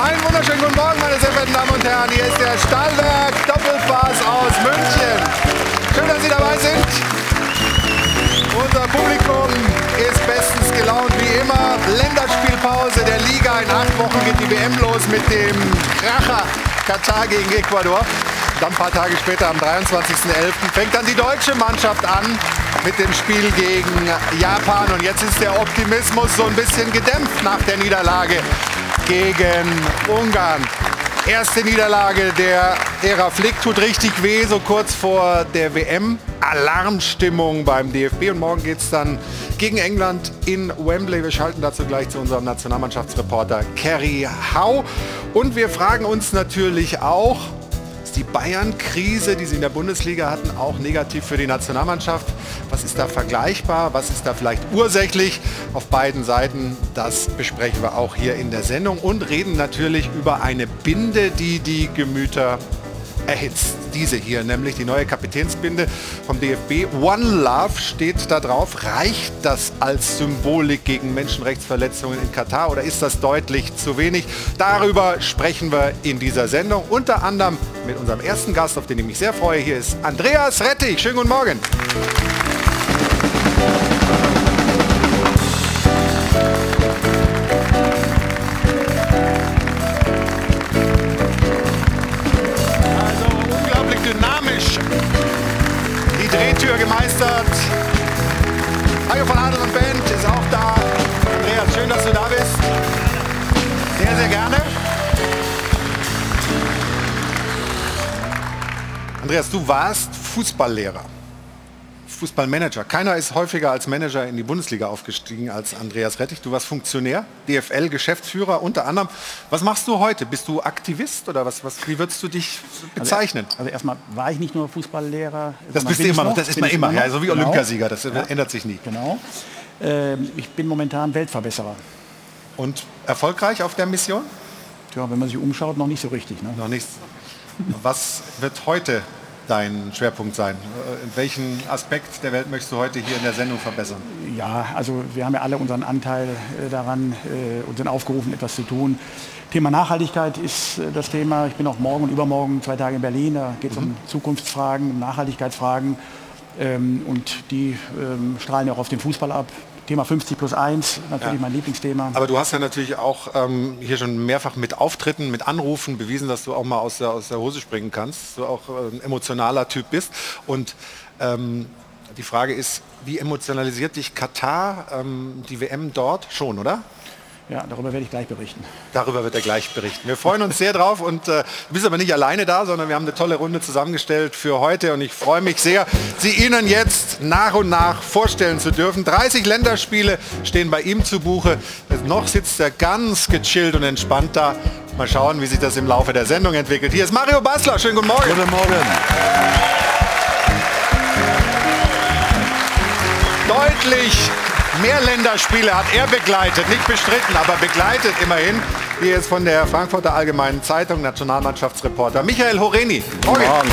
Einen wunderschönen guten Morgen, meine sehr verehrten Damen und Herren. Hier ist der Stahlwerk Doppelpass aus München. Schön, dass Sie dabei sind. Unser Publikum ist bestens gelaunt wie immer. Länderspielpause der Liga. In acht Wochen geht die WM los mit dem Kracher Katar gegen Ecuador. Dann ein paar Tage später, am 23.11., fängt dann die deutsche Mannschaft an mit dem Spiel gegen Japan. Und jetzt ist der Optimismus so ein bisschen gedämpft nach der Niederlage gegen Ungarn. Erste Niederlage der Ära Flick tut richtig weh, so kurz vor der WM. Alarmstimmung beim DFB und morgen geht es dann gegen England in Wembley. Wir schalten dazu gleich zu unserem Nationalmannschaftsreporter Kerry Hau. Und wir fragen uns natürlich auch, ist die Bayern-Krise, die sie in der Bundesliga hatten, auch negativ für die Nationalmannschaft? Was ist da vergleichbar? Was ist da vielleicht ursächlich? Auf beiden Seiten, das besprechen wir auch hier in der Sendung und reden natürlich über eine Binde, die die Gemüter erhitzt. Diese hier, nämlich die neue Kapitänsbinde vom DFB. One Love steht da drauf. Reicht das als Symbolik gegen Menschenrechtsverletzungen in Katar oder ist das deutlich zu wenig? Darüber sprechen wir in dieser Sendung. Unter anderem mit unserem ersten Gast, auf den ich mich sehr freue. Hier ist Andreas Rettig. Schönen guten Morgen. Andreas, du warst Fußballlehrer. Fußballmanager. Keiner ist häufiger als Manager in die Bundesliga aufgestiegen als Andreas Rettich. Du warst Funktionär, DFL, Geschäftsführer unter anderem. Was machst du heute? Bist du Aktivist oder was, was, wie würdest du dich bezeichnen? Also, also erstmal war ich nicht nur Fußballlehrer. das bist du immer noch, das ist man immer, noch. ja, so wie Genau. Olympiasieger, das ändert sich nie. Genau. Ähm, ich bin momentan Weltverbesserer. Und erfolgreich auf der Mission? Ja, wenn man sich umschaut, noch nicht so richtig. Ne? Noch nichts. Was wird heute dein Schwerpunkt sein? Äh, In welchen Aspekt der Welt möchtest du heute hier in der Sendung verbessern? Ja, also wir haben ja alle unseren Anteil äh, daran äh, und sind aufgerufen, etwas zu tun. Thema Nachhaltigkeit ist das Thema. Ich bin auch morgen und übermorgen zwei Tage in Berlin. Da geht es um Zukunftsfragen, um Nachhaltigkeitsfragen. Ähm, und die ähm, strahlen ja auch auf den Fußball ab. Thema 50 plus 1, natürlich Ja. mein Lieblingsthema. Aber du hast ja natürlich auch ähm, hier schon mehrfach mit Auftritten, mit Anrufen bewiesen, dass du auch mal aus der, aus der Hose springen kannst, dass du auch äh, ein emotionaler Typ bist. Und ähm, die Frage ist, wie emotionalisiert dich Katar, ähm, die WM dort schon, oder? Ja, darüber werde ich gleich berichten. Darüber wird er gleich berichten. Wir freuen uns sehr drauf und äh, du bist aber nicht alleine da, sondern wir haben eine tolle Runde zusammengestellt für heute und ich freue mich sehr, sie Ihnen jetzt nach und nach vorstellen zu dürfen. 30 Länderspiele stehen bei ihm zu Buche. Noch sitzt er ganz gechillt und entspannt da. Mal schauen, wie sich das im Laufe der Sendung entwickelt. Hier ist Mario Basler. Schönen guten Morgen. Guten Morgen. Deutlich mehr Länderspiele hat er begleitet, nicht bestritten, aber begleitet immerhin. Hier ist von der Frankfurter Allgemeinen Zeitung Nationalmannschaftsreporter Michael Horeni. Morgen. Morgen.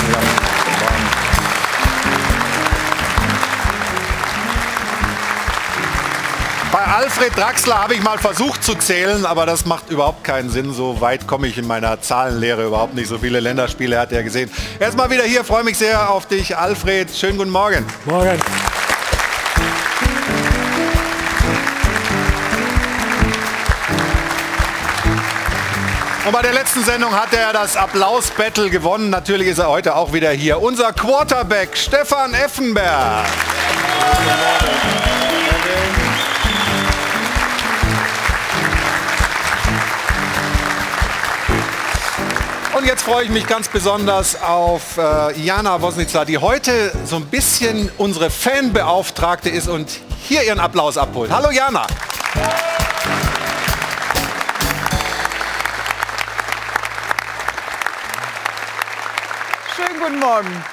Bei Alfred Draxler habe ich mal versucht zu zählen, aber das macht überhaupt keinen Sinn. So weit komme ich in meiner Zahlenlehre überhaupt nicht. So viele Länderspiele hat er gesehen. Erstmal wieder hier, freue mich sehr auf dich, Alfred. Schönen guten Morgen. Morgen. Und bei der letzten Sendung hat er das Applaus-Battle gewonnen. Natürlich ist er heute auch wieder hier. Unser Quarterback Stefan Effenberg. Und jetzt freue ich mich ganz besonders auf äh, Jana Wosnica, die heute so ein bisschen unsere Fanbeauftragte ist und hier ihren Applaus abholt. Hallo Jana. Guten Morgen.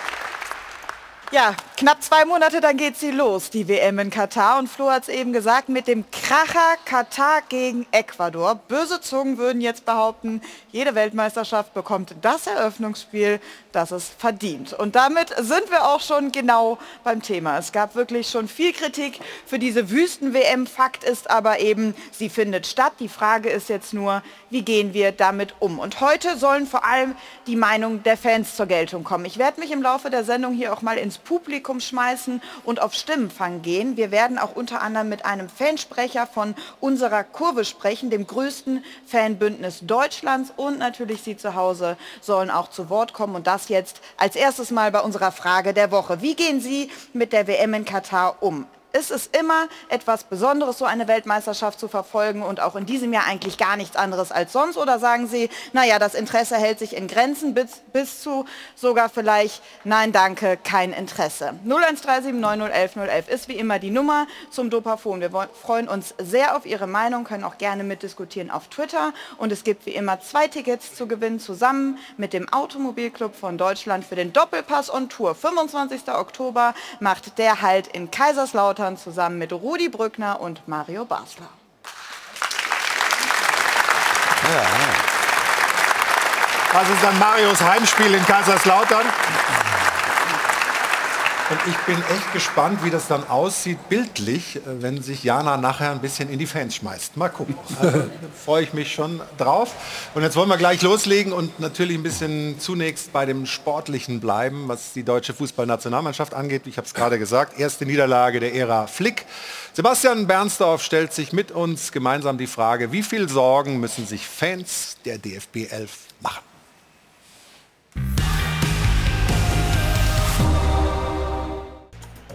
Ja, Knapp zwei Monate, dann geht sie los, die WM in Katar. Und Flo hat es eben gesagt, mit dem Kracher Katar gegen Ecuador. Böse Zungen würden jetzt behaupten, jede Weltmeisterschaft bekommt das Eröffnungsspiel, das es verdient. Und damit sind wir auch schon genau beim Thema. Es gab wirklich schon viel Kritik für diese Wüsten-WM. Fakt ist aber eben, sie findet statt. Die Frage ist jetzt nur, wie gehen wir damit um? Und heute sollen vor allem die Meinungen der Fans zur Geltung kommen. Ich werde mich im Laufe der Sendung hier auch mal ins Publikum Publikum schmeißen und auf Stimmenfang gehen. Wir werden auch unter anderem mit einem Fansprecher von unserer Kurve sprechen, dem größten Fanbündnis Deutschlands. Und natürlich Sie zu Hause sollen auch zu Wort kommen. Und das jetzt als erstes Mal bei unserer Frage der Woche. Wie gehen Sie mit der WM in Katar um? Ist es immer etwas Besonderes, so eine Weltmeisterschaft zu verfolgen und auch in diesem Jahr eigentlich gar nichts anderes als sonst? Oder sagen Sie, naja, das Interesse hält sich in Grenzen bis, bis zu sogar vielleicht, nein, danke, kein Interesse. 0137 9011 011 ist wie immer die Nummer zum Dopafon. Wir freuen uns sehr auf Ihre Meinung, können auch gerne mitdiskutieren auf Twitter und es gibt wie immer zwei Tickets zu gewinnen zusammen mit dem Automobilclub von Deutschland für den Doppelpass on Tour. 25. Oktober macht der Halt in Kaiserslautern Reportern zusammen mit Rudi Brückner und Mario Basler. Ja. Das ist dann Marios Heimspiel in Kaiserslautern. Und ich bin echt gespannt, wie das dann aussieht, bildlich, äh, wenn sich Jana nachher ein bisschen in die Fans schmeißt. Mal gucken. Also, freue ich mich schon drauf. Und jetzt wollen wir gleich loslegen und natürlich ein bisschen zunächst bei dem Sportlichen bleiben, was die deutsche Fußballnationalmannschaft angeht. Ich habe es gerade gesagt, erste Niederlage der Ära Flick. Sebastian Bernsdorf stellt sich mit uns gemeinsam die Frage, wie viel Sorgen müssen sich Fans der DFB 11 machen?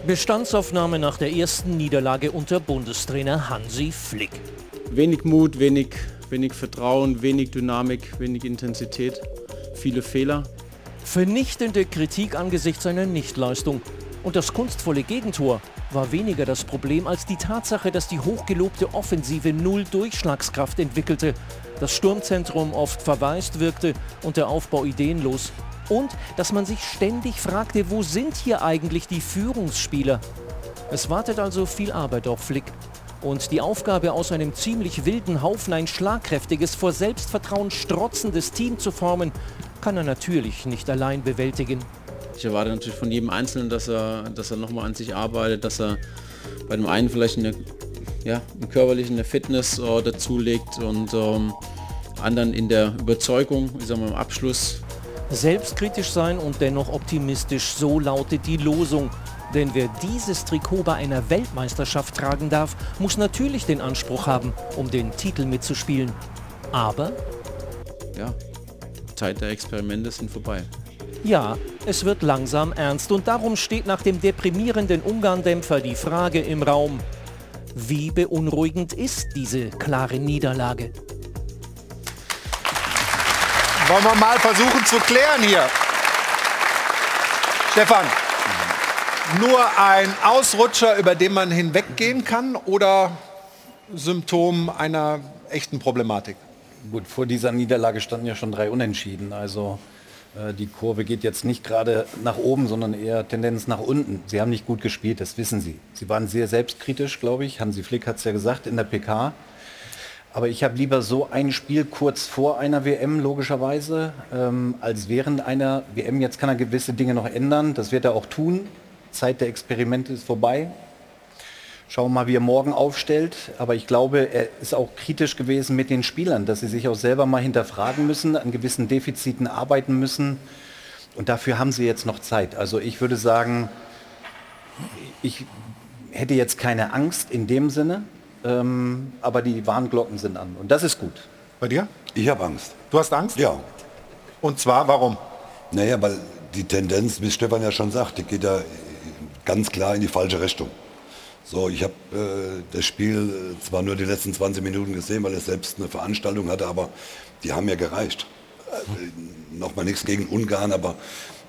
Bestandsaufnahme nach der ersten Niederlage unter Bundestrainer Hansi Flick. Wenig Mut, wenig, wenig Vertrauen, wenig Dynamik, wenig Intensität, viele Fehler. Vernichtende Kritik angesichts seiner Nichtleistung. Und das kunstvolle Gegentor war weniger das Problem als die Tatsache, dass die hochgelobte Offensive null Durchschlagskraft entwickelte, das Sturmzentrum oft verwaist wirkte und der Aufbau ideenlos und dass man sich ständig fragte, wo sind hier eigentlich die Führungsspieler? Es wartet also viel Arbeit auf Flick. Und die Aufgabe, aus einem ziemlich wilden Haufen ein schlagkräftiges, vor Selbstvertrauen strotzendes Team zu formen, kann er natürlich nicht allein bewältigen. Ich erwarte natürlich von jedem Einzelnen, dass er, dass er nochmal an sich arbeitet, dass er bei dem einen vielleicht eine, ja, im körperlichen eine Fitness äh, dazulegt und ähm, anderen in der Überzeugung, ich sag mal, im Abschluss Selbstkritisch sein und dennoch optimistisch, so lautet die Losung. Denn wer dieses Trikot bei einer Weltmeisterschaft tragen darf, muss natürlich den Anspruch haben, um den Titel mitzuspielen. Aber... Ja, Zeit der Experimente sind vorbei. Ja, es wird langsam ernst und darum steht nach dem deprimierenden Ungarn-Dämpfer die Frage im Raum, wie beunruhigend ist diese klare Niederlage? Wollen wir mal versuchen zu klären hier. Stefan, nur ein Ausrutscher, über den man hinweggehen kann oder Symptom einer echten Problematik? Gut, vor dieser Niederlage standen ja schon drei Unentschieden. Also äh, die Kurve geht jetzt nicht gerade nach oben, sondern eher Tendenz nach unten. Sie haben nicht gut gespielt, das wissen Sie. Sie waren sehr selbstkritisch, glaube ich. Hansi Flick hat es ja gesagt in der PK. Aber ich habe lieber so ein Spiel kurz vor einer WM, logischerweise, ähm, als während einer WM. Jetzt kann er gewisse Dinge noch ändern. Das wird er auch tun. Zeit der Experimente ist vorbei. Schauen wir mal, wie er morgen aufstellt. Aber ich glaube, er ist auch kritisch gewesen mit den Spielern, dass sie sich auch selber mal hinterfragen müssen, an gewissen Defiziten arbeiten müssen. Und dafür haben sie jetzt noch Zeit. Also ich würde sagen, ich hätte jetzt keine Angst in dem Sinne, ähm, aber die Warnglocken sind an und das ist gut. Bei dir? Ich habe Angst. Du hast Angst? Ja. Und zwar, warum? Naja, weil die Tendenz, wie Stefan ja schon sagt, die geht ja ganz klar in die falsche Richtung. So, ich habe äh, das Spiel zwar nur die letzten 20 Minuten gesehen, weil es selbst eine Veranstaltung hatte, aber die haben ja gereicht. Äh, Nochmal nichts gegen Ungarn, aber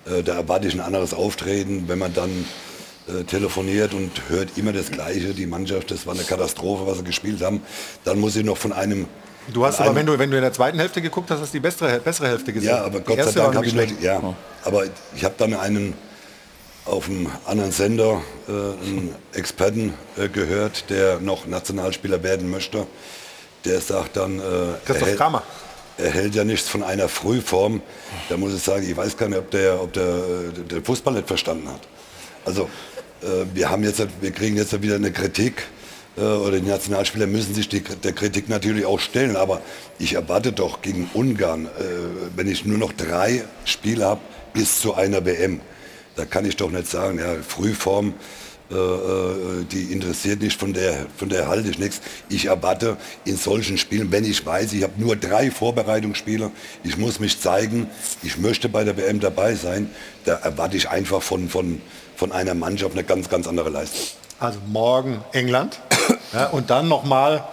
äh, da erwarte ich ein anderes Auftreten, wenn man dann äh, telefoniert und hört immer das Gleiche. Die Mannschaft, das war eine Katastrophe, was sie gespielt haben. Dann muss ich noch von einem Du hast aber, wenn du, wenn du in der zweiten Hälfte geguckt hast, hast du die bessere, bessere Hälfte gesehen. Ja, aber Gott sei Dank habe ich nur, ja, aber ich habe dann einen auf einem anderen Sender äh, einen Experten äh, gehört, der noch Nationalspieler werden möchte. Der sagt dann, äh, Christoph er, Kramer. hält, er hält ja nichts von einer Frühform. Da muss ich sagen, ich weiß gar nicht, ob der, ob der, äh, der Fußball nicht verstanden hat. Also wir haben jetzt, wir kriegen jetzt wieder eine Kritik äh, oder die Nationalspieler müssen sich die, der Kritik natürlich auch stellen. Aber ich erwarte doch gegen Ungarn, äh, wenn ich nur noch drei Spiele habe bis zu einer WM, da kann ich doch nicht sagen, ja, Frühform, äh, äh, die interessiert nicht, von der, von der halte ich nichts. Ich erwarte in solchen Spielen, wenn ich weiß, ich habe nur drei Vorbereitungsspiele, ich muss mich zeigen, ich möchte bei der WM dabei sein, da erwarte ich einfach von, von, von einer Mannschaft eine ganz, ganz andere Leistung. Also morgen England ja, und dann nochmal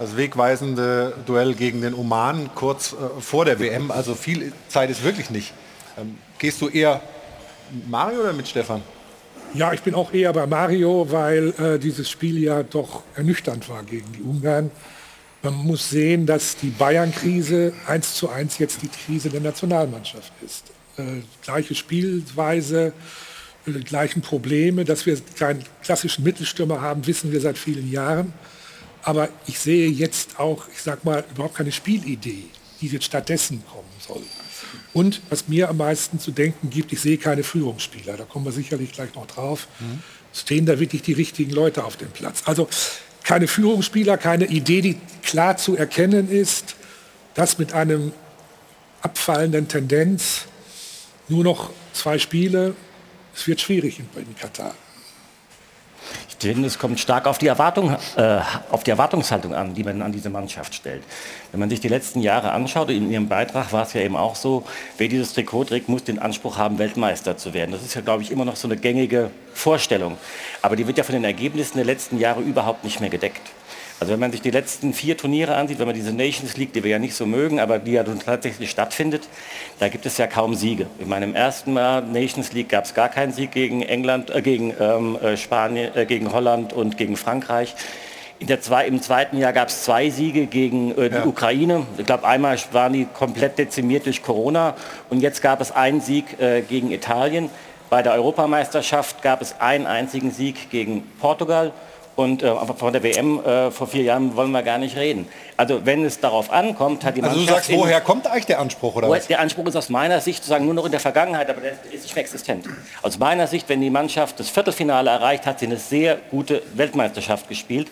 das wegweisende Duell gegen den Oman kurz äh, vor der WM. Also viel Zeit ist wirklich nicht. Ähm, gehst du eher mit Mario oder mit Stefan? Ja, ich bin auch eher bei Mario, weil äh, dieses Spiel ja doch ernüchternd war gegen die Ungarn. Man muss sehen, dass die Bayern-Krise eins zu eins jetzt die Krise der Nationalmannschaft ist. Äh, gleiche Spielweise, äh, gleichen Probleme. Dass wir keinen klassischen Mittelstürmer haben, wissen wir seit vielen Jahren. Aber ich sehe jetzt auch, ich sag mal, überhaupt keine Spielidee, die jetzt stattdessen kommen soll. Und was mir am meisten zu denken gibt, ich sehe keine Führungsspieler. Da kommen wir sicherlich gleich noch drauf. Stehen da wirklich die richtigen Leute auf dem Platz? Also keine Führungsspieler, keine Idee, die klar zu erkennen ist. Das mit einem abfallenden Tendenz. Nur noch zwei Spiele. Es wird schwierig in, Katar. Ich finde, es kommt stark auf die, Erwartung, äh, auf die Erwartungshaltung an, die man an diese Mannschaft stellt. Wenn man sich die letzten Jahre anschaut, in Ihrem Beitrag war es ja eben auch so, wer dieses Trikot trägt, muss den Anspruch haben, Weltmeister zu werden. Das ist ja, glaube ich, immer noch so eine gängige Vorstellung. Aber die wird ja von den Ergebnissen der letzten Jahre überhaupt nicht mehr gedeckt. Also wenn man sich die letzten vier Turniere ansieht, wenn man diese Nations League, die wir ja nicht so mögen, aber die ja tatsächlich stattfindet, da gibt es ja kaum Siege. In meinem ersten Mal Nations League gab es gar keinen Sieg gegen England, äh, gegen ähm, äh, Spanien, äh, gegen Holland und gegen Frankreich. In der zwei, Im zweiten Jahr gab es zwei Siege gegen äh, die Ja. Ukraine. Ich glaube, einmal waren die komplett dezimiert durch Corona und jetzt gab es einen Sieg äh, gegen Italien. Bei der Europameisterschaft gab es einen einzigen Sieg gegen Portugal und äh, von der WM äh, vor vier Jahren wollen wir gar nicht reden. Also wenn es darauf ankommt, hat die Also du Mannschaft... sagst, in- woher kommt eigentlich der Anspruch oder was? der Anspruch ist aus meiner Sicht sozusagen nur noch in der Vergangenheit, aber der ist nicht mehr existent. Aus meiner Sicht, wenn die Mannschaft das Viertelfinale erreicht, hat sie eine sehr gute Weltmeisterschaft gespielt.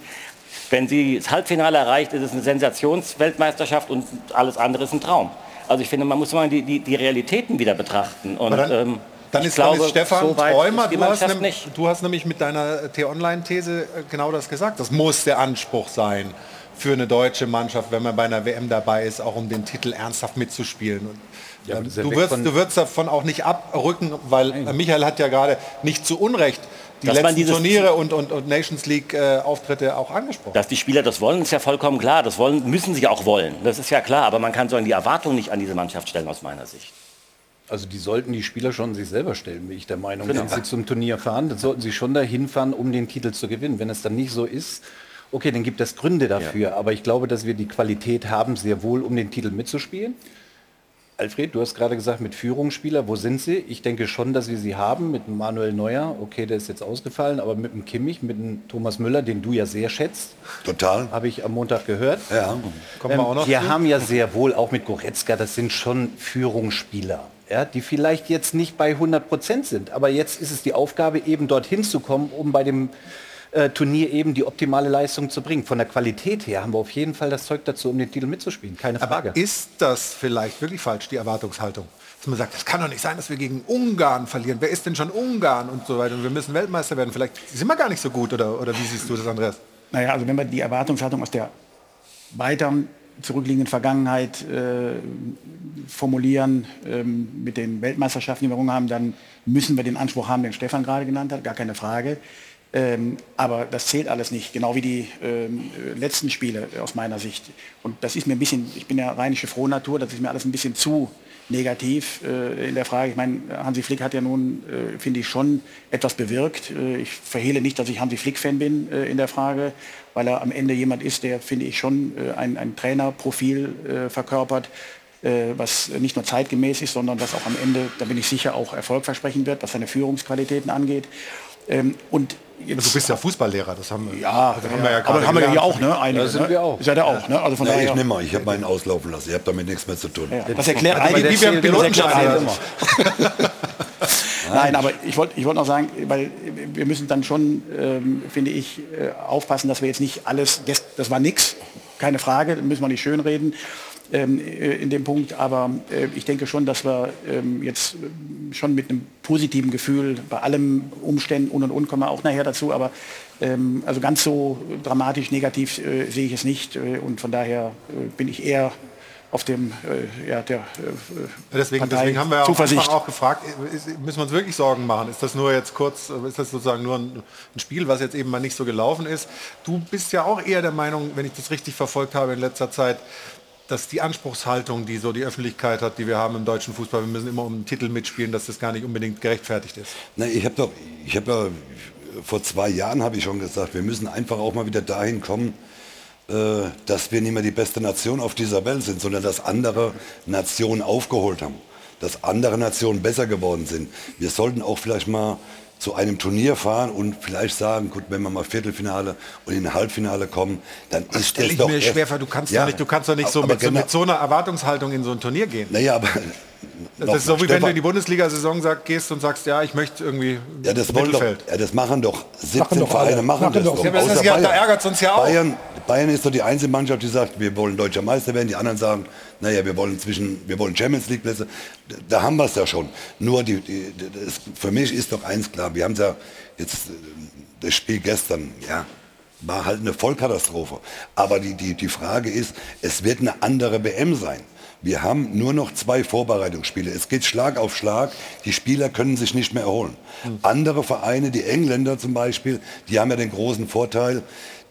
Wenn sie das Halbfinale erreicht, ist es eine Sensationsweltmeisterschaft und alles andere ist ein Traum. Also ich finde, man muss mal die, die, die Realitäten wieder betrachten. Und, dann, ähm, dann, ich ist, dann glaube, ist Stefan so Träumer, du hast, nicht. du hast nämlich mit deiner T-Online-These äh, genau das gesagt. Das muss der Anspruch sein für eine deutsche Mannschaft, wenn man bei einer WM dabei ist, auch um den Titel ernsthaft mitzuspielen. Und, Ja, ähm, du, wirst, du wirst davon auch nicht abrücken, weil äh, Michael hat ja gerade nicht zu Unrecht die Dass letzten Turniere und, und, und Nations League-Auftritte auch angesprochen. Dass die Spieler das wollen, ist ja vollkommen klar. Das wollen, müssen sie auch wollen. Das ist ja klar. Aber man kann sagen, die Erwartung nicht an diese Mannschaft stellen, aus meiner Sicht. Also die sollten die Spieler schon sich selber stellen, bin ich der Meinung. Genau. Wenn sie zum Turnier fahren, dann sollten sie schon dahin fahren, um den Titel zu gewinnen. Wenn es dann nicht so ist, okay, dann gibt es Gründe dafür. Aber ich glaube, dass wir die Qualität haben, sehr wohl, um den Titel mitzuspielen. Alfred, du hast gerade gesagt, mit Führungsspieler, wo sind sie? Ich denke schon, dass wir sie haben mit dem Manuel Neuer. Okay, der ist jetzt ausgefallen, aber mit dem Kimmich, mit dem Thomas Müller, den du ja sehr schätzt, Total. habe ich am Montag gehört. Ja. Kommen wir auch noch wir zu? haben ja sehr wohl auch mit Goretzka, das sind schon Führungsspieler, ja, die vielleicht jetzt nicht bei 100 Prozent sind. Aber jetzt ist es die Aufgabe, eben dorthin zu kommen, um bei dem äh, Turnier eben die optimale Leistung zu bringen. Von der Qualität her haben wir auf jeden Fall das Zeug dazu, um den Titel mitzuspielen. Keine Frage. Aber ist das vielleicht wirklich falsch, die Erwartungshaltung? Dass man sagt, es kann doch nicht sein, dass wir gegen Ungarn verlieren. Wer ist denn schon Ungarn und so weiter? Und wir müssen Weltmeister werden. Vielleicht sind wir gar nicht so gut, oder, oder wie siehst du das, Andreas? Naja, also wenn wir die Erwartungshaltung aus der weiteren zurückliegenden Vergangenheit äh, formulieren ähm, mit den Weltmeisterschaften, die wir haben, dann müssen wir den Anspruch haben, den Stefan gerade genannt hat, gar keine Frage. Ähm, aber das zählt alles nicht, genau wie die ähm, äh, letzten Spiele aus meiner Sicht. Und das ist mir ein bisschen, ich bin ja rheinische Frohnatur, das ist mir alles ein bisschen zu negativ äh, in der Frage. Ich meine, Hansi Flick hat ja nun, äh, finde ich, schon etwas bewirkt. Äh, ich verhehle nicht, dass ich Hansi Flick-Fan bin äh, in der Frage, weil er am Ende jemand ist, der, finde ich, schon äh, ein, ein Trainerprofil verkörpert. was nicht nur zeitgemäß ist, sondern was auch am Ende, da bin ich sicher, auch erfolgversprechend wird, was seine Führungsqualitäten angeht. Ähm, und jetzt, Du bist ja Fußballlehrer, das haben wir. ja, das haben wir ja aber gerade haben wir ja auch, ne? Einige, Ja, sind ne? wir auch. Seid ihr auch, ne? Also von Nee, daher. ich nehme mal, ich habe meinen auslaufen lassen. Ihr habt damit nichts mehr zu tun. Ja, das erklärt Aber einige, wie wir Pilotenschein. Nein, aber ich wollte ich wollt noch sagen, weil wir müssen dann schon, ähm, finde ich, äh, aufpassen, dass wir jetzt nicht alles, das, das war nix, keine Frage, müssen wir nicht schönreden in dem Punkt, aber äh, ich denke schon, dass wir ähm, jetzt ähm, schon mit einem positiven Gefühl bei allem Umständen und und und kommen wir auch nachher dazu, aber ähm, also ganz so dramatisch negativ äh, sehe ich es nicht äh, und von daher äh, bin ich eher auf dem äh, ja, der äh, Deswegen, deswegen haben wir auch, Zuversicht. einfach auch gefragt, müssen wir uns wirklich Sorgen machen? Ist das nur jetzt kurz, ist das sozusagen nur ein, ein Spiel, was jetzt eben mal nicht so gelaufen ist? Du bist ja auch eher der Meinung, wenn ich das richtig verfolgt habe in letzter Zeit, dass die Anspruchshaltung, die so die Öffentlichkeit hat, die wir haben im deutschen Fußball, wir müssen immer um einen Titel mitspielen, dass das gar nicht unbedingt gerechtfertigt ist. Na, ich habe doch, ich habe ja vor zwei Jahren habe ich schon gesagt, wir müssen einfach auch mal wieder dahin kommen, äh, dass wir nicht mehr die beste Nation auf dieser Welt sind, sondern dass andere Nationen aufgeholt haben, dass andere Nationen besser geworden sind. Wir sollten auch vielleicht mal zu einem Turnier fahren und vielleicht sagen, gut, wenn wir mal Viertelfinale und in ein Halbfinale kommen, dann ist Stell das ich doch mir schwer vor, du kannst Ja, doch nicht, du kannst doch nicht so, mit, so genau- mit so einer Erwartungshaltung in so ein Turnier gehen. Naja, aber Das ist so, wie wenn du Stefan- in die Bundesliga-Saison gehst und sagst, ja, ich möchte irgendwie Ja, das wollen doch, ja, das machen doch 17 Machen doch Vereine alle. machen, das doch. doch. Ja, aber das ist ja- da Bayern. ärgert's uns ja auch. Bayern, Bayern ist doch die einzige Mannschaft, die sagt, wir wollen deutscher Meister werden. Die anderen sagen, naja, wir wollen zwischen, wir wollen Champions League Plätze. Da, haben wir es ja schon. Nur die, die, das, für mich ist doch eins klar. Wir haben ja jetzt äh, das Spiel gestern, ja, war halt eine Vollkatastrophe. Aber die, die, die Frage ist, es wird eine andere WM sein. Wir haben nur noch zwei Vorbereitungsspiele. Es geht Schlag auf Schlag. Die Spieler können sich nicht mehr erholen. Andere Vereine, die Engländer zum Beispiel, die haben ja den großen Vorteil,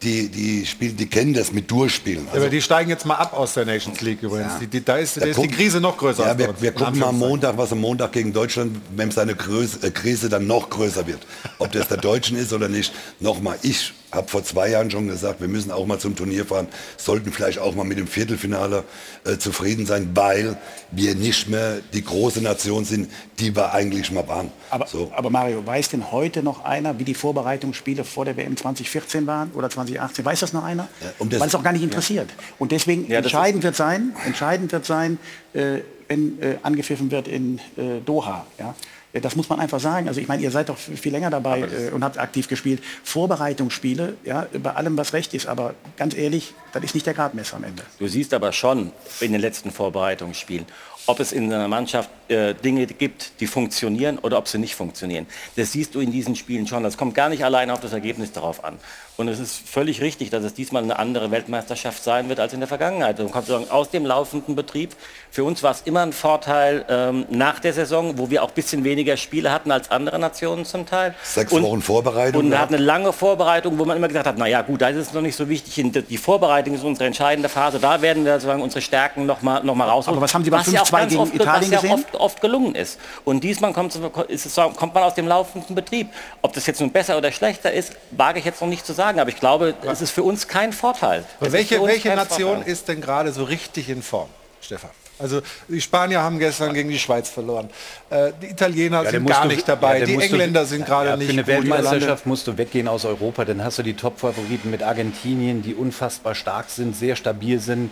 die, die, spielen, die kennen das mit Durchspielen. Ja, aber die steigen jetzt mal ab aus der Nations League übrigens. Ja. Die, die, da ist, da ist die gucken- Krise noch größer. Ja, wir, wir gucken mal am. Montag, was am Montag gegen Deutschland, wenn seine Größe, äh, Krise dann noch größer wird. Ob das der Deutschen ist oder nicht. Nochmal, ich habe vor zwei Jahren schon gesagt, wir müssen auch mal zum Turnier fahren, sollten vielleicht auch mal mit dem Viertelfinale äh, zufrieden sein, weil wir nicht mehr die große Nation sind, die wir eigentlich mal waren. Aber, so. aber Mario, weiß denn heute noch einer, wie die Vorbereitungsspiele vor der WM 2014 waren oder 2018? Weiß das noch einer? um das- Weil es auch gar nicht interessiert. Und deswegen Ja, entscheidend wird sein, entscheidend wird sein, äh, wenn äh, angepfiffen wird in äh, Doha. Ja? Äh, Das muss man einfach sagen. Also ich meine, ihr seid doch viel länger dabei äh, und habt aktiv gespielt. Vorbereitungsspiele, ja, bei allem, was recht ist. Aber ganz ehrlich, das ist nicht der Gradmesser am Ende. Du siehst aber schon in den letzten Vorbereitungsspielen, ob es in einer Mannschaft äh, Dinge gibt, die funktionieren oder ob sie nicht funktionieren. Das siehst du in diesen Spielen schon. Das kommt gar nicht allein auf das Ergebnis darauf an. Und es ist völlig richtig, dass es diesmal eine andere Weltmeisterschaft sein wird als in der Vergangenheit. Du kannst sagen, aus dem laufenden Betrieb. Für uns war es immer ein Vorteil ähm, nach der Saison, wo wir auch ein bisschen weniger Spiele hatten als andere Nationen zum Teil. Sechs Wochen Vorbereitung Und wir hatten eine lange Vorbereitung, wo man immer gesagt hat, na ja gut, da ist es noch nicht so wichtig. Die Vorbereitung ist unsere entscheidende Phase. Da werden wir sozusagen unsere Stärken noch mal, noch mal rausholen. Aber was haben Sie bei ja auch 5-2 ganz gegen Italien was ja gesehen? oft, oft gelungen ist. Und diesmal kommt, ist es, kommt man aus dem laufenden Betrieb. Ob das jetzt nun besser oder schlechter ist, wage ich jetzt noch nicht zu sagen. Aber ich glaube, es ist für uns kein Vorteil. Welche welche kein Nation Vorteil. ist denn gerade so richtig in Form, Stefan? Also die Spanier haben gestern gegen die Schweiz verloren. Äh, die Italiener Ja, sind gar du- nicht dabei. ja, die musst du- Engländer sind gerade ja, nicht Für eine. Weltmeisterschaft musst du weggehen aus Europa, dann hast du die Top-Favoriten mit Argentinien, die unfassbar stark sind, sehr stabil sind.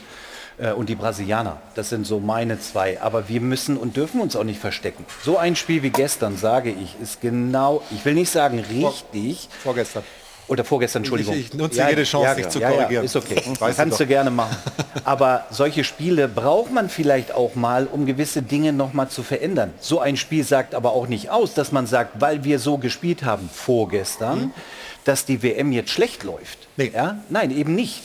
Äh, Und die Brasilianer, das sind so meine zwei. Aber wir müssen und dürfen uns auch nicht verstecken. So ein Spiel wie gestern, sage ich, ist genau, ich will nicht sagen richtig, Vorgestern. oder vorgestern, Entschuldigung. ich nutze jede Chance, dich zu korrigieren. ist okay. Weißt du Kannst doch. du gerne machen. Aber solche Spiele braucht man vielleicht auch mal, um gewisse Dinge noch mal zu verändern. So ein Spiel sagt aber auch nicht aus, dass man sagt, weil wir so gespielt haben vorgestern, dass die WM jetzt schlecht läuft. Nee. Ja? Nein, eben nicht.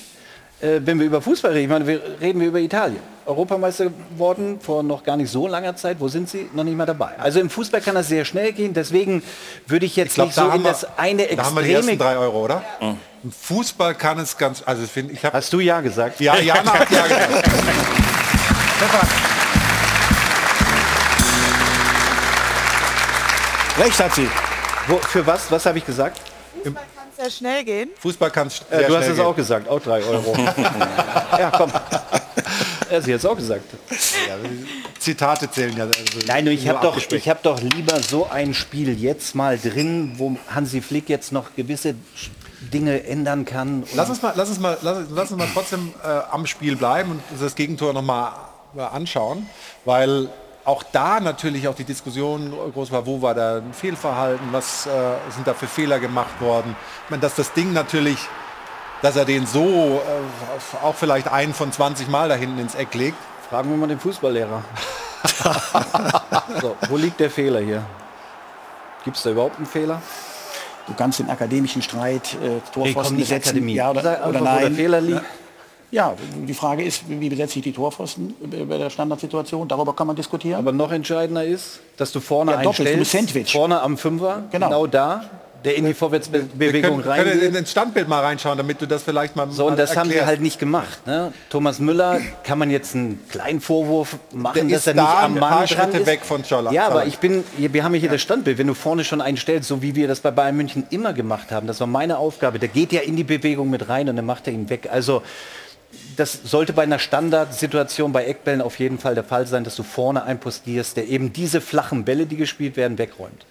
Äh, wenn wir über Fußball reden, meine, wir reden wir über Italien. Europameister geworden vor noch gar nicht so langer Zeit. Wo sind sie? Noch nicht mal dabei. Also im Fußball kann das sehr schnell gehen. Deswegen würde ich jetzt Ich glaube, nicht da, so in wir- das eine da haben wir die ersten Extreme. drei Euro, oder? Im Fußball kann es ganz, also ich finde, ich habe Hast du ja gesagt? Ja, Jana hat ja gesagt. Recht hat sie. Wo, für was? Was habe ich gesagt? Kann sehr schnell gehen. Fußball kann es Äh, du hast es auch gesagt, auch drei Euro. ja, komm. Ja, sie hat es auch gesagt. Zitate zählen ja. Also Nein, nur ich habe doch, ich hab doch lieber so ein Spiel jetzt mal drin, wo Hansi Flick jetzt noch gewisse Dinge ändern kann. Lass uns mal, lass uns mal, lass, lass uns mal trotzdem äh, am Spiel bleiben und das Gegentor nochmal anschauen, weil auch da natürlich auch die Diskussion groß war, wo war da ein Fehlverhalten, was äh, sind da für Fehler gemacht worden. Ich meine, dass das Ding natürlich, dass er den so äh, auch vielleicht einen von 20 Mal da hinten ins Eck legt. Fragen wir mal den Fußballlehrer. so, wo liegt der Fehler hier? Gibt es da überhaupt einen Fehler? Du kannst den akademischen Streit äh, Torpfosten besetzen, Akademie. ja oder, Sag oder einfach, wo der nein. Fehler liegt. Ja, die Frage ist, wie besetze ich die Torpfosten bei der Standardsituation? Darüber kann man diskutieren. Aber noch entscheidender ist, dass du vorne Ja, einstellst, Sandwich. vorne am Fünfer, Genau. genau, da, der in die Wir Vorwärtsbewegung können, können in ins Standbild mal reinschauen, damit du das vielleicht mal So, und mal das haben sie erklärst. halt nicht gemacht. Ne? Thomas Müller kann man jetzt einen kleinen Vorwurf machen, Der dass er nicht da am ein Mann paar dran Schritte ist. weg von Scholler. Ja, aber ich bin, wir haben hier das Standbild. Wenn du vorne schon einen stellst, so wie wir das bei Bayern München immer gemacht haben, das war meine Aufgabe. Der geht ja in die Bewegung mit rein und dann macht er ihn weg. Also das sollte bei einer Standardsituation bei Eckbällen auf jeden Fall der Fall sein, dass du vorne einpostierst, der eben diese flachen Bälle, die gespielt werden, wegräumt.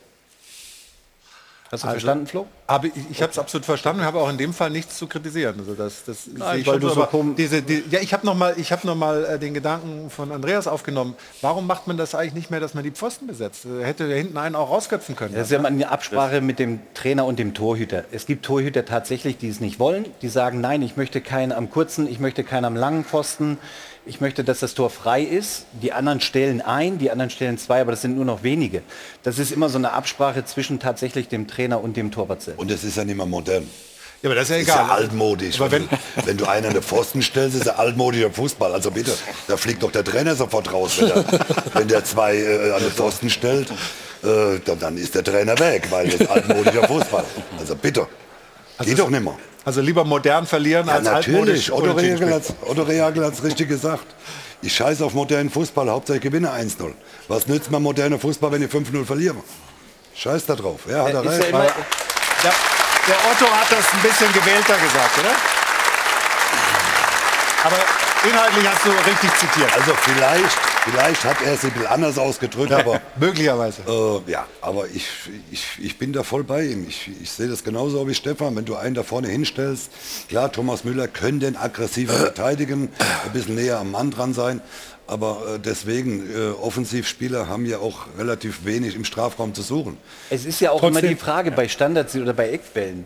Hast du Also- verstanden, Flo? Aber ich, ich habe es absolut verstanden und habe auch in dem Fall nichts zu kritisieren. Also das, das sehe ich weil schon du so, diese, die, ja, ich habe noch mal, ich habe noch mal äh, den Gedanken von Andreas aufgenommen. Warum macht man das eigentlich nicht mehr, dass man die Pfosten besetzt? Äh, Hätte der hinten einen auch rausköpfen können. Das ist ja mal eine Absprache mit dem Trainer und dem Torhüter. Es gibt Torhüter tatsächlich, die es nicht wollen. Die sagen, nein, ich möchte keinen am kurzen, ich möchte keinen am langen Pfosten. Ich möchte, dass das Tor frei ist. Die anderen stellen ein, die anderen stellen zwei, aber das sind nur noch wenige. Das ist immer so eine Absprache zwischen tatsächlich dem Trainer und dem Torwart selbst. Und es ist ja nicht mehr modern. ja, aber das ist ja Ist egal. ja altmodisch. Aber wenn, wenn du einen an den Pfosten stellst, ist er altmodischer Fußball. Also bitte, da fliegt doch der Trainer sofort raus, wenn der, wenn der zwei äh, an den Pfosten stellt. Äh, dann, dann ist der Trainer weg, weil das ist altmodischer Fußball. Also bitte, geht doch nicht mehr. Also lieber modern verlieren Ja, als altmodisch natürlich. Otto Rehagel hat hat's richtig gesagt. Ich scheiße auf modernen Fußball, Hauptsache ich gewinne 1-0. Was nützt mir moderner Fußball, wenn ich 5-0 verliere? Scheiß da drauf. Ja, hat er Ist recht. ja immer, Der, der Otto hat das ein bisschen gewählter gesagt, oder? Aber inhaltlich hast du richtig zitiert. Also vielleicht, vielleicht hat er es ein bisschen anders ausgedrückt, aber Möglicherweise. Äh, ja, aber ich, ich, ich bin da voll bei ihm. Ich, ich sehe das genauso wie Stefan. Wenn du einen da vorne hinstellst, klar, Thomas Müller könnte den aggressiver verteidigen, ein bisschen näher am Mann dran sein. Aber äh, deswegen, äh, Offensivspieler haben ja auch relativ wenig im Strafraum zu suchen. es ist ja auch Trotzdem- immer die Frage bei Standards oder bei Eckbällen.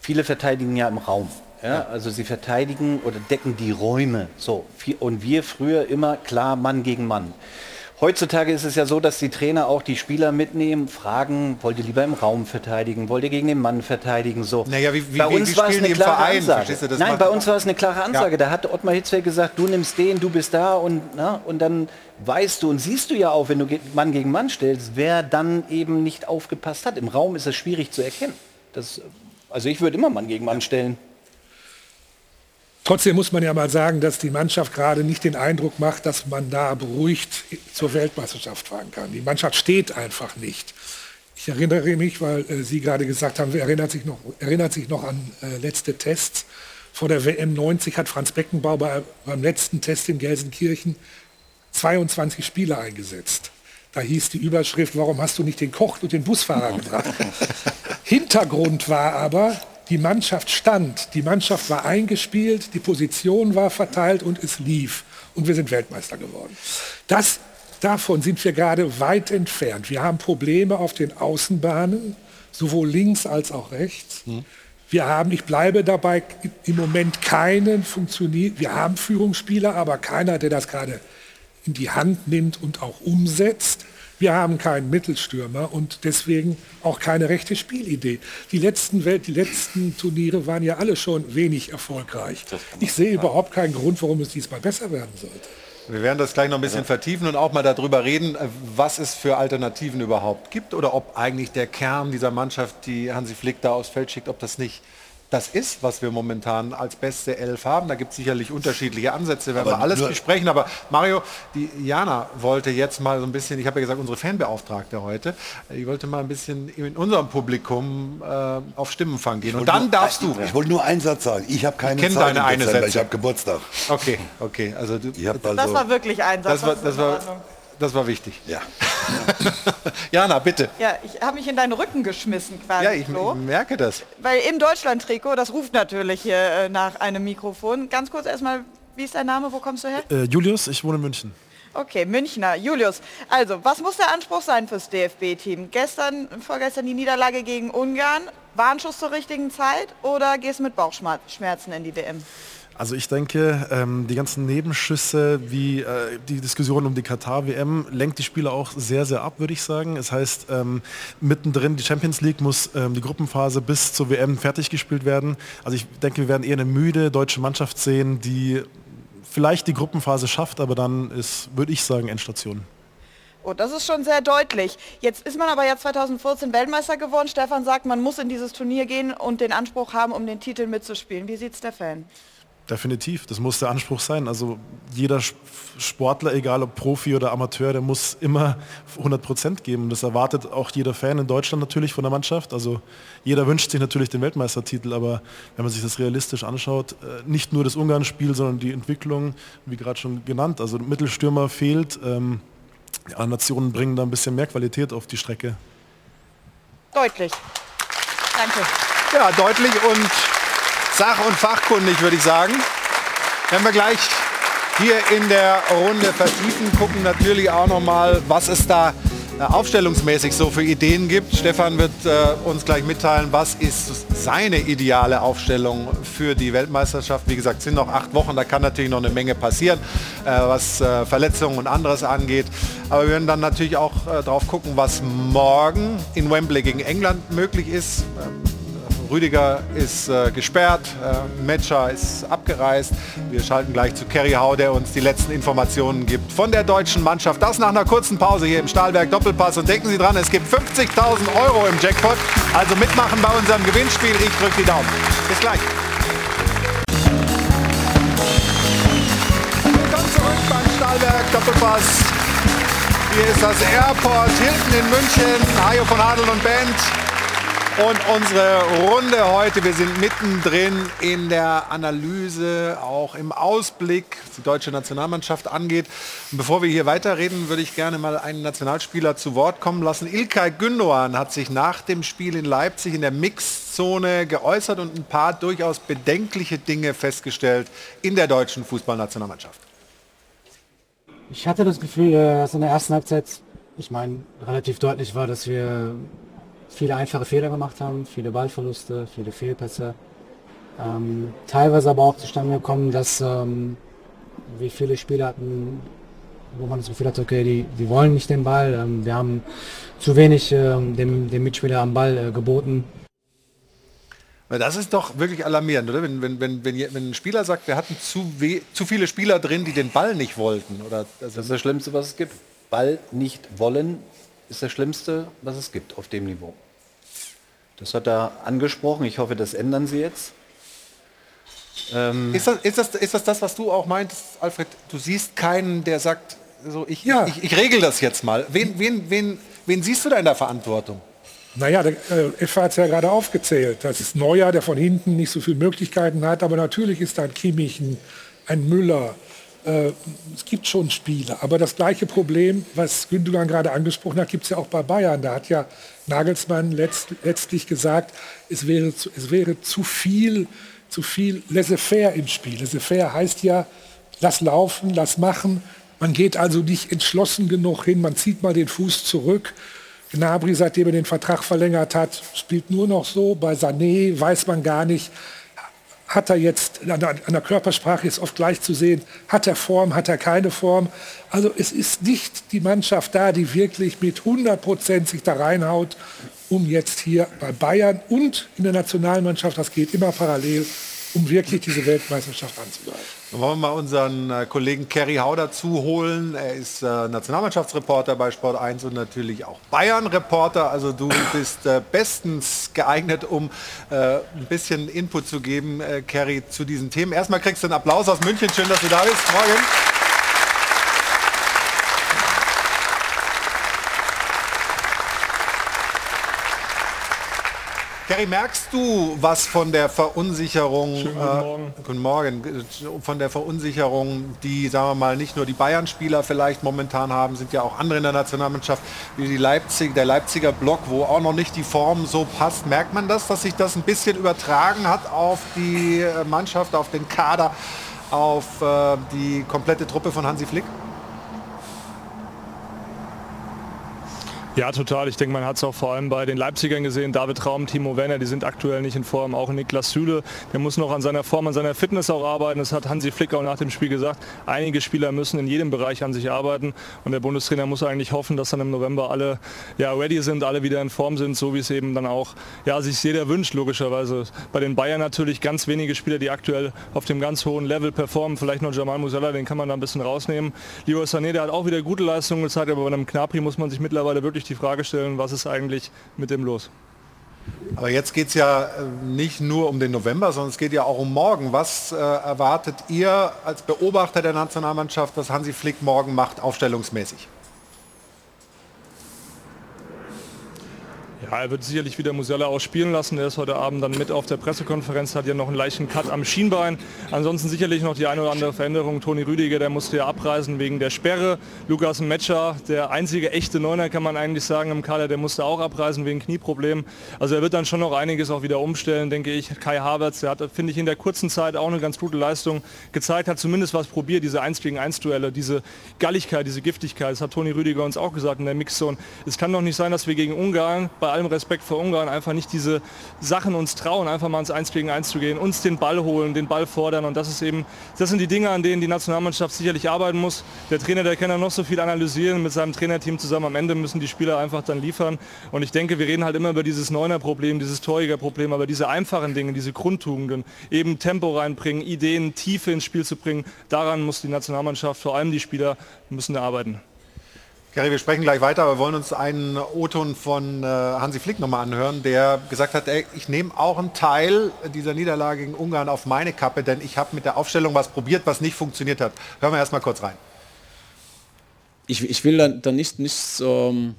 Viele verteidigen ja im Raum. Ja, also sie verteidigen oder decken die Räume. So. Und wir früher immer klar Mann gegen Mann. Heutzutage ist es ja so, dass die Trainer auch die Spieler mitnehmen, fragen, wollt ihr lieber im Raum verteidigen, wollt ihr gegen den Mann verteidigen, so. Naja, wie- wie- bei uns war es eine klare Verein, Ansage. du? Das Nein, bei uns war es eine klare Ansage. Ja. Da hat Ottmar Hitzfeld gesagt, du nimmst den, du bist da und, na, und dann weißt du und siehst du ja auch, wenn du Mann gegen Mann stellst, wer dann eben nicht aufgepasst hat. Im Raum ist es schwierig zu erkennen. Das, also ich würde immer Mann gegen Mann stellen. Trotzdem muss man ja mal sagen, dass die Mannschaft gerade nicht den Eindruck macht, dass man da beruhigt zur Weltmeisterschaft fahren kann. Die Mannschaft steht einfach nicht. Ich erinnere mich, weil äh, Sie gerade gesagt haben, erinnert sich noch, erinnert sich noch an äh, letzte Tests. Vor der WM 90 hat Franz Beckenbauer bei, beim letzten Test in Gelsenkirchen 22 Spieler eingesetzt. Da hieß die Überschrift, warum hast du nicht den Koch und den Busfahrer gebracht? Hintergrund war aber, die Mannschaft stand, die Mannschaft war eingespielt, die Position war verteilt und es lief. Und wir sind Weltmeister geworden. Das, davon sind wir gerade weit entfernt. Wir haben Probleme auf den Außenbahnen, sowohl links als auch rechts. Wir haben, ich bleibe dabei, im Moment keinen funktioniert. Wir haben Führungsspieler, aber keiner, der das gerade in die Hand nimmt und auch umsetzt. Wir haben keinen Mittelstürmer und deswegen auch keine rechte Spielidee. Die letzten, Welt, die letzten Turniere waren ja alle schon wenig erfolgreich. Ich sehe überhaupt keinen Grund, warum es diesmal besser werden sollte. Wir werden das gleich noch ein bisschen vertiefen und auch mal darüber reden, äh, was es für Alternativen überhaupt gibt oder ob eigentlich der Kern dieser Mannschaft, die Hansi Flick da aufs Feld schickt, ob das nicht das ist, was wir momentan als beste Elf haben. Da gibt es sicherlich unterschiedliche Ansätze, werden Aber wir alles besprechen. Aber Mario, die Jana wollte jetzt mal so ein bisschen, ich habe ja gesagt, unsere Fanbeauftragte heute, die wollte mal ein bisschen in unserem Publikum äh, auf Stimmenfang gehen. Und dann nur- darfst du. Ich wollte nur einen Satz sagen. Ich habe keine kenn Zeit deine eine. Sätze. Ich habe Geburtstag. Okay, okay. Also du, Ich Das also, war wirklich ein Satz. das war, das war. Das war wichtig. ja. Jana, bitte. Ja, ich habe mich in deinen Rücken geschmissen quasi, Ja, ich, ich merke das. Weil im Deutschland-Trikot, das ruft natürlich hier äh, nach einem Mikrofon. Ganz kurz erstmal, wie ist dein Name, wo kommst du her? Äh, Julius, ich wohne in München. Okay, Münchner. Julius, also, was muss der Anspruch sein fürs DFB-Team? Gestern, vorgestern die Niederlage gegen Ungarn. Warnschuss zur richtigen Zeit oder gehst du mit Bauchschmerzen in die WM? Also ich denke, ähm, die ganzen Nebenschüsse wie äh, die Diskussion um die Katar-WM lenkt die Spieler auch sehr, sehr ab, würde ich sagen. Es heißt, ähm, mittendrin die Champions League muss ähm, die Gruppenphase bis zur WM fertig gespielt werden. Also ich denke, wir werden eher eine müde deutsche Mannschaft sehen, die vielleicht die Gruppenphase schafft, aber dann ist, würde ich sagen, Endstation. Oh, das ist schon sehr deutlich. Jetzt ist man aber ja 2014 Weltmeister geworden. Stefan sagt, man muss in dieses Turnier gehen und den Anspruch haben, um den Titel mitzuspielen. Wie sieht's der Fan? Definitiv, das muss der Anspruch sein. Also jeder Sp- Sportler, egal ob Profi oder Amateur, der muss immer 100 Prozent geben. Das erwartet auch jeder Fan in Deutschland natürlich von der Mannschaft. Also jeder wünscht sich natürlich den Weltmeistertitel, aber wenn man sich das realistisch anschaut, äh, nicht nur das Ungarn-Spiel, sondern die Entwicklung, wie gerade schon genannt, also Mittelstürmer fehlt. Ähm, ja, Nationen bringen da ein bisschen mehr Qualität auf die Strecke. Deutlich. Danke. Ja, deutlich und sach- und fachkundig, würde ich sagen. Wenn wir gleich hier in der Runde vertiefen, gucken natürlich auch noch mal, was es da äh, aufstellungsmäßig so für Ideen gibt. Stefan wird äh, uns gleich mitteilen, was ist seine ideale Aufstellung für die Weltmeisterschaft. Wie gesagt, es sind noch acht Wochen, da kann natürlich noch eine Menge passieren, äh, was äh, Verletzungen und anderes angeht. Aber wir werden dann natürlich auch äh, drauf gucken, was morgen in Wembley gegen England möglich ist. Ähm, Rüdiger ist äh, gesperrt, äh, Metscher ist abgereist. Wir schalten gleich zu Kerry Hau, der uns die letzten Informationen gibt von der deutschen Mannschaft. Das nach einer kurzen Pause hier im Stahlwerk Doppelpass. Und denken Sie dran, es gibt 50.000 Euro im Jackpot. Also mitmachen bei unserem Gewinnspiel. Ich drücke die Daumen. Bis gleich. Willkommen zurück beim Stahlwerk Doppelpass. Hier ist das Airport Hilton in München. Hajo von Adel und Band. Und unsere Runde heute, wir sind mittendrin in der Analyse, auch im Ausblick, was die deutsche Nationalmannschaft angeht. Und bevor wir hier weiterreden, würde ich gerne mal einen Nationalspieler zu Wort kommen lassen. Ilkay Gündoğan hat sich nach dem Spiel in Leipzig in der Mixzone geäußert und ein paar durchaus bedenkliche Dinge festgestellt in der deutschen Fußballnationalmannschaft. Ich hatte das Gefühl, äh, dass in der ersten Halbzeit, ich meine, relativ deutlich war, dass wir viele einfache Fehler gemacht haben, viele Ballverluste, viele Fehlpässe. Ähm, teilweise aber auch zustande gekommen, dass ähm, wir viele Spieler hatten, wo man das Gefühl hatte, okay, die, die wollen nicht den Ball. Ähm, wir haben zu wenig ähm, dem, dem Mitspieler am Ball äh, geboten. Das ist doch wirklich alarmierend, oder? Wenn, wenn, wenn, wenn, ein Spieler sagt, wir hatten zu, zu viele Spieler drin, die den Ball nicht wollten. Oder, also Das ist das Schlimmste, was es gibt. Ball nicht wollen ist das Schlimmste, was es gibt auf dem Niveau. Das hat er angesprochen. Ich hoffe, das ändern Sie jetzt. Ähm, ist, das, ist, das, ist das das, was du auch meintest, Alfred? Du siehst keinen, der sagt, so, ich, Ja. ich, ich regel das jetzt mal. Wen, wen, wen, wen siehst du da in der Verantwortung? Naja, der äh, Effa hat es ja gerade aufgezählt. Das ist Neuer, der von hinten nicht so viele Möglichkeiten hat. Aber natürlich ist da ein Kimmich, ein, ein Müller. Äh, es gibt schon Spiele. Aber das gleiche Problem, was Gündogan gerade angesprochen hat, gibt es ja auch bei Bayern. Da hat ja Nagelsmann letzt, letztlich gesagt, es wäre, zu, es wäre zu viel, zu viel laissez-faire im Spiel. Laissez-faire heißt ja, lass laufen, lass machen. Man geht also nicht entschlossen genug hin, man zieht mal den Fuß zurück. Gnabry, seitdem er den Vertrag verlängert hat, spielt nur noch so. Bei Sané weiß man gar nicht, hat er jetzt, an der, an der Körpersprache ist oft gleich zu sehen, hat er Form, hat er keine Form. Also es ist nicht die Mannschaft da, die wirklich mit 100 Prozent sich da reinhaut, um jetzt hier bei Bayern und in der Nationalmannschaft, das geht immer parallel, um wirklich diese Weltmeisterschaft anzugreifen. Dann wollen wir mal unseren äh, Kollegen Kerry Hau dazu holen. Er ist äh, Nationalmannschaftsreporter bei Sport 1 und natürlich auch Bayern-Reporter. Also du bist äh, bestens geeignet, um äh, ein bisschen Input zu geben, äh, Kerry, zu diesen Themen. Erstmal kriegst du einen Applaus aus München. Schön, dass du da bist. Morgen. Kerry, merkst du was von der Verunsicherung, Schönen guten Morgen. Äh, guten Morgen, von der Verunsicherung, die, sagen wir mal, nicht nur die Bayern-Spieler vielleicht momentan haben, sind ja auch andere in der Nationalmannschaft, wie die Leipzig, der Leipziger Block, wo auch noch nicht die Form so passt. Merkt man das, dass sich das ein bisschen übertragen hat auf die äh, Mannschaft, auf den Kader, auf äh, die komplette Truppe von Hansi Flick? Ja, total. Ich denke, man hat es auch vor allem bei den Leipzigern gesehen. David Raum, Timo Werner, die sind aktuell nicht in Form. Auch Niklas Süle, der muss noch an seiner Form, an seiner Fitness auch arbeiten. Das hat Hansi Flick auch nach dem Spiel gesagt. Einige Spieler müssen in jedem Bereich an sich arbeiten. Und der Bundestrainer muss eigentlich hoffen, dass dann im November alle ja, ready sind, alle wieder in Form sind, so wie es eben dann auch ja, sich jeder wünscht, logischerweise. Bei den Bayern natürlich ganz wenige Spieler, die aktuell auf dem ganz hohen Level performen. Vielleicht noch Jamal Musiala, den kann man da ein bisschen rausnehmen. Leroy Sané, der hat auch wieder gute Leistungen gezeigt, aber bei einem Knapri muss man sich mittlerweile wirklich die Frage stellen, was ist eigentlich mit dem los? Aber jetzt geht es ja äh, nicht nur um den November, sondern es geht ja auch um morgen. Was äh, erwartet ihr als Beobachter der Nationalmannschaft, was Hansi Flick morgen macht, aufstellungsmäßig? Ja, er wird sicherlich wieder Musiala ausspielen lassen. Er ist heute Abend dann mit auf der Pressekonferenz, hat ja noch einen leichten Cut am Schienbein. Ansonsten sicherlich noch die eine oder andere Veränderung. Toni Rüdiger, der musste ja abreisen wegen der Sperre. Lukas Metscher, der einzige echte Neuner, kann man eigentlich sagen, im Kader, der musste auch abreisen wegen Knieproblemen. Also er wird dann schon noch einiges auch wieder umstellen, denke ich. Kai Havertz, der hat, finde ich, in der kurzen Zeit auch eine ganz gute Leistung gezeigt, hat zumindest was probiert, diese 1 gegen 1 Duelle, diese Galligkeit, diese Giftigkeit. Das hat Toni Rüdiger uns auch gesagt in der Mixzone. Es kann doch nicht sein, dass wir gegen Ungarn bei allem Respekt vor Ungarn einfach nicht diese Sachen uns trauen, einfach mal ins 1 gegen 1 zu gehen, uns den Ball holen, den Ball fordern und das ist eben, das sind die Dinge, an denen die Nationalmannschaft sicherlich arbeiten muss. Der Trainer, der kann ja noch so viel analysieren mit seinem Trainerteam zusammen. Am Ende müssen die Spieler einfach dann liefern und ich denke, wir reden halt immer über dieses Neuner-Problem, dieses Torjäger-Problem, aber diese einfachen Dinge, diese Grundtugenden, eben Tempo reinbringen, Ideen, Tiefe ins Spiel zu bringen, daran muss die Nationalmannschaft, vor allem die Spieler, müssen arbeiten. Gary, wir sprechen gleich weiter, aber wir wollen uns einen O-Ton von äh, Hansi Flick nochmal anhören, der gesagt hat, ey, ich nehme auch einen Teil dieser Niederlage gegen Ungarn auf meine Kappe, denn ich habe mit der Aufstellung was probiert, was nicht funktioniert hat. Hören wir erstmal kurz rein. Ich, ich will da, da nicht, nicht ähm,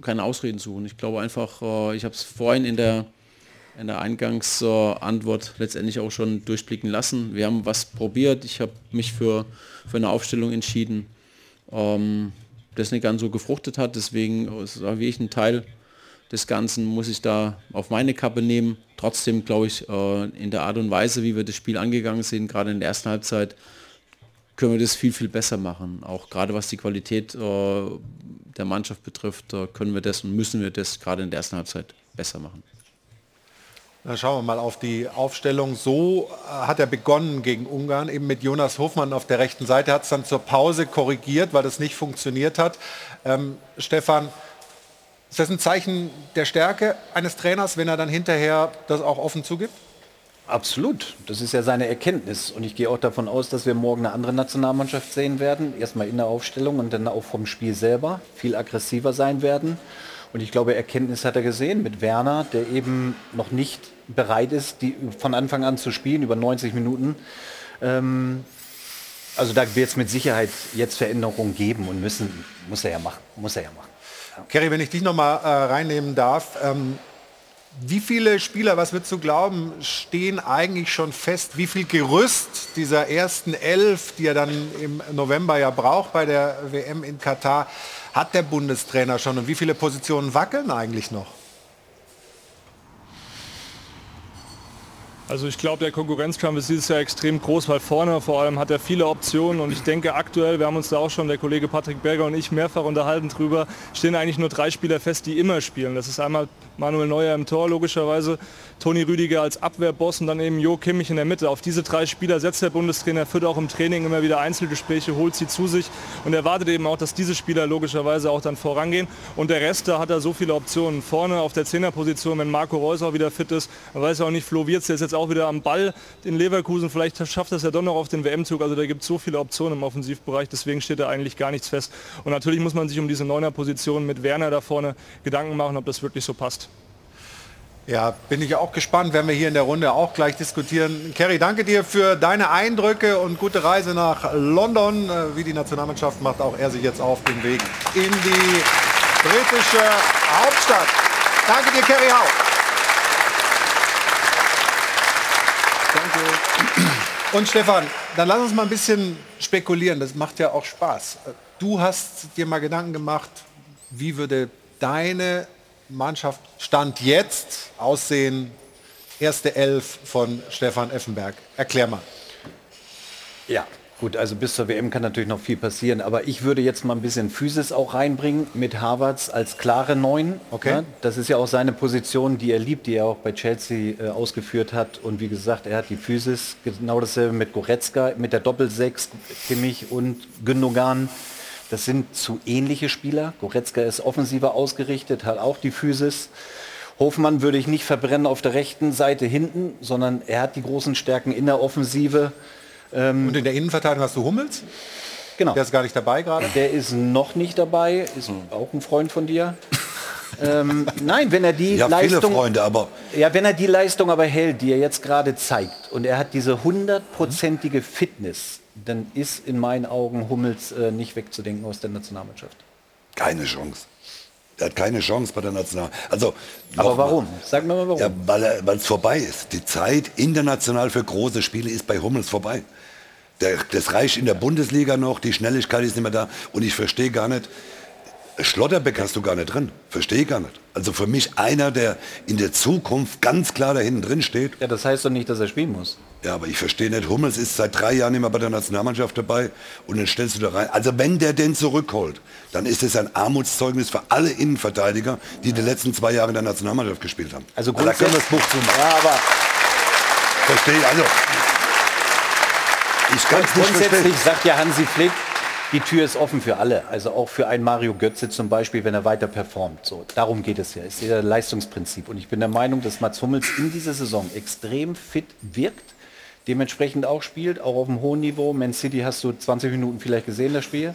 keine Ausreden suchen. Ich glaube einfach, äh, ich habe es vorhin in der, in der Eingangsantwort letztendlich auch schon durchblicken lassen. Wir haben was probiert. Ich habe mich für, für eine Aufstellung entschieden. Ähm, das nicht ganz so gefruchtet hat. Deswegen ist ich ein Teil des Ganzen, muss ich da auf meine Kappe nehmen. Trotzdem glaube ich, äh, in der Art und Weise, wie wir das Spiel angegangen sind, gerade in der ersten Halbzeit, können wir das viel, viel besser machen. Auch gerade was die Qualität äh, der Mannschaft betrifft, äh, können wir das und müssen wir das gerade in der ersten Halbzeit besser machen. Dann schauen wir mal auf die Aufstellung. So hat er begonnen gegen Ungarn, eben mit Jonas Hofmann auf der rechten Seite, hat es dann zur Pause korrigiert, weil das nicht funktioniert hat. Ähm, Stefan, ist das ein Zeichen der Stärke eines Trainers, wenn er dann hinterher das auch offen zugibt? Absolut. Das ist ja seine Erkenntnis. Und ich gehe auch davon aus, dass wir morgen eine andere Nationalmannschaft sehen werden. Erstmal in der Aufstellung und dann auch vom Spiel selber viel aggressiver sein werden. Und ich glaube, Erkenntnis hat er gesehen mit Werner, der eben noch nicht bereit ist, die von Anfang an zu spielen, über 90 Minuten. Ähm, also da wird es mit Sicherheit jetzt Veränderungen geben und müssen, muss er ja machen. Muss er ja machen. Ja. Kerry, wenn ich dich noch mal äh, reinnehmen darf, ähm, wie viele Spieler, was würdest du glauben, stehen eigentlich schon fest? Wie viel Gerüst dieser ersten Elf, die er dann im November ja braucht bei der WM in Katar, hat der Bundestrainer schon und wie viele Positionen wackeln eigentlich noch? Also ich glaube, der Konkurrenzkampf ist dieses Jahr extrem groß, weil vorne vor allem hat er viele Optionen und ich denke aktuell, wir haben uns da auch schon, der Kollege Patrick Berger und ich, mehrfach unterhalten drüber, stehen eigentlich nur drei Spieler fest, die immer spielen. Das ist einmal Manuel Neuer im Tor logischerweise, Toni Rüdiger als Abwehrboss und dann eben Jo Kimmich in der Mitte. Auf diese drei Spieler setzt der Bundestrainer, führt auch im Training immer wieder Einzelgespräche, holt sie zu sich und erwartet eben auch, dass diese Spieler logischerweise auch dann vorangehen. Und der Rest, da hat er so viele Optionen. Vorne auf der Zehnerposition, wenn Marco Reus auch wieder fit ist, man weiß auch nicht, Flo Wirtz, der ist jetzt auch wieder am Ball in Leverkusen. Vielleicht schafft es ja doch noch auf den WM-Zug. Also da gibt es so viele Optionen im Offensivbereich. Deswegen steht da eigentlich gar nichts fest. Und natürlich muss man sich um diese Neuner-Position mit Werner da vorne Gedanken machen, ob das wirklich so passt. Ja, bin ich auch gespannt, werden wir hier in der Runde auch gleich diskutieren. Kerry, danke dir für deine Eindrücke und gute Reise nach London. Äh, Wie die Nationalmannschaft macht auch er sich jetzt auf den Weg in die britische Hauptstadt. Danke dir, Kerry Hau. Danke. Und Stefan, dann lass uns mal ein bisschen spekulieren. Das macht ja auch Spaß. Du hast dir mal Gedanken gemacht, wie würde deine Mannschaft Stand jetzt aussehen? Erste Elf von Stefan Effenberg. Erklär mal. Ja, gut, also bis zur WM kann natürlich noch viel passieren, aber ich würde jetzt mal ein bisschen Physis auch reinbringen mit Havertz als klare Neun. Okay. Ja, das ist ja auch seine Position, die er liebt, die er auch bei Chelsea äh, ausgeführt hat. Und wie gesagt, er hat die Physis, genau dasselbe mit Goretzka, mit der Doppelsechs, Kimmich und Gündogan. Das sind zu ähnliche Spieler. Goretzka ist offensiver ausgerichtet, hat auch die Physis. Hofmann würde ich nicht verbrennen auf der rechten Seite hinten, sondern er hat die großen Stärken in der Offensive. Und in der Innenverteidigung hast du Hummels? Genau. Der ist gar nicht dabei gerade. Der ist noch nicht dabei, ist auch ein Freund von dir. Ähm, nein, wenn er die Ja, Leistung, Freunde, aber ja, wenn er die Leistung aber hält, die er jetzt gerade zeigt, und er hat diese hundertprozentige Fitness, dann ist in meinen Augen Hummels äh, nicht wegzudenken aus der Nationalmannschaft. keine Chance. Er hat keine Chance bei der National. Also, Aber warum? Sag mir mal warum. Ja, weil weil es vorbei ist. Die Zeit international für große Spiele ist bei Hummels vorbei. Der, das reicht in der Bundesliga noch, die Schnelligkeit ist nicht mehr da. Und ich verstehe gar nicht, Schlotterbeck hast du gar nicht drin. Verstehe gar nicht. Also für mich einer, der in der Zukunft ganz klar da hinten drin steht. Ja, das heißt doch nicht, dass er spielen muss. Ja, aber ich verstehe nicht, Hummels ist seit drei Jahren mehr bei der Nationalmannschaft dabei und dann stellst du da rein. Also wenn der den zurückholt, dann ist es ein Armutszeugnis für alle Innenverteidiger, die die letzten zwei Jahre in der Nationalmannschaft gespielt haben. Also da können wir das Buch zumachen. Ja, aber Verstehe, also. Ich kann es nicht grundsätzlich verstehen. sagt ja Hansi Flick, die Tür ist offen für alle. Also auch für einen Mario Götze zum Beispiel, wenn er weiter performt. So, darum geht es ja. Es ist ja das Leistungsprinzip. Und ich bin der Meinung, dass Mats Hummels in dieser Saison extrem fit wirkt. Dementsprechend auch spielt, auch auf einem hohen Niveau. Man City hast du 20 Minuten vielleicht gesehen, das Spiel?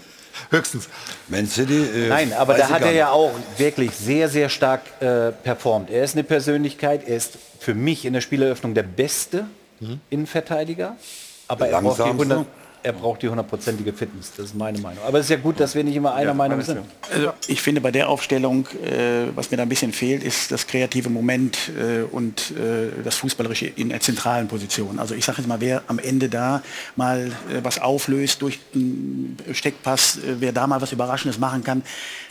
Höchstens. Man City, äh, Nein, aber da hat er ja auch wirklich sehr, sehr stark äh, performt. Er ist eine Persönlichkeit, er ist für mich in der Spieleröffnung der beste Innenverteidiger. Aber er braucht, die Langsamste. 100, er braucht die hundertprozentige Fitness. Das ist meine Meinung. Aber es ist ja gut, dass wir nicht immer einer Meinung sind. Also ich finde bei der Aufstellung, äh, was mir da ein bisschen fehlt, ist das kreative Moment äh, und äh, das Fußballerische in der zentralen Position. Also ich sage jetzt mal, wer am Ende da mal äh, was auflöst durch einen Steckpass, äh, wer da mal was Überraschendes machen kann,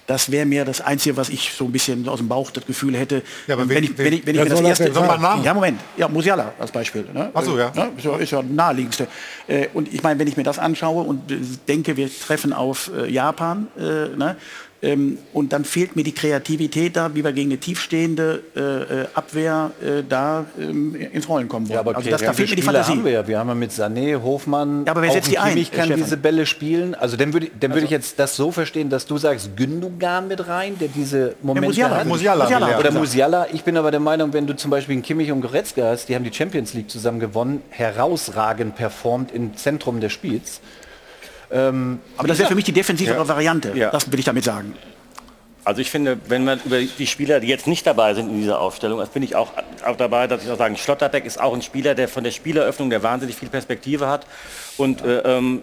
das wäre mir das Einzige, was ich so ein bisschen aus dem Bauch das Gefühl hätte. Ja, aber wenn, wen- ich, wenn, ich, wenn ich mir das erste... Ja, Moment. Ja, Musiala als Beispiel. Ne? Ach so, ja. Ne? Ist ja, ist ja naheliegendste. Äh, und ich meine, wenn ich mir das anschaue und äh, denke, wir treffen auf äh, Japan, äh, ne? Ähm, und dann fehlt mir die Kreativität da, wie wir gegen eine tiefstehende äh, äh, Abwehr äh, da ähm, ins Rollen kommen wollen. Ja, aber also das, da fehlt mir die Fantasie. haben wir ja. Wir haben ja mit Sané, Hofmann, Ja, aber wer setzt die ein ein, Kimmich kann Stefan? diese Bälle spielen. Also dann würde ich, dann würde ich jetzt das so verstehen, dass du sagst, Gündogan mit rein, der diese Momente Musiala. hat. Musiala, Musiala. er. Oder. Musiala. Ich bin aber der Meinung, wenn du zum Beispiel einen Kimmich und Goretzka hast, die haben die Champions League zusammen gewonnen, herausragend performt im Zentrum des Spiels. Aber das wäre für mich die defensivere Variante. Ja. Das will ich damit sagen. Also ich finde, wenn man über die Spieler, die jetzt nicht dabei sind in dieser Aufstellung, das bin ich auch, auch dabei, dass ich auch sagen, Schlotterbeck ist auch ein Spieler, der von der Spieleröffnung, der wahnsinnig viel Perspektive hat und äh, ähm,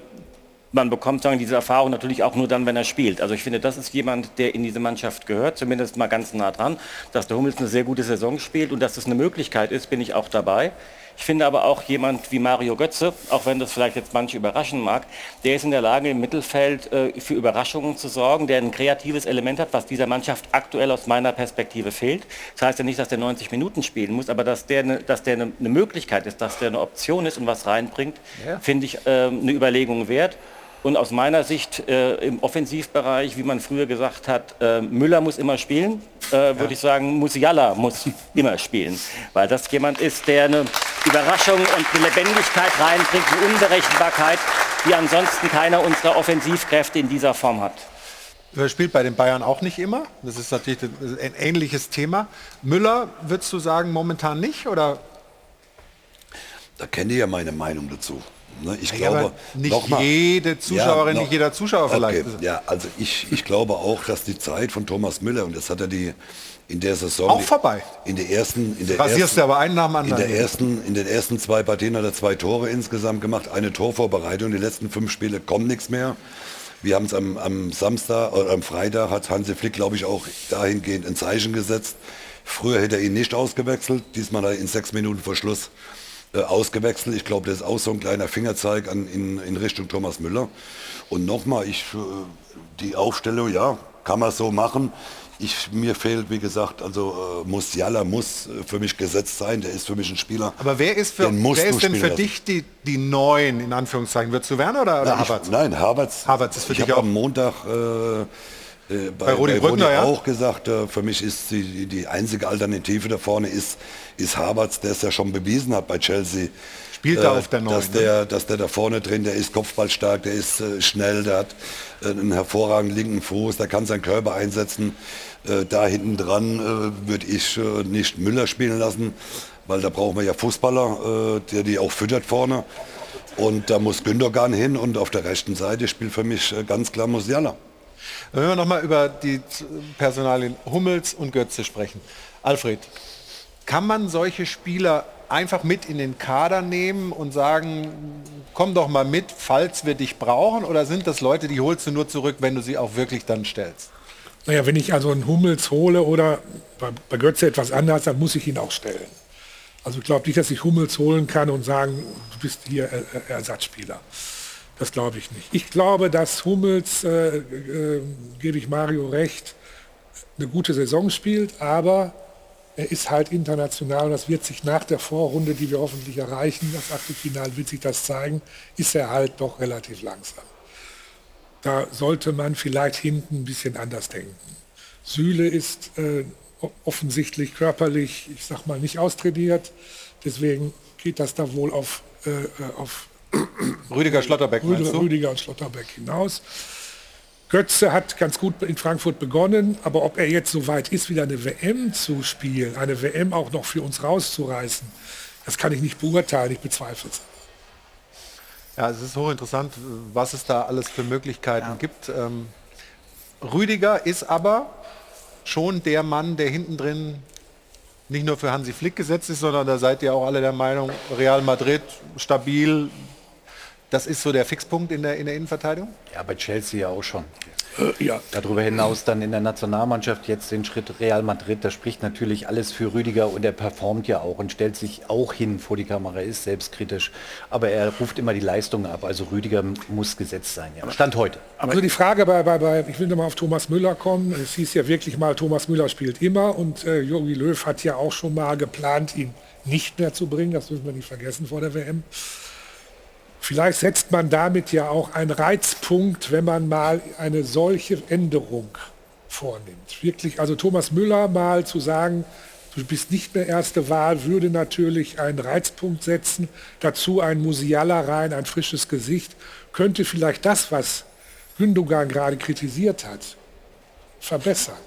man bekommt sagen, diese Erfahrung natürlich auch nur dann, wenn er spielt. Also ich finde, das ist jemand, der in diese Mannschaft gehört, zumindest mal ganz nah dran. Dass der Hummels eine sehr gute Saison spielt und dass das eine Möglichkeit ist, bin ich auch dabei. Ich finde aber auch jemand wie Mario Götze, auch wenn das vielleicht jetzt manche überraschen mag, der ist in der Lage, im Mittelfeld äh, für Überraschungen zu sorgen, der ein kreatives Element hat, was dieser Mannschaft aktuell aus meiner Perspektive fehlt. Das heißt ja nicht, dass der 90 Minuten spielen muss, aber dass der, ne, dass der eine, Möglichkeit ist, dass der eine Option ist und was reinbringt, finde ich ähm, eine Überlegung wert. Und aus meiner Sicht äh, im Offensivbereich, wie man früher gesagt hat, äh, Müller muss immer spielen, äh, würde ich sagen, Musiala muss immer spielen. Weil das jemand ist, der eine Überraschung und eine Lebendigkeit reinbringt, eine Unberechenbarkeit, die ansonsten keiner unserer Offensivkräfte in dieser Form hat. Er spielt bei den Bayern auch nicht immer. Das ist natürlich ein ähnliches Thema. Müller, würdest du sagen, momentan nicht? Oder Da kennt ihr ja meine Meinung dazu. Ne, ich Ja, glaube, aber nicht mal- jede Zuschauerin, noch- nicht jeder Zuschauer vielleicht. Okay, ja, also ich, ich glaube auch, dass die Zeit von Thomas Müller, und das hat er die in der Saison... Auch die, vorbei. In der ersten... In der Rasierst ersten, du aber einen nach dem in, der ersten, in den ersten zwei Partien hat er zwei Tore insgesamt gemacht, eine Torvorbereitung. Die letzten fünf Spiele kommt nichts mehr. Wir haben es am, am Samstag oder am Freitag hat Hansi Flick, glaube ich, auch dahingehend ein Zeichen gesetzt. Früher hätte er ihn nicht ausgewechselt, diesmal hat er in sechs Minuten vor Schluss äh, ausgewechselt. Ich glaube, das ist auch so ein kleiner Fingerzeig an, in, in Richtung Thomas Müller. Und nochmal, ich, äh, die Aufstellung, ja, kann man so machen. Ich, mir fehlt, wie gesagt, also äh, Musiala muss äh, für mich gesetzt sein. Der ist für mich ein Spieler. Aber wer ist, für, den wer ist denn für lassen. dich die, die Neuen, in Anführungszeichen? Wird zu Werner oder, oder ich, Havertz? nein, Havertz. Havertz ist für ich dich habe auch- am Montag äh, äh, bei, Bei Rudi Brückner, ja? auch gesagt, äh, für mich ist die, die einzige Alternative da vorne ist, ist Havertz, der es ja schon bewiesen hat bei Chelsea. Spielt er auf der Neun, dass ne? der, dass der da vorne drin, der ist kopfballstark, der ist äh, schnell, der hat äh, einen hervorragenden linken Fuß, der kann seinen Körper einsetzen. Äh, da hinten dran äh, würde ich äh, nicht Müller spielen lassen, weil da brauchen wir ja Fußballer, äh, der die auch füttert vorne. Und da muss Gündogan hin und auf der rechten Seite spielt für mich äh, ganz klar Musiala. Wenn wir nochmal über die Personalien Hummels und Götze sprechen. Alfred, kann man solche Spieler einfach mit in den Kader nehmen und sagen, komm doch mal mit, falls wir dich brauchen? Oder sind das Leute, die holst du nur zurück, wenn du sie auch wirklich dann stellst? Naja, wenn ich also einen Hummels hole oder bei, bei Götze etwas anders, dann muss ich ihn auch stellen. Also ich glaube nicht, dass ich Hummels holen kann und sagen, du bist hier Er- Er- Ersatzspieler. Das glaube ich nicht. Ich glaube, dass Hummels, äh, äh, gebe ich Mario recht, eine gute Saison spielt, aber er ist halt international und das wird sich nach der Vorrunde, die wir hoffentlich erreichen, das Achtelfinale wird sich das zeigen, ist er halt doch relativ langsam. Da sollte man vielleicht hinten ein bisschen anders denken. Süle ist äh, offensichtlich körperlich, ich sag mal, nicht austrainiert. Deswegen geht das da wohl auf, äh, äh, auf Rüdiger Schlotterbeck, meinst Rüdiger, du? Rüdiger und Schlotterbeck hinaus. Götze hat ganz gut in Frankfurt begonnen, aber ob er jetzt so weit ist, wieder eine WM zu spielen, eine WM auch noch für uns rauszureißen, das kann ich nicht beurteilen, ich bezweifle es. Ja, es ist hochinteressant, was es da alles für Möglichkeiten gibt. Ähm, Rüdiger ist aber schon der Mann, der hinten drin nicht nur für Hansi Flick gesetzt ist, sondern da seid ihr auch alle der Meinung, Real Madrid stabil, das ist so der Fixpunkt in der, in der Innenverteidigung? Ja, bei Chelsea ja auch schon. ja. Darüber hinaus dann in der Nationalmannschaft jetzt den Schritt Real Madrid, da spricht natürlich alles für Rüdiger und er performt ja auch und stellt sich auch hin vor die Kamera, ist selbstkritisch, aber er ruft immer die Leistung ab, also Rüdiger muss gesetzt sein, ja. Stand heute. Also die Frage bei, bei, bei, ich will nochmal auf Thomas Müller kommen. Es hieß ja wirklich mal, Thomas Müller spielt immer und äh, Jogi Löw hat ja auch schon mal geplant, ihn nicht mehr zu bringen. Das dürfen wir nicht vergessen vor der WM. Vielleicht setzt man damit ja auch einen Reizpunkt, wenn man mal eine solche Änderung vornimmt. Wirklich, also Thomas Müller mal zu sagen, du bist nicht mehr erste Wahl, würde natürlich einen Reizpunkt setzen. Dazu ein Musiala rein, ein frisches Gesicht. Könnte vielleicht das, was Gündogan gerade kritisiert hat, verbessern.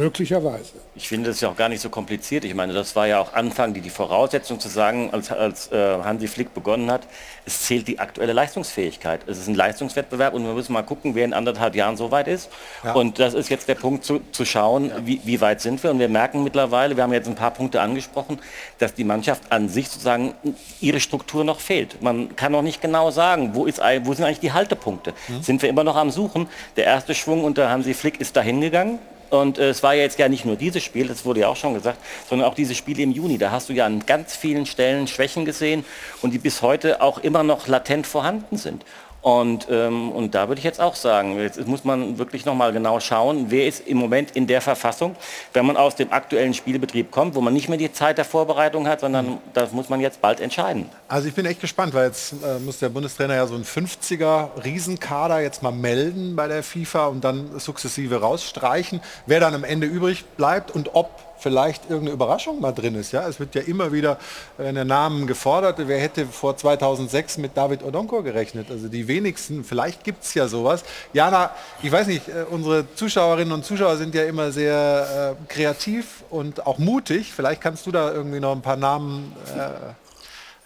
Möglicherweise. Ich finde das ja auch gar nicht so kompliziert. Ich meine, das war ja auch Anfang die, die Voraussetzung zu sagen, als, als äh, Hansi Flick begonnen hat, es zählt die aktuelle Leistungsfähigkeit. Es ist ein Leistungswettbewerb und wir müssen mal gucken, wer in anderthalb Jahren so weit ist. Ja. Und das ist jetzt der Punkt zu, zu schauen, wie, wie weit sind wir. Und wir merken mittlerweile, wir haben jetzt ein paar Punkte angesprochen, dass die Mannschaft an sich sozusagen ihre Struktur noch fehlt. Man kann noch nicht genau sagen, wo, ist, wo sind eigentlich die Haltepunkte. Sind wir immer noch am Suchen. Der erste Schwung unter Hansi Flick ist dahin gegangen. Und äh, es war ja jetzt ja nicht nur dieses Spiel, das wurde ja auch schon gesagt, sondern auch diese Spiele im Juni. Da hast du ja an ganz vielen Stellen Schwächen gesehen und die bis heute auch immer noch latent vorhanden sind. Und, ähm, und da würde ich jetzt auch sagen, jetzt muss man wirklich nochmal genau schauen, wer ist im Moment in der Verfassung, wenn man aus dem aktuellen Spielbetrieb kommt, wo man nicht mehr die Zeit der Vorbereitung hat, sondern das muss man jetzt bald entscheiden. Also ich bin echt gespannt, weil jetzt äh, muss der Bundestrainer ja so einen 50er Riesenkader jetzt mal melden bei der FIFA und dann sukzessive rausstreichen, wer dann am Ende übrig bleibt und ob vielleicht irgendeine Überraschung mal drin ist. Ja, es wird ja immer wieder äh, der Namen gefordert. Wer hätte vor 2006 mit David Odonko gerechnet? Also die wenigsten. Vielleicht gibt es ja sowas. Jana, ich weiß nicht, äh, unsere Zuschauerinnen und Zuschauer sind ja immer sehr äh, kreativ und auch mutig. Vielleicht kannst du da irgendwie noch ein paar Namen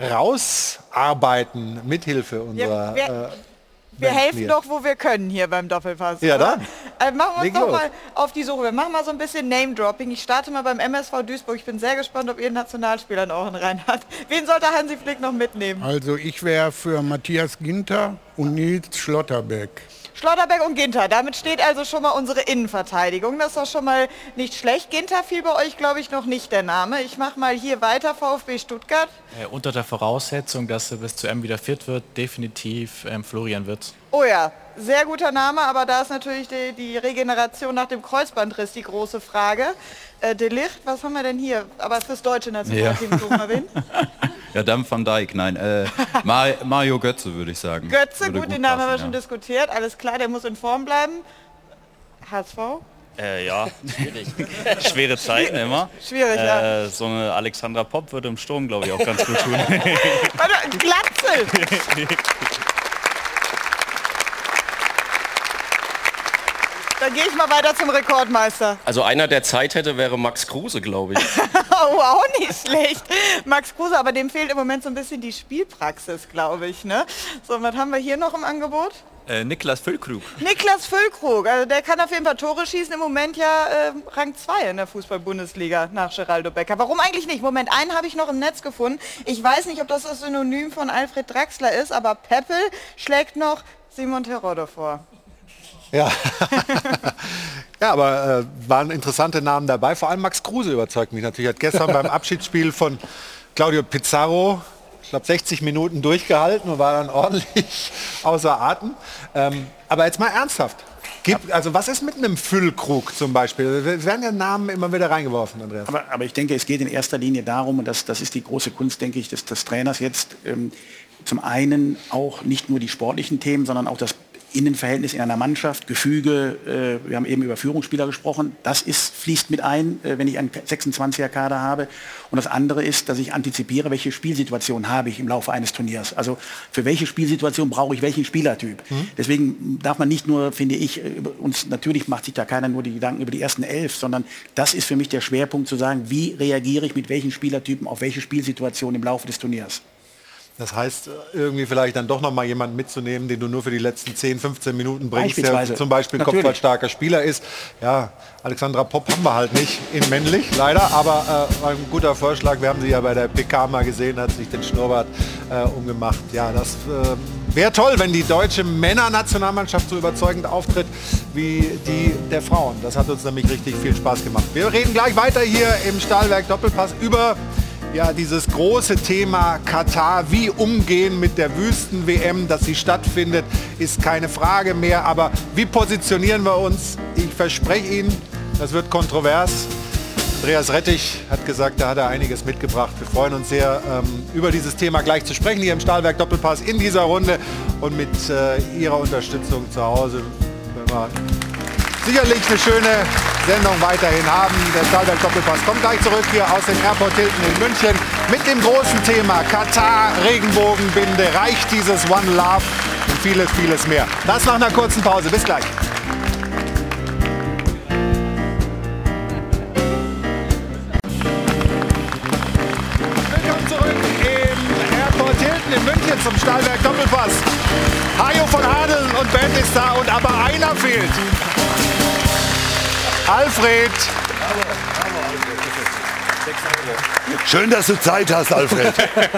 äh, rausarbeiten mithilfe unserer... äh, Wir helfen doch, wo wir können hier beim Doppelpass. Ja, oder? dann. Äh, machen wir uns Leg doch los. mal auf die Suche. Wir machen mal so ein bisschen Name-Dropping. Ich starte mal beim MSV Duisburg. Ich bin sehr gespannt, ob ihr einen Nationalspieler in euren Reihen hat. Wen sollte Hansi Flick noch mitnehmen? Also ich wäre für Matthias Ginter und Nils Schlotterbeck. Schlotterbeck und Ginter. Damit steht also schon mal unsere Innenverteidigung. Das ist doch schon mal nicht schlecht. Ginter fiel bei euch, glaube ich, noch nicht der Name. Ich mache mal hier weiter. VfB Stuttgart. Äh, unter der Voraussetzung, dass er bis zu M wieder fit wird, definitiv ähm, Florian Wirtz. Oh ja, sehr guter Name, aber da ist natürlich die, die Regeneration nach dem Kreuzbandriss die große Frage. Äh, De Ligt, was haben wir denn hier? Aber fürs deutsche Nationalteam Ja. suchen wir wen? Ja, dann Van Dijk, nein. Äh, Mar Mario Götze würde ich sagen. Götze, Würde gut, den Namen haben wir passen, schon ja. diskutiert. Alles klar, der muss in Form bleiben. HSV? Äh, ja, schwierig. Schwere Zeiten immer. Schwierig, ja. äh, So eine Alexandra Popp würde im Sturm, glaube ich, auch ganz gut tun. Glatzel! Dann gehe ich mal weiter zum Rekordmeister. Also einer, der Zeit hätte, wäre Max Kruse, glaube ich. Oh, auch nicht schlecht. Max Kruse, aber dem fehlt im Moment so ein bisschen die Spielpraxis, glaube ich. Ne? So, was haben wir hier noch im Angebot? Äh, Niklas Füllkrug. Niklas Füllkrug, also der kann auf jeden Fall Tore schießen, im Moment ja äh, Rang 2 in der Fußball-Bundesliga nach Geraldo Becker. Warum eigentlich nicht? Moment, einen habe ich noch im Netz gefunden. Ich weiß nicht, ob das das Synonym von Alfred Draxler ist, aber Peppel schlägt noch Simon Terodde vor. Ja. ja, aber äh, waren interessante Namen dabei. Vor allem Max Kruse überzeugt mich natürlich. Hat gestern beim Abschiedsspiel von Claudio Pizarro, ich glaube 60 Minuten durchgehalten und war dann ordentlich außer Atem. Ähm, aber jetzt mal ernsthaft. Gibt, also was ist mit einem Füllkrug zum Beispiel? Es werden ja Namen immer wieder reingeworfen, Andreas. Aber, aber ich denke, es geht in erster Linie darum, und das, das ist die große Kunst, denke ich, des, des Trainers jetzt, ähm, zum einen auch nicht nur die sportlichen Themen, sondern auch das Innenverhältnis in einer Mannschaft, Gefüge, äh, wir haben eben über Führungsspieler gesprochen, das ist, fließt mit ein, äh, wenn ich einen 26er Kader habe. Und das andere ist, dass ich antizipiere, welche Spielsituation habe ich im Laufe eines Turniers. Also für welche Spielsituation brauche ich welchen Spielertyp. Deswegen darf man nicht nur, finde ich, äh, uns natürlich macht sich da keiner nur die Gedanken über die ersten elf, sondern das ist für mich der Schwerpunkt zu sagen, wie reagiere ich mit welchen Spielertypen auf welche Spielsituation im Laufe des Turniers. Das heißt, irgendwie vielleicht dann doch noch mal jemanden mitzunehmen, den du nur für die letzten 10, 15 Minuten bringst, der zum Beispiel kopfballstarker Spieler ist. Ja, Alexandra Popp haben wir halt nicht in männlich, leider, aber äh, ein guter Vorschlag. Wir haben sie ja bei der PK mal gesehen, hat sich den Schnurrbart äh, umgemacht. Ja, das äh, wäre toll, wenn die deutsche Männernationalmannschaft so überzeugend auftritt wie die der Frauen. Das hat uns nämlich richtig viel Spaß gemacht. Wir reden gleich weiter hier im Stahlwerk Doppelpass über ja, dieses große Thema Katar, wie umgehen mit der Wüsten-WM, dass sie stattfindet, ist keine Frage mehr. Aber wie positionieren wir uns? Ich verspreche Ihnen, das wird kontrovers. Andreas Rettich hat gesagt, da hat er einiges mitgebracht. Wir freuen uns sehr, ähm, über dieses Thema gleich zu sprechen hier im Stahlwerk Doppelpass in dieser Runde und mit äh, Ihrer Unterstützung zu Hause. Wenn wir sicherlich eine schöne Sendung weiterhin haben. Der Stahlberg Doppelpass kommt gleich zurück hier aus dem Airport Hilton in München mit dem großen Thema Katar, Regenbogenbinde, reicht dieses One Love und vieles, vieles mehr. Das nach einer kurzen Pause. Bis gleich. Willkommen zurück im Airport Hilton in München zum Stahlberg Doppelpass. Hajo von Adeln und Band ist da und aber einer fehlt. Alfred. Schön, dass du Zeit hast, Alfred.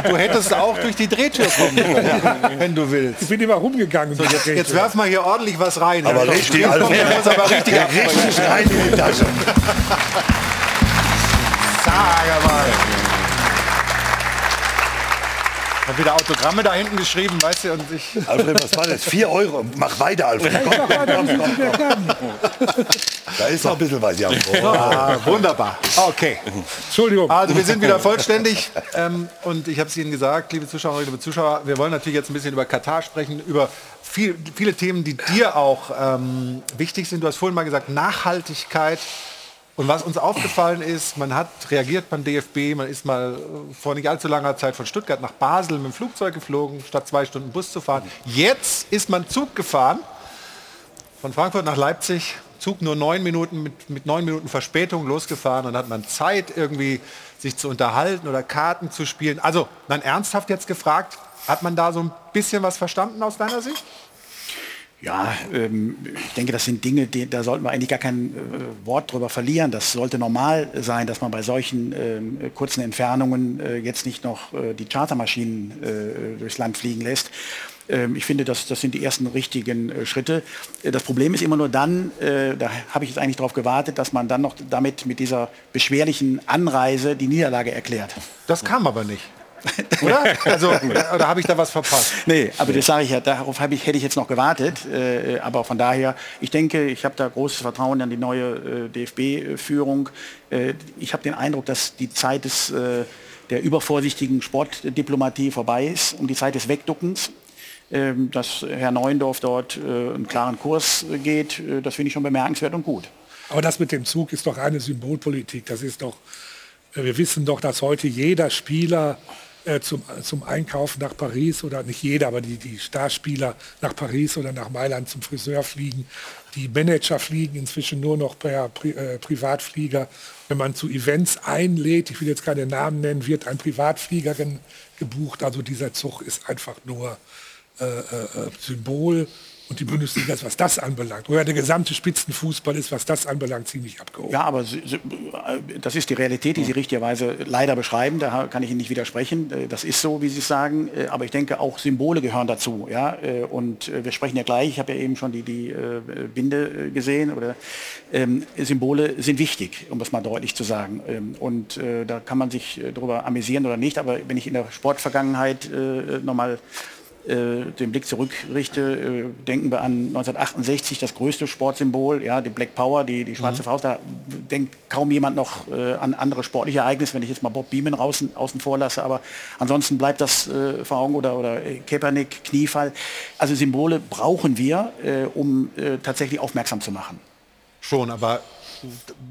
Du hättest auch durch die Drehtür kommen können, wenn du willst. Ich bin immer rumgegangen. So, jetzt, jetzt werfen wir hier ordentlich was rein. Aber Ja, richtig, Alfred. muss aber richtig, richtig rein in die Tasche. Sag mal. Hab wieder Autogramme da hinten geschrieben, weißt du, und ich... Alfred, was war das? 4 Euro. Mach weiter, Alfred. Komm, komm, komm, komm. Da ist noch ein bisschen was, ja. Ah, wunderbar. Okay. Entschuldigung. Also wir sind wieder vollständig ähm, und ich habe es Ihnen gesagt, liebe Zuschauerinnen, liebe Zuschauer, wir wollen natürlich jetzt ein bisschen über Katar sprechen, über viel, viele Themen, die dir auch ähm, wichtig sind. Du hast vorhin mal gesagt, Nachhaltigkeit. Und was uns aufgefallen ist, man hat reagiert beim DFB, man ist mal äh, vor nicht allzu langer Zeit von Stuttgart nach Basel mit dem Flugzeug geflogen, statt zwei Stunden Bus zu fahren. Jetzt ist man Zug gefahren, von Frankfurt nach Leipzig, Zug nur neun Minuten mit, mit neun Minuten Verspätung losgefahren. Dann hat man Zeit irgendwie sich zu unterhalten oder Karten zu spielen. Also dann ernsthaft jetzt gefragt, hat man da so ein bisschen was verstanden aus deiner Sicht? Ja, ähm, ich denke, das sind Dinge, da sollten wir eigentlich gar kein äh, Wort drüber verlieren. Das sollte normal sein, dass man bei solchen ähm, kurzen Entfernungen äh, jetzt nicht noch äh, die Chartermaschinen durchs Land fliegen lässt. Ähm, ich finde, das, das sind die ersten richtigen Schritte. Das Problem ist immer nur dann, da habe ich jetzt eigentlich darauf gewartet, dass man dann noch damit mit dieser beschwerlichen Anreise die Niederlage erklärt. Das kam aber nicht. Oder? Also, oder habe ich da was verpasst? Nee, aber das sage ich ja, darauf ich, hätte ich jetzt noch gewartet. Äh, aber von daher, ich denke, ich habe da großes Vertrauen an die neue äh, DFB-Führung. Äh, ich habe den Eindruck, dass die Zeit des, äh, der übervorsichtigen Sportdiplomatie vorbei ist und die Zeit des Wegduckens. Ähm, dass Herr Neuendorf dort äh, einen klaren Kurs äh, geht, äh, das finde ich schon bemerkenswert und gut. Aber das mit dem Zug ist doch eine Symbolpolitik. Das ist doch, äh, wir wissen doch, dass heute jeder Spieler äh, zum, zum Einkaufen nach Paris oder nicht jeder, aber die, die Starspieler nach Paris oder nach Mailand zum Friseur fliegen. Die Manager fliegen inzwischen nur noch per Pri äh, Privatflieger. Wenn man zu Events einlädt, ich will jetzt keine Namen nennen, wird ein Privatflieger gebucht. Also dieser Zug ist einfach nur äh, äh, äh, Symbol. Und die Bundesliga ist, was das anbelangt, oder der gesamte Spitzenfußball ist, was das anbelangt, ziemlich abgehoben. Ja, aber äh, das ist die Realität, die Sie richtigerweise leider beschreiben. Da kann ich Ihnen nicht widersprechen. Äh, Das ist so, wie Sie es sagen. Äh, Aber ich denke, auch Symbole gehören dazu. Ja? Und wir sprechen ja gleich, ich habe ja eben schon die, die Binde gesehen. Oder, ähm, Symbole sind wichtig, um das mal deutlich zu sagen. Ähm, Und da kann man sich darüber amüsieren oder nicht. Aber wenn ich in der Sportvergangenheit nochmal äh, den Blick zurückrichte, äh, denken wir an 1968, das größte Sportsymbol, ja, die Black Power, die, die schwarze Faust, da denkt kaum jemand noch äh, an andere sportliche Ereignisse, wenn ich jetzt mal Bob Beeman außen, außen vor lasse, aber ansonsten bleibt das äh, vor Augen oder, oder äh, Kaepernick, Kniefall. Also Symbole brauchen wir, äh, um äh, tatsächlich aufmerksam zu machen. Schon, aber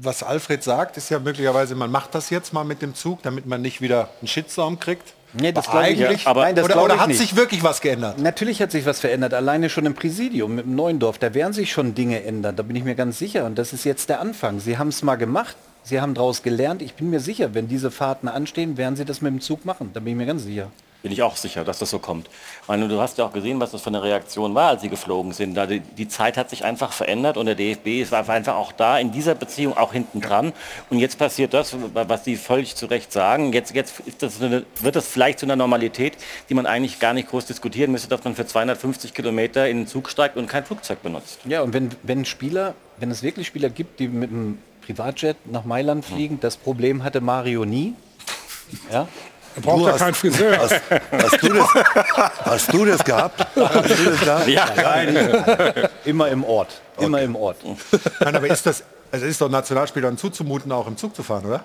was Alfred sagt, ist ja möglicherweise, man macht das jetzt mal mit dem Zug, damit man nicht wieder einen Shitstorm kriegt. Nee, das glaube ich eigentlich, ja. Aber- Nein, das oder, oder hat nicht. sich wirklich was geändert? Natürlich hat sich was verändert, alleine schon im Präsidium mit dem Neuendorf. Da werden sich schon Dinge ändern, da bin ich mir ganz sicher. Und das ist jetzt der Anfang. Sie haben es mal gemacht, Sie haben daraus gelernt. Ich bin mir sicher, wenn diese Fahrten anstehen, werden Sie das mit dem Zug machen. Da bin ich mir ganz sicher. Bin ich auch sicher, dass das so kommt. Ich meine, du hast ja auch gesehen, was das für eine Reaktion war, als sie geflogen sind. Da die, die Zeit hat sich einfach verändert und der DFB ist war einfach auch da in dieser Beziehung auch hinten dran. Und jetzt passiert das, was Sie völlig zu Recht sagen. Jetzt, jetzt das eine, wird das vielleicht zu einer Normalität, die man eigentlich gar nicht groß diskutieren müsste, dass man für 250 Kilometer in den Zug steigt und kein Flugzeug benutzt. Ja, und wenn, wenn Spieler, wenn es wirklich Spieler gibt, die mit einem Privatjet nach Mailand fliegen, das Problem hatte Mario nie. Ja? Er braucht Du ja hast- keinen Friseur. Hast, hast, du das, hast du das gehabt? Hast du das gehabt? Ja, nein. immer im Ort. Immer im Ort. Nein, aber ist das, also ist doch Nationalspielern zuzumuten, auch im Zug zu fahren, oder?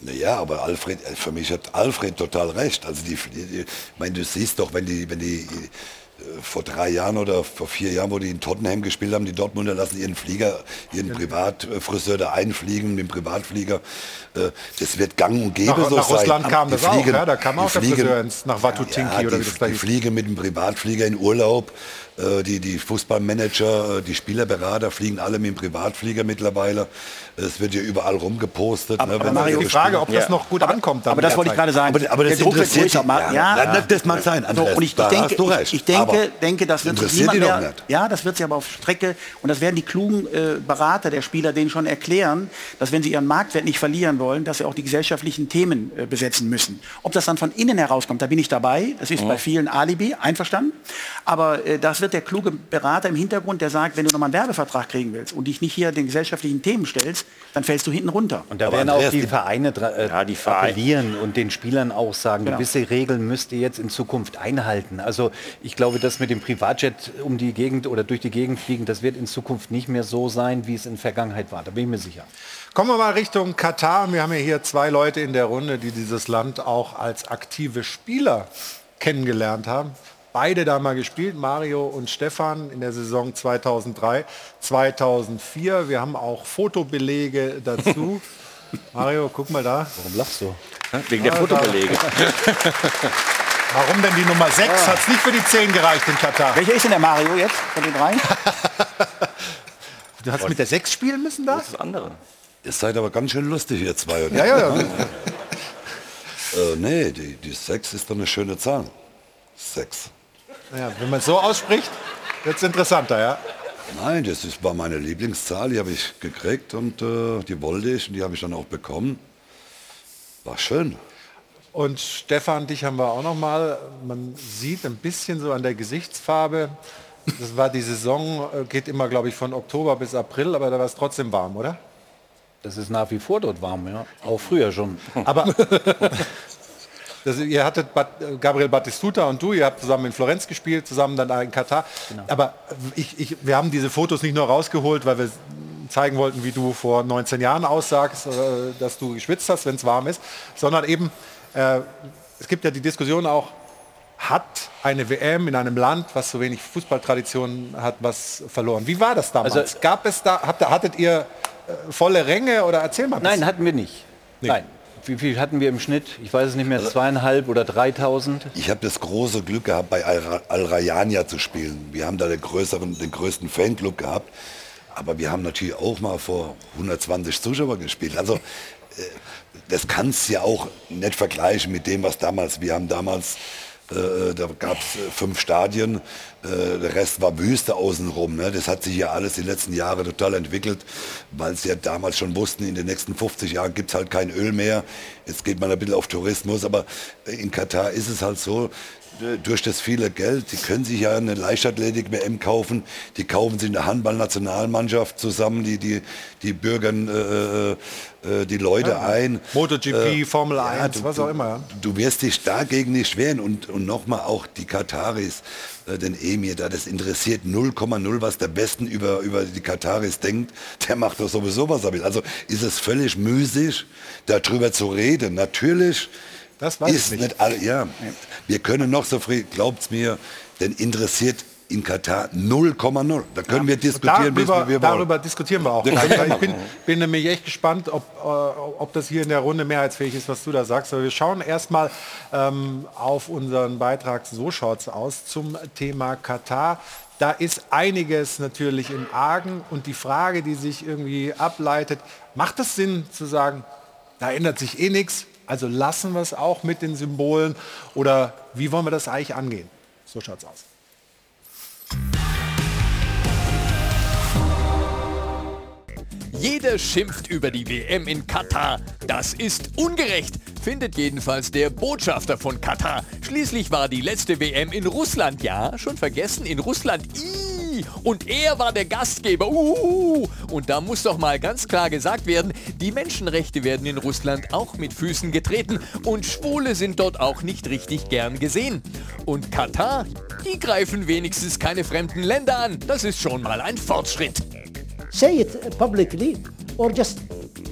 Naja, aber Alfred, äh, für mich hat Alfred total recht. Also die, die, ich meine, du siehst doch, wenn die, wenn die vor drei Jahren oder vor vier Jahren, wo die in Tottenham gespielt haben, die Dortmunder lassen ihren Flieger, ihren Privatfriseur da einfliegen mit dem Privatflieger. Äh, Das wird gang und gäbe Nach- so nach sein. Russland kam Die das auch, ja, da kam auch der Friseur ins- nach Watutinki ja, oder die, wie das da die fliegen mit dem Privatflieger in Urlaub. Äh, Die, die Fußballmanager, äh, die Spielerberater fliegen alle mit dem Privatflieger mittlerweile. Es wird ja überall rumgepostet. Aber- ne, aber Mario- die Frage, spielen. ob das Ja. noch gut Aber- ankommt dann aber das wollte ich gerade sagen. Aber, aber das Der Druck wird interessiert größer. Ja, ja, ja. das mag sein, So, Andreas. und ich, da ich denke, hast du recht. ich, ich denke, denke, das wird sich interessiert niemand mehr, nicht. ja, das wird sich aber auf Strecke und das werden die klugen äh, Berater der Spieler denen schon erklären, dass wenn sie ihren Marktwert nicht verlieren wollen, dass sie auch die gesellschaftlichen Themen äh, besetzen müssen. Ob das dann von innen herauskommt, da bin ich dabei. Das ist bei vielen Alibi, einverstanden. Aber äh, das wird der kluge Berater im Hintergrund, der sagt, wenn du nochmal einen Werbevertrag kriegen willst und dich nicht hier den gesellschaftlichen Themen stellst, dann fällst du hinten runter. Und da werden auch die Vereine äh, appellieren und den Spielern auch sagen, Genau. gewisse Regeln müsst ihr jetzt in Zukunft einhalten. Also ich glaube, das mit dem Privatjet um die Gegend oder durch die Gegend fliegen, das wird in Zukunft nicht mehr so sein, wie es in der Vergangenheit war. Da bin ich mir sicher. Kommen wir mal Richtung Katar. Wir haben ja hier zwei Leute in der Runde, die dieses Land auch als aktive Spieler kennengelernt haben. Beide da mal gespielt, Mario und Stefan in der Saison 2003, 2004. Wir haben auch Fotobelege dazu. Mario, guck mal da. Warum lachst du? Wegen der Ja, Fotobelege. Warum denn die Nummer 6? Ah. Hat es nicht für die 10 gereicht in Katar? Welcher ist denn der Mario jetzt von den dreien? Du hast mit der 6 spielen müssen da? Das andere. Ihr seid aber ganz schön lustig, ihr zwei. oder? Ja, ja, ja. äh, nee, die, die 6 ist doch eine schöne Zahl. 6. ja wenn man es so ausspricht, wird es interessanter, ja. Nein, das ist, war meine Lieblingszahl, die habe ich gekriegt und äh, die wollte ich und die habe ich dann auch bekommen. War schön. Und Stefan, dich haben wir auch noch mal. Man sieht ein bisschen so an der Gesichtsfarbe. Das war die Saison, äh, geht immer, glaube ich, von Oktober bis April, aber da war es trotzdem warm, oder? Das ist nach wie vor dort warm, ja. Auch früher schon. Aber das, ihr hattet Bat, Gabriel Battistuta und du, ihr habt zusammen in Florenz gespielt, zusammen dann in Katar. Aber ich, ich, wir haben diese Fotos nicht nur rausgeholt, weil wir zeigen wollten, wie du vor 19 Jahren aussagst, äh, dass du geschwitzt hast, wenn es warm ist, sondern eben, äh, es gibt ja die Diskussion auch, hat eine WM in einem Land, was so wenig Fußballtradition hat, was verloren. Wie war das damals? Also- Gab es da, habt, hattet ihr äh, volle Ränge oder erzähl mal. ein Nein, hatten wir nicht. Nein. Wie viel hatten wir im Schnitt? Ich weiß es nicht mehr, zweieinhalb oder dreitausend. Ich habe das große Glück gehabt, bei Al- Al-Rayania zu spielen. Wir haben da den, größeren, den größten Fanclub gehabt. Aber wir haben natürlich auch mal vor 120 Zuschauern gespielt. Also äh, das kannst du ja auch nicht vergleichen mit dem, was damals, wir haben damals, äh, da gab es äh, fünf Stadien, äh, der Rest war Wüste außenrum. Ne? Das hat sich ja alles die letzten Jahre total entwickelt, weil sie ja damals schon wussten, in den nächsten 50 Jahren gibt es halt kein Öl mehr. Jetzt geht man ein bisschen auf Tourismus, aber in Katar ist es halt so, durch das viele Geld, die können sich ja eine Leichtathletik-WM kaufen, die kaufen sich eine Handballnationalmannschaft zusammen, die, die, die bürgern äh, äh, die Leute Ja. ein. MotoGP, Formel 1, du, was auch immer. Ja. Du, du wirst dich dagegen nicht wehren und, und nochmal auch die Kataris, äh, den Emir da, das interessiert 0,0, was der Besten über, über die Kataris denkt. Der macht doch sowieso, was er will. Also ist es völlig müßig, darüber zu reden. Natürlich Das weiß ist ich nicht. alle, ja. Wir können noch so viel, glaubt's mir, denn interessiert in Katar 0,0. Da können wir diskutieren, bis darüber, wir wollen. darüber diskutieren wir auch. Ja, Also ich bin, bin nämlich echt gespannt, ob, äh, ob das hier in der Runde mehrheitsfähig ist, was du da sagst. Aber wir schauen erstmal ähm, auf unseren Beitrag So schaut's aus zum Thema Katar. Da ist einiges natürlich im Argen und die Frage, die sich irgendwie ableitet, macht es Sinn zu sagen, da ändert sich eh nichts, also lassen wir es auch mit den Symbolen oder wie wollen wir das eigentlich angehen? So schaut's aus. Jeder schimpft über die WM in Katar. Das ist ungerecht, findet jedenfalls der Botschafter von Katar. Schließlich war die letzte WM in Russland, ja, schon vergessen, in Russland. Und er war der Gastgeber. Uh, und da muss doch mal ganz klar gesagt werden, die Menschenrechte werden in Russland auch mit Füßen getreten und Schwule sind dort auch nicht richtig gern gesehen. Und Katar, die greifen wenigstens keine fremden Länder an. Das ist schon mal ein Fortschritt. Say it publicly or just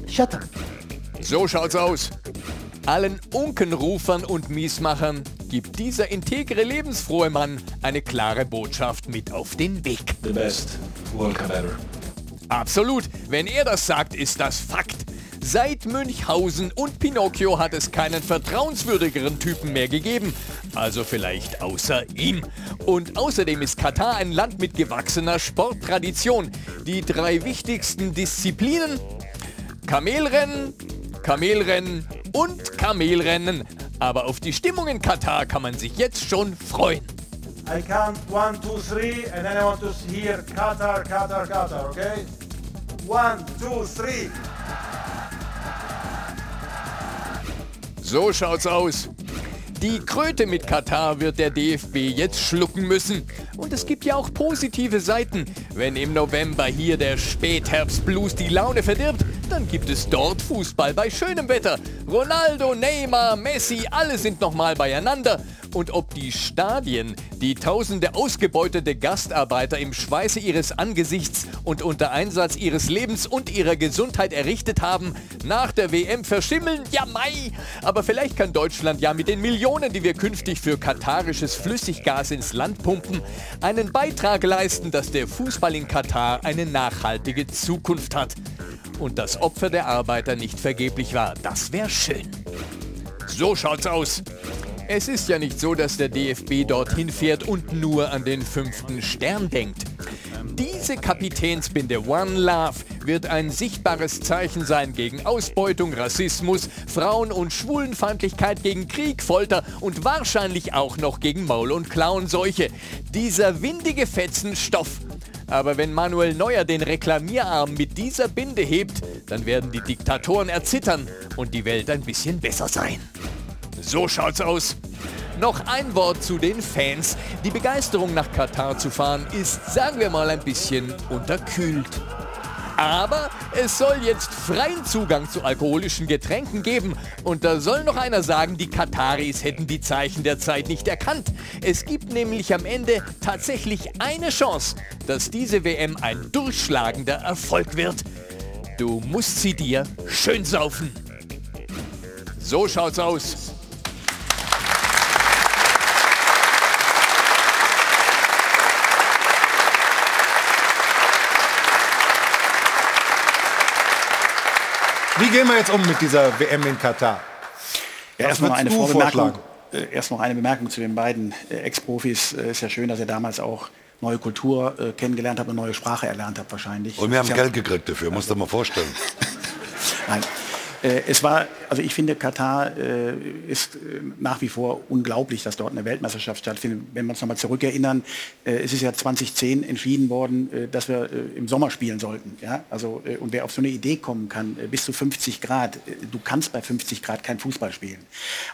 shut up. So schaut's aus. Allen Unkenrufern und Miesmachern gibt dieser integre, lebensfrohe Mann eine klare Botschaft mit auf den Weg. The best Cup ever. Absolut. Wenn er das sagt, ist das Fakt. Seit Münchhausen und Pinocchio hat es keinen vertrauenswürdigeren Typen mehr gegeben. Also vielleicht außer ihm. Und außerdem ist Katar ein Land mit gewachsener Sporttradition. Die drei wichtigsten Disziplinen Kamelrennen, Kamelrennen und Kamelrennen. Aber auf die Stimmung in Katar kann man sich jetzt schon freuen. I count one, two, three, and then I want to hear Qatar, Qatar, Qatar, okay? One, two, three. So schaut's aus. Die Kröte mit Katar wird der DFB jetzt schlucken müssen. Und es gibt ja auch positive Seiten. Wenn im November hier der Spätherbstblues die Laune verdirbt, dann gibt es dort Fußball bei schönem Wetter. Ronaldo, Neymar, Messi, alle sind nochmal beieinander. Und ob die Stadien, die tausende ausgebeutete Gastarbeiter im Schweiße ihres Angesichts und unter Einsatz ihres Lebens und ihrer Gesundheit errichtet haben, nach der WM verschimmeln, ja mei. Aber vielleicht kann Deutschland ja mit den Millionen, die wir künftig für katarisches Flüssiggas ins Land pumpen, einen Beitrag leisten, dass der Fußball in Katar eine nachhaltige Zukunft hat. Und das Opfer der Arbeiter nicht vergeblich war. Das wäre schön. So schaut's aus. Es ist ja nicht so, dass der DFB dorthin fährt und nur an den fünften Stern denkt. Diese Kapitänsbinde One Love wird ein sichtbares Zeichen sein gegen Ausbeutung, Rassismus, Frauen- und Schwulenfeindlichkeit, gegen Krieg, Folter und wahrscheinlich auch noch gegen Maul- und Klauenseuche. Dieser windige Fetzen Stoff. Aber wenn Manuel Neuer den Reklamierarm mit dieser Binde hebt, dann werden die Diktatoren erzittern und die Welt ein bisschen besser sein. So schaut's aus. Noch ein Wort zu den Fans. Die Begeisterung nach Katar zu fahren ist, sagen wir mal, ein bisschen unterkühlt. Aber es soll jetzt freien Zugang zu alkoholischen Getränken geben. Und da soll noch einer sagen, die Kataris hätten die Zeichen der Zeit nicht erkannt. Es gibt nämlich am Ende tatsächlich eine Chance, dass diese WM ein durchschlagender Erfolg wird. Du musst sie dir schön saufen. So schaut's aus. Wie gehen wir jetzt um mit dieser WM in Katar? Ja, Was erst noch würdest eine Vorbemerkung. Äh, Erst noch eine Bemerkung zu den beiden äh, Ex-Profis. Äh, Ist ja schön, dass ihr damals auch neue Kultur kennengelernt habt und neue Sprache erlernt habt wahrscheinlich. Und wir haben Geld gekriegt dafür, musst du dir mal vorstellen. Nein. Äh, es war, also ich finde, Katar äh, ist äh, nach wie vor unglaublich, dass dort eine Weltmeisterschaft stattfindet. Wenn wir uns nochmal zurückerinnern, es ist ja 2010 entschieden worden, dass wir im Sommer spielen sollten. Ja? Also, und wer auf so eine Idee kommen kann, bis zu 50 Grad, du kannst bei 50 Grad kein Fußball spielen.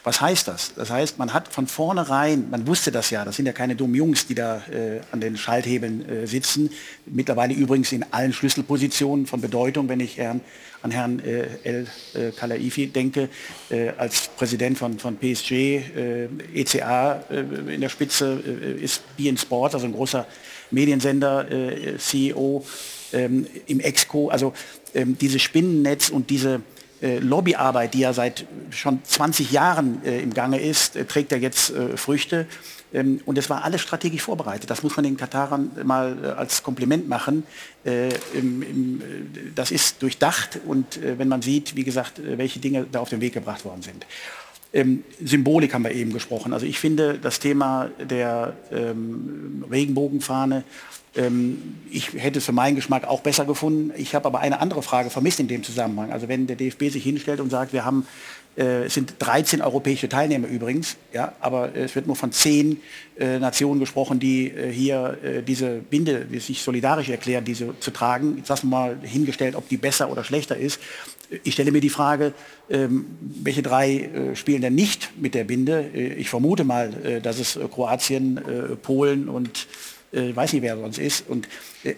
Was heißt das? Das heißt, man hat von vornherein, man wusste das ja, das sind ja keine dummen Jungs, die da an den Schalthebeln sitzen. Mittlerweile übrigens in allen Schlüsselpositionen von Bedeutung, wenn ich Herrn an Herrn äh, El äh, Khalaifi denke, äh, als Präsident von, von PSG, ECA in der Spitze ist BN Sport, also ein großer Mediensender, CEO ähm, im Exco. Also ähm, dieses Spinnennetz und diese Lobbyarbeit, die ja seit schon 20 Jahren äh, im Gange ist, äh, trägt ja jetzt äh, Früchte. Ähm, und es war alles strategisch vorbereitet. Das muss man den Katarern mal äh, als Kompliment machen. Äh, äh, das ist durchdacht und äh, wenn man sieht, wie gesagt, äh, welche Dinge da auf den Weg gebracht worden sind. Ähm, Symbolik haben wir eben gesprochen. Also ich finde das Thema der ähm, Regenbogenfahne, ähm, ich hätte es für meinen Geschmack auch besser gefunden. Ich habe aber eine andere Frage vermisst in dem Zusammenhang. Also wenn der DFB sich hinstellt und sagt, wir haben, äh, es sind 13 europäische Teilnehmer übrigens, ja, aber es wird nur von 10 äh, Nationen gesprochen, die äh, hier äh, diese Binde, die sich solidarisch erklären, diese zu tragen. Jetzt lassen wir mal hingestellt, ob die besser oder schlechter ist. Ich stelle mir die Frage, ähm, welche drei äh, spielen denn nicht mit der Binde? Äh, ich vermute mal, äh, dass es Kroatien, Polen und äh, weiß nicht, wer sonst ist. Und äh,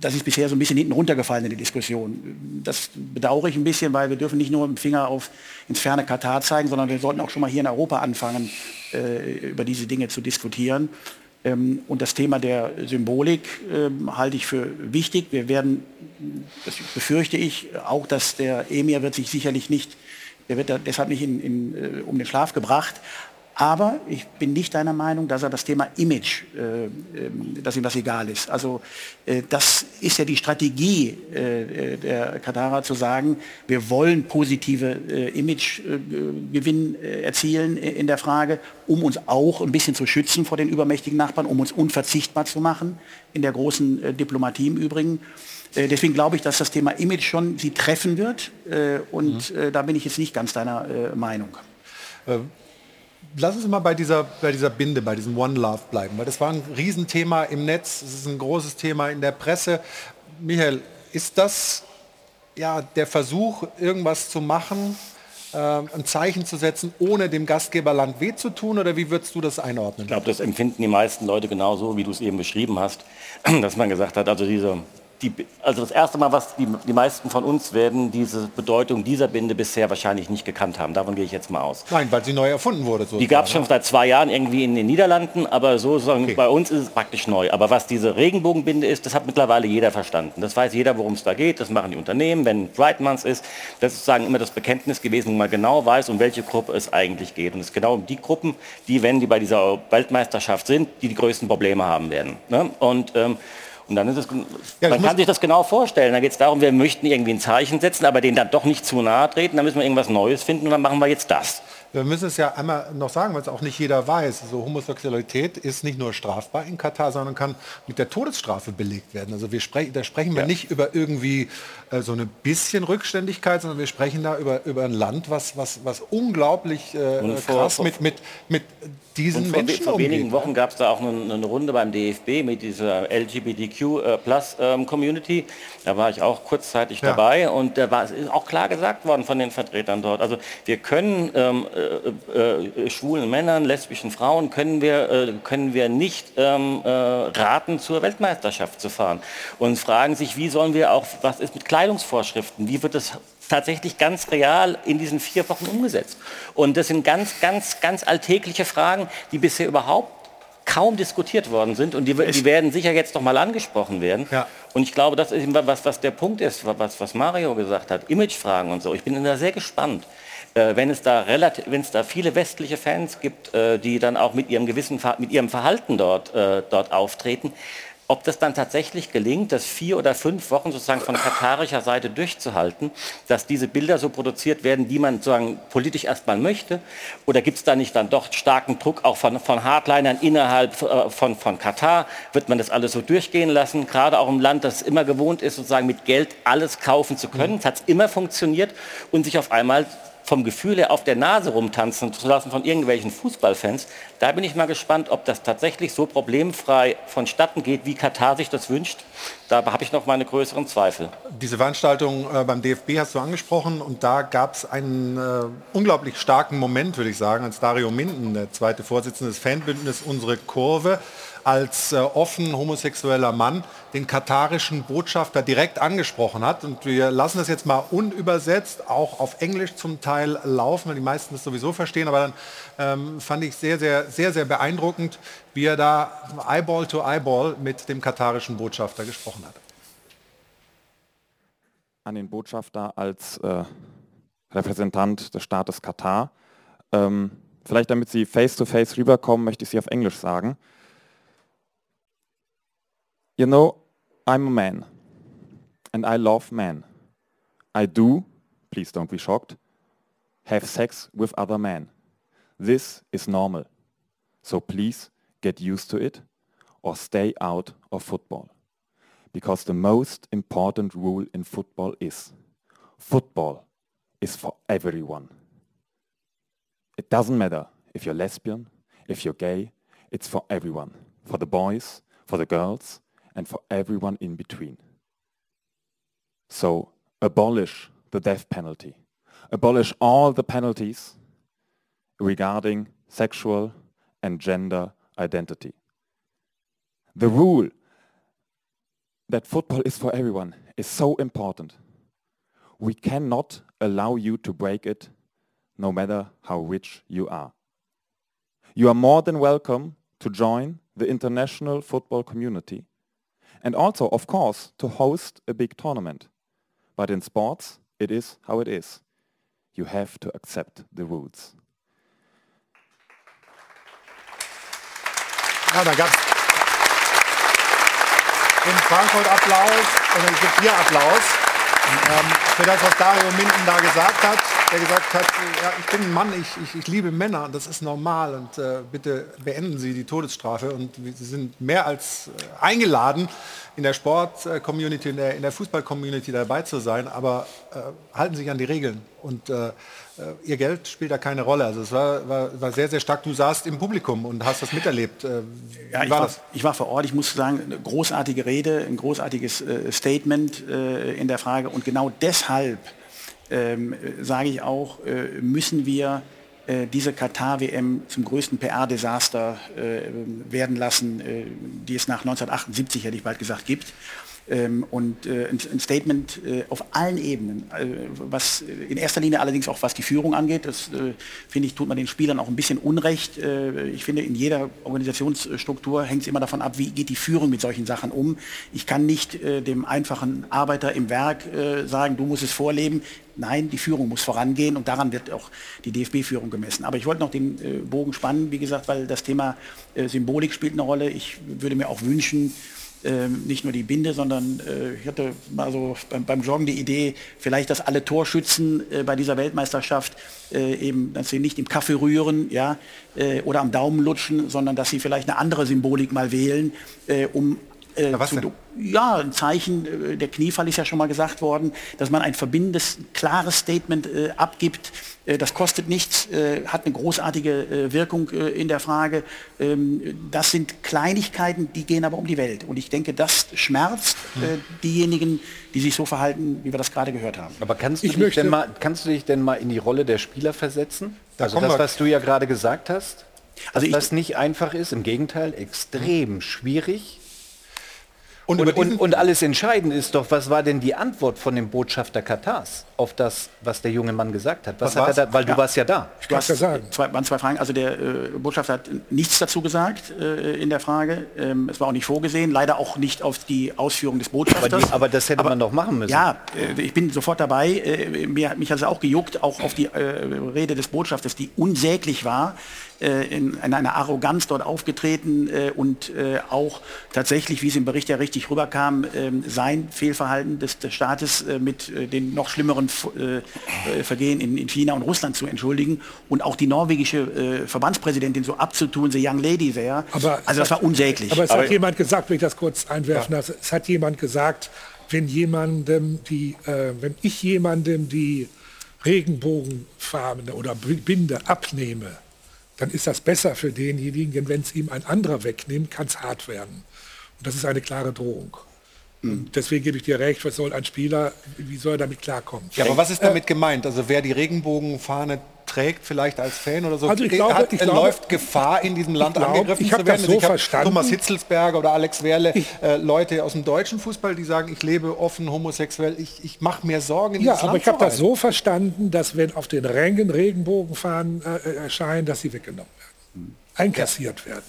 das ist bisher so ein bisschen hinten runtergefallen in die Diskussion. Das bedauere ich ein bisschen, weil wir dürfen nicht nur mit dem Finger auf ins ferne Katar zeigen, sondern wir sollten auch schon mal hier in Europa anfangen, äh, über diese Dinge zu diskutieren. Ähm, und das Thema der Symbolik ähm, halte ich für wichtig. Wir werden, das befürchte ich, auch dass der Emir wird sich sicherlich nicht, der wird deshalb nicht in, in, äh, um den Schlaf gebracht. Aber ich bin nicht deiner Meinung, dass er das Thema Image, äh, ähm, dass ihm das egal ist. Also äh, das ist ja die Strategie äh, der Katarer zu sagen, wir wollen positive äh, Imagegewinn äh, erzielen in der Frage, um uns auch ein bisschen zu schützen vor den übermächtigen Nachbarn, um uns unverzichtbar zu machen, in der großen äh, Diplomatie im Übrigen. Äh, Deswegen glaube ich, dass das Thema Image schon sie treffen wird. äh, Und äh, da bin ich jetzt nicht ganz deiner äh, Meinung. Äh, Lass uns mal bei dieser, bei dieser Binde, bei diesem One Love bleiben, weil das war ein Riesenthema im Netz, es ist ein großes Thema in der Presse. Michael, ist das ja der Versuch, irgendwas zu machen, äh, ein Zeichen zu setzen, ohne dem Gastgeberland weh zu tun, oder wie würdest du das einordnen? Ich glaube, das empfinden die meisten Leute genauso, wie du es eben beschrieben hast, dass man gesagt hat, also diese, die, also das erste Mal, was die, die meisten von uns werden diese Bedeutung dieser Binde bisher wahrscheinlich nicht gekannt haben. Davon gehe ich jetzt mal aus. Nein, weil sie neu erfunden wurde. Die gab es schon seit zwei Jahren irgendwie in den Niederlanden, aber so sozusagen bei uns ist es praktisch neu. Aber was diese Regenbogenbinde ist, das hat mittlerweile jeder verstanden. Das weiß jeder, worum es da geht. Das machen die Unternehmen, wenn Pride Month ist. Das ist sozusagen immer das Bekenntnis gewesen, wo man genau weiß, um welche Gruppe es eigentlich geht. Und es ist genau um die Gruppen, die, wenn die bei dieser Weltmeisterschaft sind, die die größten Probleme haben werden. Ne? Und ähm, und dann ist es, man kann sich das genau vorstellen. Da geht es darum, wir möchten irgendwie ein Zeichen setzen, aber denen dann doch nicht zu nahe treten. Dann müssen wir irgendwas Neues finden und dann machen wir jetzt das. wir müssen es ja einmal noch sagen, weil es auch nicht jeder weiß. Also Homosexualität ist nicht nur strafbar in Katar, sondern kann mit der Todesstrafe belegt werden. Also wir sprechen, da sprechen wir Ja. nicht über irgendwie äh, so ein bisschen Rückständigkeit, sondern wir sprechen da über, über ein Land, was, was, was unglaublich äh, Und vor- krass vor- mit, mit, mit diesen Und vor, Menschen vor wenigen umgeht. Wochen gab es da auch eine, eine Runde beim DFB mit dieser LGBTQ äh, Plus ähm, Community. Da war ich auch kurzzeitig Ja. dabei und da war es ist auch klar gesagt worden von den Vertretern dort. Also wir können ähm, äh, äh, schwulen Männern, lesbischen Frauen können wir äh, können wir nicht ähm, äh, raten zur Weltmeisterschaft zu fahren und fragen sich, wie sollen wir auch was ist mit Kleidungsvorschriften? Wie wird es tatsächlich ganz real in diesen vier Wochen umgesetzt. Und das sind ganz, ganz, ganz alltägliche Fragen, die bisher überhaupt kaum diskutiert worden sind und die, die werden sicher jetzt noch mal angesprochen werden. Und ich glaube, das ist eben was, was der Punkt ist, was, was Mario gesagt hat, Imagefragen und so. Ich bin da sehr gespannt. Äh, wenn es da relativ, wenn es da viele westliche Fans gibt, äh, die dann auch mit ihrem gewissen, mit ihrem Verhalten dort, äh, dort auftreten, ob das dann tatsächlich gelingt, das vier oder fünf Wochen sozusagen von katarischer Seite durchzuhalten, dass diese Bilder so produziert werden, wie man sozusagen politisch erstmal möchte? Oder gibt es da nicht dann doch starken Druck auch von, von Hardlinern innerhalb äh, von, von Katar? Wird man das alles so durchgehen lassen? Gerade auch im Land, das immer gewohnt ist, sozusagen mit Geld alles kaufen zu können. Es hat immer funktioniert und sich auf einmal vom Gefühl her auf der Nase rumtanzen zu lassen von irgendwelchen Fußballfans. Da bin ich mal gespannt, ob das tatsächlich so problemfrei vonstatten geht, wie Katar sich das wünscht. Da habe ich noch meine größeren Zweifel. Diese Veranstaltung äh, beim DFB hast du angesprochen und da gab es einen äh, unglaublich starken Moment, würde ich sagen, als Dario Minden, der zweite Vorsitzende des Fanbündnisses Unsere Kurve, als äh, offen homosexueller Mann den katarischen Botschafter direkt angesprochen hat. Und wir lassen das jetzt mal unübersetzt, auch auf Englisch zum Teil laufen, weil die meisten das sowieso verstehen. Aber dann ähm, fand ich sehr, sehr, sehr, sehr beeindruckend, wie er da Eyeball to Eyeball mit dem katarischen Botschafter gesprochen hat. an den Botschafter als äh, Repräsentant des Staates Katar. Ähm, vielleicht damit Sie face-to-face rüberkommen, möchte ich Sie auf Englisch sagen. You know, I'm a man and I love men. I do, please don't be shocked, have sex with other men. This is normal. So please get used to it or stay out of football. Because the most important rule in football is football is for everyone. It doesn't matter if you're lesbian, if you're gay, it's for everyone. For the boys, for the girls, and for everyone in between. So abolish the death penalty. Abolish all the penalties regarding sexual and gender identity. The rule that football is for everyone is so important. We cannot allow you to break it no matter how rich you are. You are more than welcome to join the international football community and also, of course, to host a big tournament. But in sports, it is how it is. You have to accept the rules. Ja, da gab es in Frankfurt Applaus und es gibt hier Applaus ähm, für das, was Dario Minden da gesagt hat. Der gesagt hat, ja, ich bin ein Mann, ich, ich, ich liebe Männer und das ist normal und äh, bitte beenden Sie die Todesstrafe und Sie sind mehr als äh, eingeladen, in der Sport-Community, in der, in der Fußball-Community dabei zu sein, aber äh, halten Sie sich an die Regeln und äh, äh, Ihr Geld spielt da keine Rolle. Also es war, war, war sehr, sehr stark. Du saßt im Publikum und hast das miterlebt. Äh, Ja, wie ich war war, ich war vor Ort, ich muss sagen, eine großartige Rede, ein großartiges Statement in der Frage. Und genau deshalb ähm, äh, sage ich auch, äh, müssen wir äh, diese Katar-WM zum größten PR-Desaster äh, werden lassen, äh, die es nach 1978, hätte ich bald gesagt, gibt. Ähm, und äh, ein, Statement äh, auf allen Ebenen, äh, was in erster Linie allerdings auch was die Führung angeht, das finde ich, tut man den Spielern auch ein bisschen Unrecht. Ich finde, in jeder Organisationsstruktur hängt es immer davon ab, wie geht die Führung mit solchen Sachen um. Ich kann nicht dem einfachen Arbeiter im Werk sagen, du musst es vorleben. Nein, die Führung muss vorangehen und daran wird auch die DFB-Führung gemessen. Aber ich wollte noch den Bogen spannen, wie gesagt, weil das Thema Symbolik spielt eine Rolle. Ich würde mir auch wünschen, ähm, nicht nur die Binde, sondern äh, ich hatte mal so beim, beim Joggen die Idee, vielleicht, dass alle Torschützen äh, bei dieser Weltmeisterschaft äh, eben, dass sie nicht im Kaffee rühren, ja, äh, oder am Daumen lutschen, sondern dass sie vielleicht eine andere Symbolik mal wählen, äh, um äh, was zu, denn? ja, ein Zeichen, äh, der Kniefall ist ja schon mal gesagt worden, dass man ein verbindendes, klares Statement äh, abgibt. Äh, das kostet nichts, äh, hat eine großartige äh, Wirkung äh, in der Frage. Ähm, das sind Kleinigkeiten, die gehen aber um die Welt. Und ich denke, das schmerzt äh, diejenigen, die sich so verhalten, wie wir das gerade gehört haben. Aber kannst du, Ich dich möchte- denn mal, kannst du dich denn mal in die Rolle der Spieler versetzen? Da also das, wir- was du ja gerade gesagt hast, dass Also ich- das nicht einfach ist, im Gegenteil, extrem schwierig. Und, und, diesen- und, alles Entscheidende ist doch, was war denn die Antwort von dem Botschafter Katars auf das, was der junge Mann gesagt hat? Was, Was hat er da, weil du Ja. warst ja da. Du hast zwei, waren zwei Fragen. Also der äh, Botschafter hat nichts dazu gesagt äh, in der Frage. Ähm, es war auch nicht vorgesehen, leider auch nicht auf die Ausführung des Aber, Botschafters. die, aber das hätte man doch machen müssen. Ja, äh, ich bin sofort dabei. Äh, Mir, hat- mich hat es auch gejuckt, auch auf die äh, Rede des Botschafters, die unsäglich war, in, in einer Arroganz dort aufgetreten äh, und äh, auch tatsächlich, wie es im Bericht ja richtig rüberkam, ähm, sein Fehlverhalten des, des Staates äh, mit äh, den noch schlimmeren äh, äh, Vergehen in, in China und Russland zu entschuldigen und auch die norwegische äh, Verbandspräsidentin so abzutun, the young lady there. Aber also das war unsäglich. Aber es hat jemand gesagt, wenn ich das kurz einwerfen darf, es hat jemand gesagt, wenn jemandem die, äh, wenn ich jemandem die Regenbogenfarben oder Binde abnehme, dann ist das besser für denjenigen, denn wenn es ihm ein anderer wegnimmt, kann es hart werden. Und das ist eine klare Drohung. Und deswegen gebe ich dir recht, was soll ein Spieler, wie soll er damit klarkommen? Ja, aber was ist damit gemeint? Also wer die Regenbogenfahne trägt, vielleicht als Fan oder so, Also ich glaube- hat, ich glaube- läuft Gefahr, in diesem Land glaube, angegriffen zu werden. das so ich hab verstanden. Thomas Hitzelsberger oder Alex Werle, äh, Leute aus dem deutschen Fußball, die sagen, ich lebe offen, homosexuell, ich, ich mache mir Sorgen in Ja, aber Land ich habe das so verstanden, dass wenn auf den Rängen Regenbogenfahnen äh, erscheinen, dass sie weggenommen werden, einkassiert werden.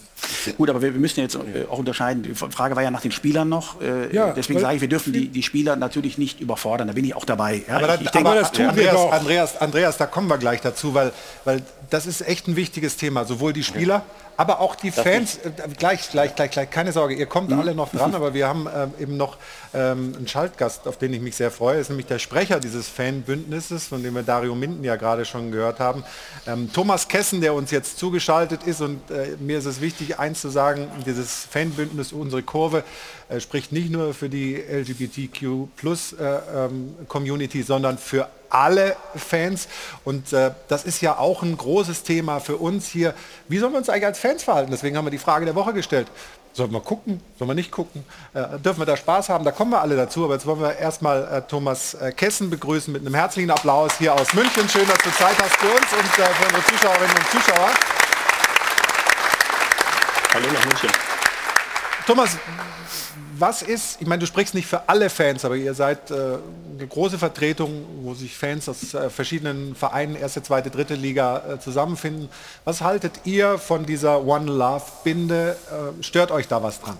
Gut, aber wir, wir müssen jetzt äh, auch unterscheiden. Die Frage war ja nach den Spielern noch. Äh, Ja, deswegen sage ich, wir dürfen die, die Spieler natürlich nicht überfordern. Da bin ich auch dabei. Ja, aber, ich, ich denke, aber Andreas, Andreas, Andreas, da kommen wir gleich dazu, weil, weil das ist echt ein wichtiges Thema. Sowohl die Spieler, aber auch die Fans. Äh, gleich, gleich, gleich, gleich. Keine Sorge, ihr kommt alle noch dran, aber wir haben ähm, eben noch ähm, einen Schaltgast, auf den ich mich sehr freue. ist nämlich der Sprecher dieses Fanbündnisses, von dem wir Dario Minden ja gerade schon gehört haben. Ähm, Thomas Kessen, der uns jetzt zugeschaltet ist. Und äh, mir ist es wichtig, eins zu sagen, dieses Fanbündnis, unsere Kurve, äh, spricht nicht nur für die LGBTQ plus äh, ähm, Community, sondern für alle Fans. Und äh, das ist ja auch ein großes Thema für uns hier. Wie sollen wir uns eigentlich als Fans verhalten? Deswegen haben wir die Frage der Woche gestellt. Sollen wir gucken? Sollen wir nicht gucken? Äh, dürfen wir da Spaß haben? Da kommen wir alle dazu. Aber jetzt wollen wir erstmal äh, Thomas äh, Kessen begrüßen mit einem herzlichen Applaus hier aus München. Schön, dass du Zeit hast für uns und äh, für unsere Zuschauerinnen und Zuschauer. Hallo nach München. Thomas, was ist, ich meine, du sprichst nicht für alle Fans, aber ihr seid äh, eine große Vertretung, wo sich Fans aus äh, verschiedenen Vereinen, erste, zweite, dritte Liga äh, zusammenfinden. Was haltet ihr von dieser One Love Binde? Äh, stört euch da was dran?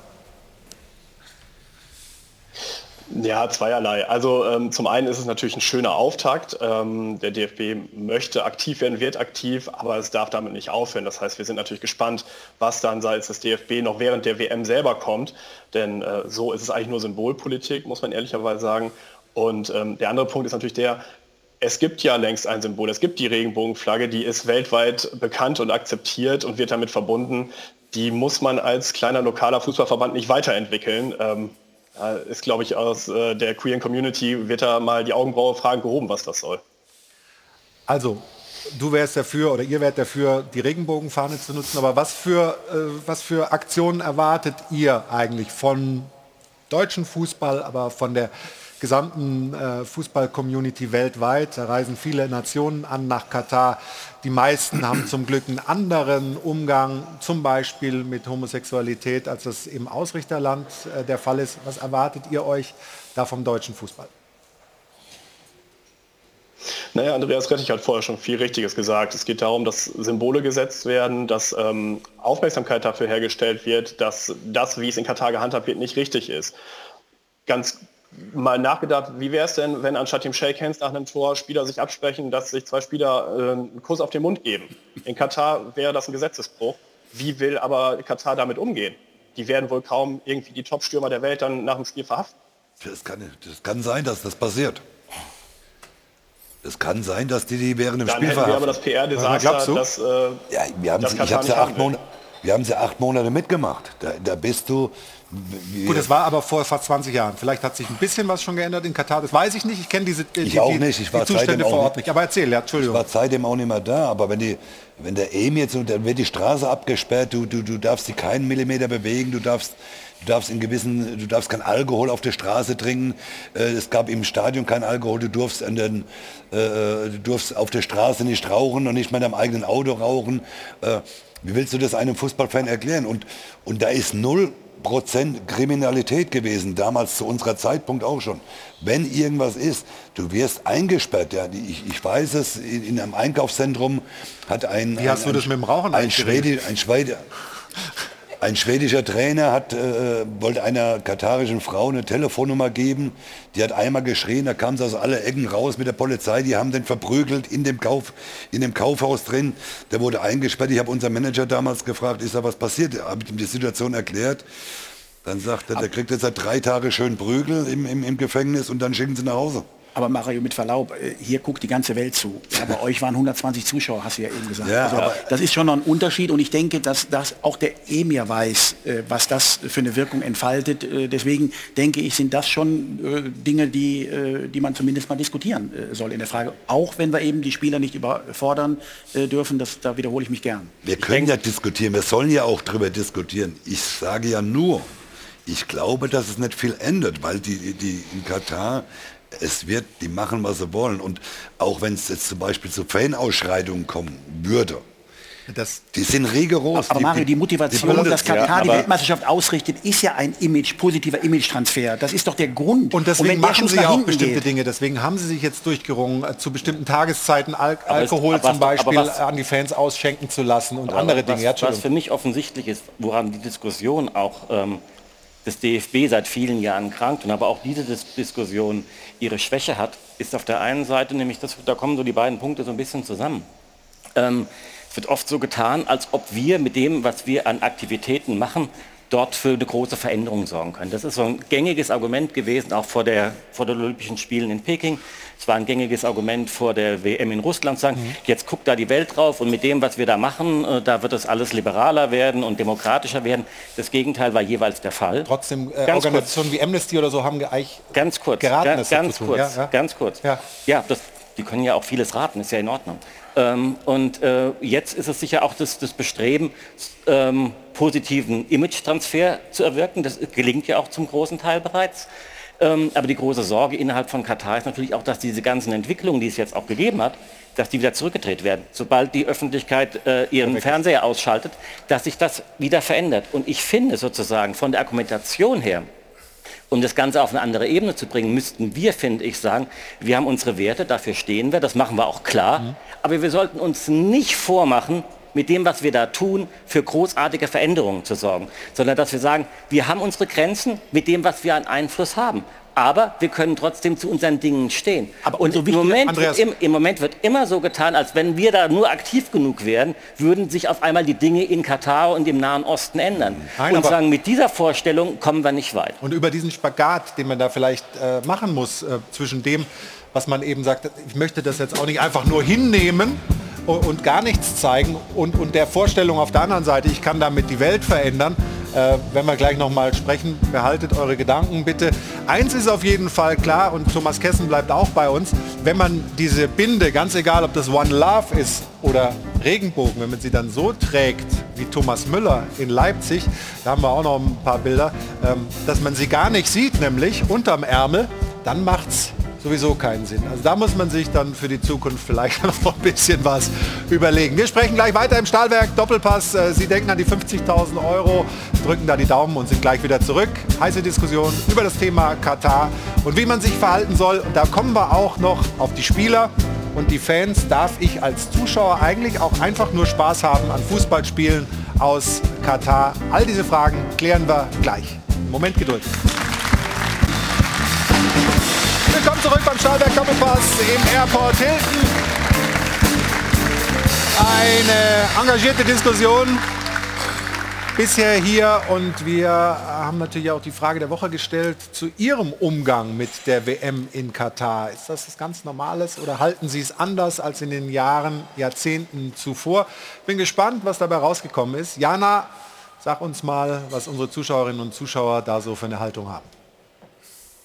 Ja, zweierlei. Also ähm, zum einen ist es natürlich ein schöner Auftakt. Ähm, der DFB möchte aktiv werden, wird aktiv, aber es darf damit nicht aufhören. Das heißt, wir sind natürlich gespannt, was dann seitens des DFB noch während der WM selber kommt. Denn äh, so ist es eigentlich nur Symbolpolitik, muss man ehrlicherweise sagen. Und ähm, der andere Punkt ist natürlich der, es gibt ja längst ein Symbol. Es gibt die Regenbogenflagge, die ist weltweit bekannt und akzeptiert und wird damit verbunden. Die muss man als kleiner lokaler Fußballverband nicht weiterentwickeln. Da ist, glaube ich, aus äh, der queeren Community wird da mal die Augenbraue fragen gehoben, was das soll. Also, du wärst dafür oder ihr wärt dafür, die Regenbogenfahne zu nutzen, aber was für, äh, was für Aktionen erwartet ihr eigentlich von deutschen Fußball, aber von der gesamten äh, Fußball-Community weltweit. Da reisen viele Nationen an nach Katar. Die meisten haben zum Glück einen anderen Umgang, zum Beispiel mit Homosexualität, als das im Ausrichterland äh, der Fall ist. Was erwartet ihr euch da vom deutschen Fußball? Naja, Andreas Rettich hat vorher schon viel Richtiges gesagt. Es geht darum, dass Symbole gesetzt werden, dass ähm, Aufmerksamkeit dafür hergestellt wird, dass das, wie es in Katar gehandhabt wird, nicht richtig ist. Ganz mal nachgedacht, wie wäre es denn, wenn anstatt dem Shake Hands nach einem Tor Spieler sich absprechen, dass sich zwei Spieler äh, einen Kuss auf den Mund geben. In Katar wäre das ein Gesetzesbruch. Wie will aber Katar damit umgehen? die werden wohl kaum irgendwie die Top-Stürmer der Welt dann nach dem Spiel verhaften. Das kann, das kann sein, dass das passiert. Es kann sein, dass die die während dem Dann Spiel hätten wir verhaften. aber das PR-Desaster, das, äh, ja, wir haben ich habe nicht acht. Monate, wir haben sie acht Monate mitgemacht. Da, da bist du. Gut, das war aber vor fast 20 Jahren. Vielleicht hat sich ein bisschen was schon geändert in Katar. Das weiß ich nicht. Ich kenne diese die, Ich auch nicht. Ich war Zustände vor Ort nicht. Aber erzähl, ja, Entschuldigung. Ich war seitdem auch nicht mehr da, aber wenn, die, wenn der EM jetzt, dann wird die Straße abgesperrt, du, du, du darfst dich keinen Millimeter bewegen, du darfst, du darfst in gewissen, du darfst kein Alkohol auf der Straße trinken, äh, es gab im Stadion kein Alkohol, du durfst, an den, äh, du durfst auf der Straße nicht rauchen und nicht mal in deinem eigenen Auto rauchen. Wie willst du das einem Fußballfan erklären? Und, und da ist null Prozent Kriminalität gewesen, damals zu unserer Zeitpunkt auch schon. Wenn irgendwas ist, du wirst eingesperrt. Ja. Ich, ich weiß es, in, in einem Einkaufszentrum hat ein... Wie hast ein, du das mit dem Rauchen ein, geregelt? ein, Schwede, ein schwedischer Trainer hat, äh, wollte einer katarischen Frau eine Telefonnummer geben. Die hat einmal geschrien, da kam sie aus alle Ecken raus mit der Polizei. Die haben den verprügelt in dem, Kauf, in dem Kaufhaus drin. Der wurde eingesperrt. Ich habe unseren Manager damals gefragt, ist da was passiert? Habe ihm die Situation erklärt. Dann sagt er, der kriegt jetzt seit drei Tage schön Prügel im, im, im Gefängnis und dann schicken sie nach Hause. Aber Mario, mit Verlaub, äh, hier guckt die ganze Welt zu. Ja, bei euch waren 120 Zuschauer, hast du ja eben gesagt. Ja, also, aber- das ist schon noch ein Unterschied und ich denke, dass, dass auch der Emir weiß, äh, was das für eine Wirkung entfaltet. Äh, Deswegen denke ich, sind das schon Dinge, die, die man zumindest mal diskutieren soll in der Frage. Auch wenn wir eben die Spieler nicht überfordern dürfen, das, da wiederhole ich mich gern. Wir können ja diskutieren, wir sollen ja auch darüber diskutieren. Ich sage ja nur, ich glaube, dass es nicht viel ändert, weil die, die, die in Katar, es wird, die machen, was sie wollen. Und auch wenn es jetzt zum Beispiel zu Fanausschreitungen kommen würde, Das, die sind rigoros. Aber Mario, die Motivation, Bundes- dass Katar Ja, die Weltmeisterschaft ausrichtet, ist ja ein Image, positiver Image-Transfer. Das ist doch der Grund. Und deswegen wenn der machen sie ja auch bestimmte geht- Dinge. Deswegen haben sie sich jetzt durchgerungen, äh, zu bestimmten Tageszeiten Al Aber Alkohol aber zum Beispiel was- an die Fans ausschenken zu lassen und Aber andere was, Dinge. Ja, Was für mich offensichtlich ist, woran die Diskussion auch ähm, des DFB seit vielen Jahren krankt und aber auch diese Dis Diskussion ihre Schwäche hat, ist auf der einen Seite nämlich, das, da kommen so die beiden Punkte so ein bisschen zusammen. Ähm, es wird oft so getan, als ob wir mit dem, was wir an Aktivitäten machen, dort für eine große Veränderung sorgen können. Das ist so ein gängiges Argument gewesen, auch vor, der, vor den Olympischen Spielen in Peking. Es war ein gängiges Argument vor der WM in Russland, zu sagen, Mhm. jetzt guckt da die Welt drauf und mit dem, was wir da machen, äh, da wird das alles liberaler werden und demokratischer werden. Das Gegenteil war jeweils der Fall. Trotzdem, äh, Ganz Organisationen wie Amnesty oder so haben ge- eigentlich Ganz kurz, geraten, ga- ganz kurz, Ja, ja. ganz kurz. Ja. Ja, das, die können ja auch vieles raten, ist ja in Ordnung. Ähm, und äh, jetzt ist es sicher auch das, das Bestreben, ähm, positiven Image-Transfer zu erwirken. Das gelingt ja auch zum großen Teil bereits. Ähm, aber die große Sorge innerhalb von Katar ist natürlich auch, dass diese ganzen Entwicklungen, die es jetzt auch gegeben hat, dass die wieder zurückgedreht werden. Sobald die Öffentlichkeit äh, ihren Fernseher ausschaltet, dass sich das wieder verändert. Und ich finde sozusagen von der Argumentation her, um das Ganze auf eine andere Ebene zu bringen, müssten wir, finde ich, sagen, wir haben unsere Werte, dafür stehen wir, das machen wir auch klar. Aber wir sollten uns nicht vormachen, mit dem, was wir da tun, für großartige Veränderungen zu sorgen, sondern dass wir sagen, wir haben unsere Grenzen mit dem, was wir an Einfluss haben. Aber wir können trotzdem zu unseren Dingen stehen. und im, Moment Andreas- wird im, im Moment wird immer so getan, als wenn wir da nur aktiv genug wären, würden sich auf einmal die Dinge in Katar und im Nahen Osten ändern. Nein, und aber- sagen, mit dieser Vorstellung kommen wir nicht weit. Und über diesen Spagat, den man da vielleicht äh, machen muss, äh, zwischen dem, was man eben sagt, ich möchte das jetzt auch nicht einfach nur hinnehmen und, gar nichts zeigen und, und der Vorstellung auf der anderen Seite, ich kann damit die Welt verändern. Äh, wenn wir gleich noch mal sprechen, behaltet eure Gedanken bitte. Eins ist auf jeden Fall klar und Thomas Kessen bleibt auch bei uns, wenn man diese Binde, ganz egal ob das One Love ist oder Regenbogen, wenn man sie dann so trägt wie Thomas Müller in Leipzig, da haben wir auch noch ein paar Bilder, ähm, dass man sie gar nicht sieht, nämlich unterm Ärmel, dann macht's sowieso keinen Sinn. Also da muss man sich dann für die Zukunft vielleicht noch ein bisschen was überlegen. Wir sprechen gleich weiter im Stahlwerk Doppelpass. Äh, Sie denken an die 50.000 Euro, drücken da die Daumen und sind gleich wieder zurück. Heiße Diskussion über das Thema Katar und wie man sich verhalten soll. Und da kommen wir auch noch auf die Spieler und die Fans. Darf ich als Zuschauer eigentlich auch einfach nur Spaß haben an Fußballspielen aus Katar? All diese Fragen klären wir gleich. Moment Geduld. Zurück beim Stahlberg Doppelpass im Airport Hilton. Eine engagierte Diskussion bisher hier und wir haben natürlich auch die Frage der Woche gestellt zu Ihrem Umgang mit der WM in Katar. Ist das was ganz Normales oder halten Sie es anders als in den Jahren, Jahrzehnten zuvor? Bin gespannt, was dabei rausgekommen ist. Jana, sag uns mal, was unsere Zuschauerinnen und Zuschauer da so für eine Haltung haben.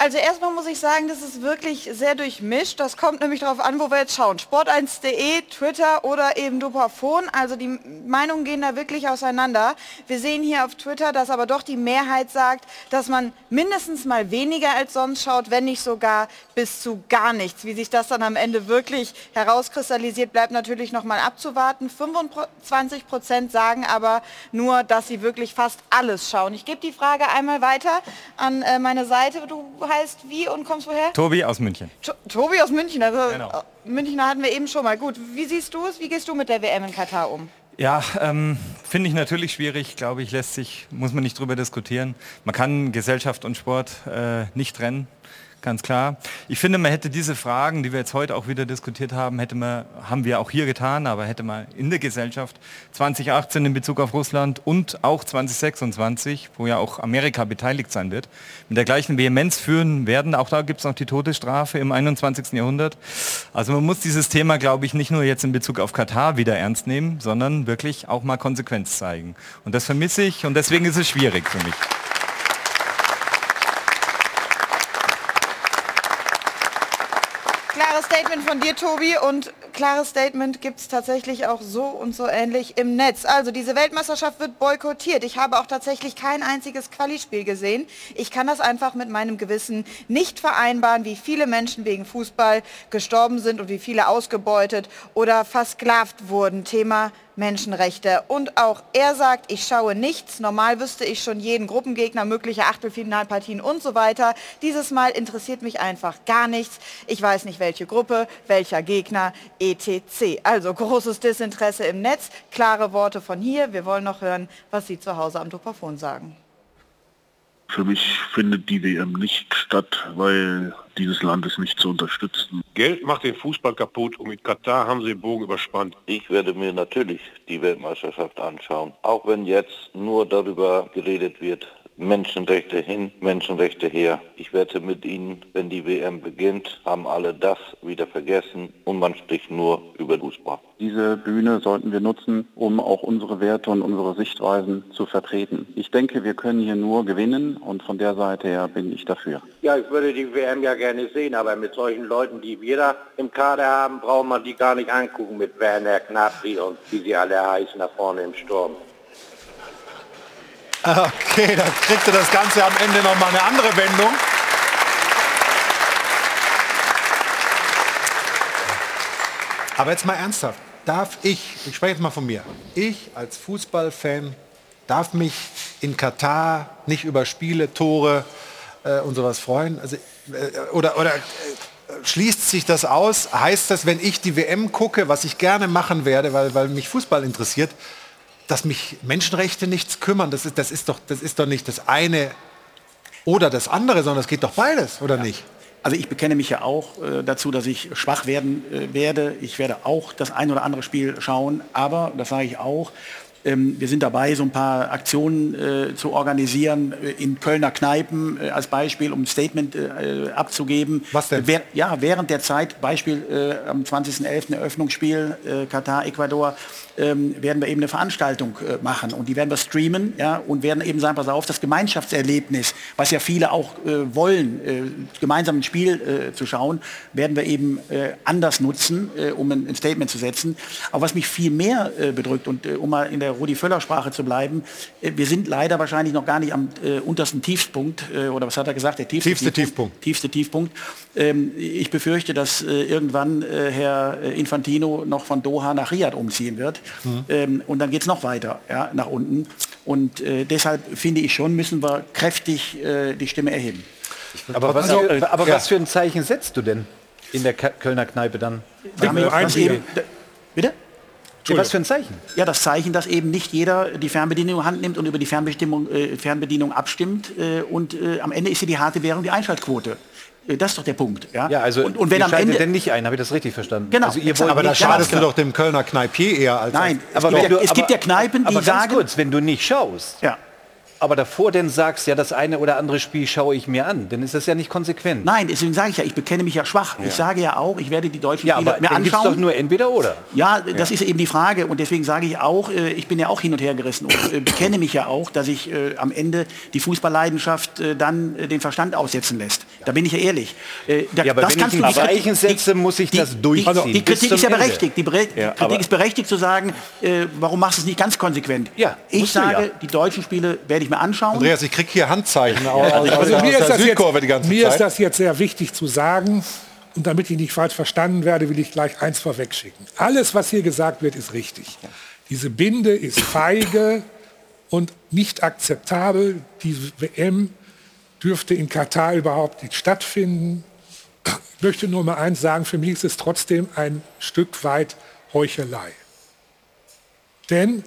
Also erstmal muss ich sagen, das ist wirklich sehr durchmischt. Das kommt nämlich darauf an, wo wir jetzt schauen. Sport1.de, Twitter oder eben Dupafon. Also die Meinungen gehen da wirklich auseinander. Wir sehen hier auf Twitter, dass aber doch die Mehrheit sagt, dass man mindestens mal weniger als sonst schaut, wenn nicht sogar bis zu gar nichts. Wie sich das dann am Ende wirklich herauskristallisiert, bleibt natürlich noch mal abzuwarten. 25 Prozent sagen aber nur, dass sie wirklich fast alles schauen. Ich gebe die Frage einmal weiter an äh, meine Seite. Du heißt wie und kommst woher? Tobi aus München. To Tobi aus München, also Genau. äh, Münchner hatten wir eben schon mal. Gut, wie siehst du es? Wie gehst du mit der WM in Katar um? Ja, ähm, finde ich natürlich schwierig, glaube ich, lässt sich, muss man nicht drüber diskutieren. Man kann Gesellschaft und Sport äh, nicht trennen, ganz klar. Ich finde, man hätte diese Fragen, die wir jetzt heute auch wieder diskutiert haben, hätte man, haben wir auch hier getan, aber hätte man in der Gesellschaft 2018 in Bezug auf Russland und auch 2026, wo ja auch Amerika beteiligt sein wird, mit der gleichen Vehemenz führen werden. Auch da gibt es noch die Todesstrafe im 21. Jahrhundert. Also man muss dieses Thema, glaube ich, nicht nur jetzt in Bezug auf Katar wieder ernst nehmen, sondern wirklich auch mal Konsequenz zeigen. Und das vermisse ich und deswegen ist es schwierig für mich. Klares Statement von dir, Tobi, und klares Statement gibt es tatsächlich auch so und so ähnlich im Netz. Also diese Weltmeisterschaft wird boykottiert. Ich habe auch tatsächlich kein einziges Qualispiel gesehen. Ich kann das einfach mit meinem Gewissen nicht vereinbaren, wie viele Menschen wegen Fußball gestorben sind und wie viele ausgebeutet oder versklavt wurden. Thema Menschenrechte. Und auch er sagt, ich schaue nichts. Normal wüsste ich schon jeden Gruppengegner, mögliche Achtelfinalpartien und so weiter. Dieses Mal interessiert mich einfach gar nichts. Ich weiß nicht, welche Gruppe, welcher Gegner, etc. Also großes Desinteresse im Netz. Klare Worte von hier. Wir wollen noch hören, was Sie zu Hause am Dopafon sagen. Für mich findet die WM nicht statt, weil dieses Land es nicht zu unterstützen. Geld macht den Fußball kaputt und mit Katar haben sie den Bogen überspannt. Ich werde mir natürlich die Weltmeisterschaft anschauen, auch wenn jetzt nur darüber geredet wird, Menschenrechte hin, Menschenrechte her. Ich wette mit Ihnen, wenn die WM beginnt, haben alle das wieder vergessen und man spricht nur über Fußball. Diese Bühne sollten wir nutzen, um auch unsere Werte und unsere Sichtweisen zu vertreten. Ich denke, wir können hier nur gewinnen und von der Seite her bin ich dafür. Ja, ich würde die WM ja gerne sehen, aber mit solchen Leuten, die wir da im Kader haben, braucht man die gar nicht angucken mit Werner, Gnabry und wie sie alle heißen da vorne im Sturm. Okay, dann kriegte das Ganze am Ende noch mal eine andere Wendung. Aber jetzt mal ernsthaft. Darf ich, ich spreche jetzt mal von mir, ich als Fußballfan darf mich in Katar nicht über Spiele, Tore äh, und sowas freuen? Also, äh, oder oder äh, schließt sich das aus? Heißt das, wenn ich die WM gucke, was ich gerne machen werde, weil, weil mich Fußball interessiert, dass mich Menschenrechte nichts kümmern? Das ist, das ist, doch, das ist doch nicht das eine oder das andere, sondern es geht doch beides, oder nicht? Also ich bekenne mich ja auch äh, dazu, dass ich schwach werden äh, werde. Ich werde auch das ein oder andere Spiel schauen, aber, das sage ich auch, wir sind dabei, so ein paar Aktionen äh, zu organisieren äh, in Kölner Kneipen äh, als Beispiel, um ein Statement äh, abzugeben. Was denn? Wer, ja, während der Zeit, Beispiel äh, am 20.11. Eröffnungsspiel äh, Katar, Ecuador, ähm, werden wir eben eine Veranstaltung äh, machen und die werden wir streamen ja, und werden eben sagen, pass auf, das Gemeinschaftserlebnis, was ja viele auch äh, wollen, äh, gemeinsam ein Spiel äh, zu schauen, werden wir eben äh, anders nutzen, äh, um ein, Statement zu setzen. Aber was mich viel mehr äh, bedrückt und äh, um mal in der Rudi Völler Sprache zu bleiben, äh, wir sind leider wahrscheinlich noch gar nicht am äh, untersten Tiefpunkt äh, oder was hat er gesagt, der tiefste, Tiefste Tiefpunkt. Tiefste Tiefpunkt. Ähm, ich befürchte, dass äh, irgendwann äh, Herr äh, Infantino noch von Doha nach Riyadh umziehen wird. Mhm. Ähm, und dann geht es noch weiter ja, nach unten. Und äh, deshalb finde ich schon, müssen wir kräftig äh, die Stimme erheben. Aber, was, Also, für, äh, aber ja. was für ein Zeichen setzt du denn in der Kölner Kneipe dann? Damit, eben, bitte? Ja, was für ein Zeichen? Ja, das Zeichen, dass eben nicht jeder die Fernbedienung in die Hand nimmt und über die Fernbestimmung, äh, Fernbedienung abstimmt. Äh, und äh, am Ende ist sie die harte Währung, die Einschaltquote. Äh, Das ist doch der Punkt. Ja, Ja, also und, und wenn am Ende denn nicht ein, habe ich das richtig verstanden? Genau, Also wollt Aber da schadest Ganz du doch dem Kölner Kneipier eher als Nein, als aber wenn wenn du- es gibt ja Kneipen, die aber ganz sagen, kurz, wenn du nicht schaust, ja. Aber davor denn sagst, ja, das eine oder andere Spiel schaue ich mir an, dann ist das ja nicht konsequent. Nein, deswegen sage ich ja, ich bekenne mich ja schwach. Ich sage ja auch, ich werde die deutschen Ja, Spiele aber mir dann gibt's anschauen. doch nur entweder oder. Ja, das Ja. ist eben die Frage und deswegen sage ich auch, äh, ich bin ja auch hin und her gerissen und äh, bekenne mich ja auch, dass ich äh, am Ende die Fußballleidenschaft dann den Verstand aussetzen lässt. Da bin ich ja ehrlich. Äh, da, Ja, aber wenn ich kannst ein die Zeichen setze, muss ich das die, durchziehen. die bis Kritik ist ja berechtigt. Die, Bere Ja, Kritik ist berechtigt zu sagen, äh, warum machst du es nicht ganz konsequent? Ja, ich sage, ja. die deutschen Spiele werde ich mir anschauen. Andreas, ich krieg hier Handzeichen aus, Also, aus, aus mir, ist das jetzt, die mir ist das jetzt sehr wichtig zu sagen. Und damit ich nicht falsch verstanden werde, will ich gleich eins vorwegschicken. Alles, was hier gesagt wird, ist richtig. Diese Binde ist feige und nicht akzeptabel. Die WM dürfte in Katar überhaupt nicht stattfinden. Ich möchte nur mal eins sagen, für mich ist es trotzdem ein Stück weit Heuchelei. Denn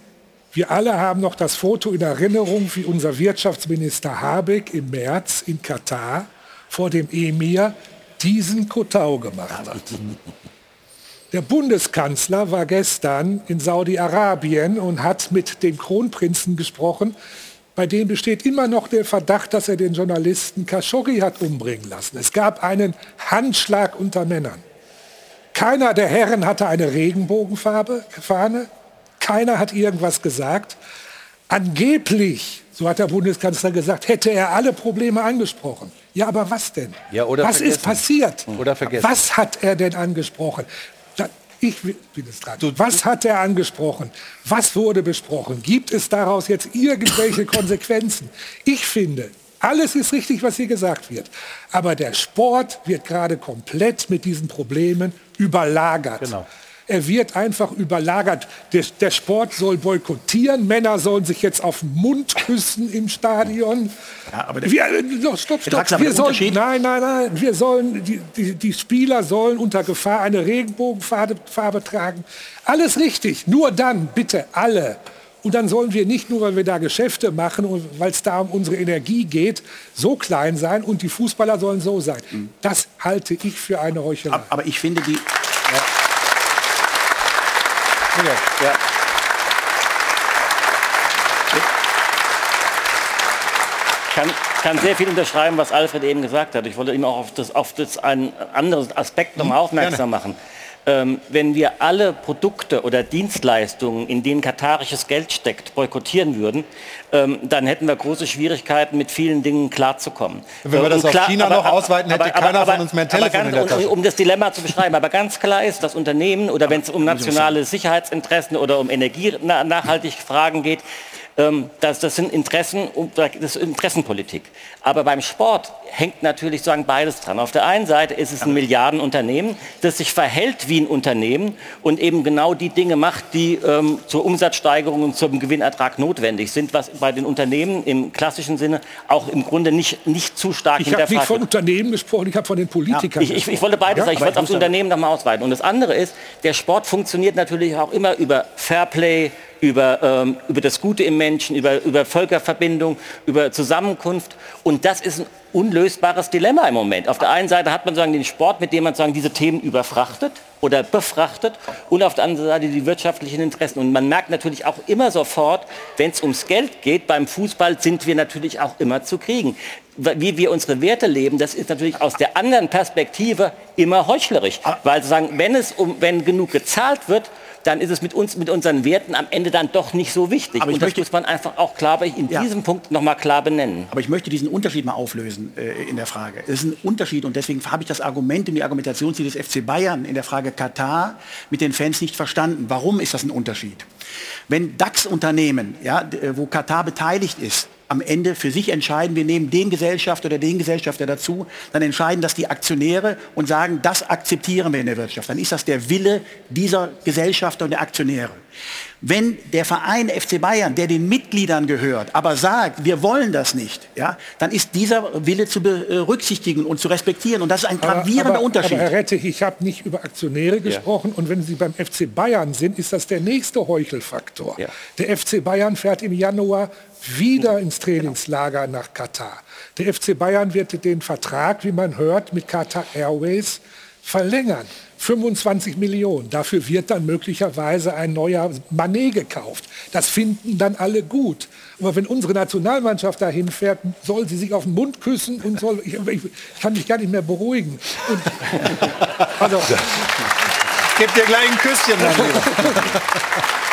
wir alle haben noch das Foto in Erinnerung, wie unser Wirtschaftsminister Habeck im März in Katar vor dem Emir diesen Kotau gemacht hat. Der Bundeskanzler war gestern in Saudi-Arabien und hat mit dem Kronprinzen gesprochen. Bei dem besteht immer noch der Verdacht, dass er den Journalisten Khashoggi hat umbringen lassen. Es gab einen Handschlag unter Männern. Keiner der Herren hatte eine Regenbogenfarbe, Fahne. Keiner hat irgendwas gesagt. Angeblich, so hat der Bundeskanzler gesagt, hätte er alle Probleme angesprochen. Ja, aber was denn? Ja, was ist vergessen. passiert? Oder vergessen. Was hat er denn angesprochen? Ich bin es dran. Was hat er angesprochen? Was wurde besprochen? Gibt es daraus jetzt irgendwelche Konsequenzen? Ich finde, alles ist richtig, was hier gesagt wird. Aber der Sport wird gerade komplett mit diesen Problemen überlagert. Genau. Er wird einfach überlagert. Der, der Sport soll boykottieren. Männer sollen sich jetzt auf den Mund küssen im Stadion. Ja, aber der- wir, äh, stopp, stopp, Wir sollen, nein, nein, nein. Wir sollen, die, die, die Spieler sollen unter Gefahr eine Regenbogenfarbe Farbe tragen. Alles richtig. Nur dann, bitte, alle. Und dann sollen wir nicht nur, weil wir da Geschäfte machen und weil es da um unsere Energie geht, so klein sein und die Fußballer sollen so sein. Das halte ich für eine Heuchelei. Aber ich finde die. Ja. Kann, kann sehr viel unterschreiben, was Alfred eben gesagt hat. Ich wollte ihn auch auf das, auf das einen anderen Aspekt nochmal aufmerksam machen. Ähm, wenn wir alle Produkte oder Dienstleistungen, in denen katarisches Geld steckt, boykottieren würden, ähm, dann hätten wir große Schwierigkeiten, mit vielen Dingen klarzukommen. Wenn wir Äh, das auf China noch ausweiten, hätte keiner von uns mehr ein aber Telefon ganz, in der um- Tasche. Um das Dilemma zu beschreiben, aber ganz klar ist, dass Unternehmen oder wenn es um nationale Sicherheitsinteressen oder um energienachhaltige Fragen geht, ähm, das, das sind Interessen, das ist Interessenpolitik. Aber beim Sport hängt natürlich sagen beides dran. Auf der einen Seite ist es ein Milliardenunternehmen, das sich verhält wie ein Unternehmen und eben genau die Dinge macht, die ähm, zur Umsatzsteigerung und zum Gewinnertrag notwendig sind, was bei den Unternehmen im klassischen Sinne auch im Grunde nicht, nicht zu stark Ich habe nicht hinterfragt von. Unternehmen gesprochen, ich habe von den Politikern Ich, ich, ich gesprochen. wollte beides Ja, sagen. Ich wollte aufs muss Unternehmen noch mal ausweiten. Und das andere ist, der Sport funktioniert natürlich auch immer über Fairplay, über, ähm, über das Gute im Menschen, über, über Völkerverbindung, über Zusammenkunft. Und das ist ein unlösbares Dilemma im Moment. Auf der einen Seite hat man sagen, den Sport, mit dem man sagen, diese Themen überfrachtet oder befrachtet und auf der anderen Seite die wirtschaftlichen Interessen. Und man merkt natürlich auch immer sofort, wenn es ums Geld geht, beim Fußball sind wir natürlich auch immer zu kriegen. Wie wir unsere Werte leben, das ist natürlich aus der anderen Perspektive immer heuchlerisch. Weil sagen, wenn es um, wenn genug gezahlt wird, dann ist es mit uns, mit unseren Werten am Ende dann doch nicht so wichtig. Aber ich und das möchte- muss man einfach auch klar in diesem Punkt noch mal klar benennen. Aber ich möchte diesen Unterschied mal auflösen äh, in der Frage. Es ist ein Unterschied und deswegen habe ich das Argument und die Argumentationslinie des FC Bayern in der Frage Katar mit den Fans nicht verstanden. Warum ist das ein Unterschied? Wenn DAX-Unternehmen, ja, äh, wo Katar beteiligt ist, am Ende für sich entscheiden, wir nehmen den Gesellschafter oder den Gesellschafter dazu, dann entscheiden das die Aktionäre und sagen, das akzeptieren wir in der Wirtschaft. Dann ist das der Wille dieser Gesellschafter und der Aktionäre. Wenn der Verein FC Bayern, der den Mitgliedern gehört, aber sagt, wir wollen das nicht, ja, dann ist dieser Wille zu berücksichtigen und zu respektieren. Und das ist ein gravierender aber, aber, Unterschied. Aber Herr Rettich, ich habe nicht über Aktionäre gesprochen und wenn Sie beim FC Bayern sind, ist das der nächste Heuchelfaktor. Der FC Bayern fährt im Januar wieder ins Trainingslager nach Katar. Der FC Bayern wird den Vertrag, wie man hört, mit Qatar Airways verlängern. 25 Millionen. Dafür wird dann möglicherweise ein neuer Manet gekauft. Das finden dann alle gut. Aber wenn unsere Nationalmannschaft dahin fährt, soll sie sich auf den Mund küssen und soll, ich, ich kann mich gar nicht mehr beruhigen. Und, also, ich gebe dir gleich ein Küsschen.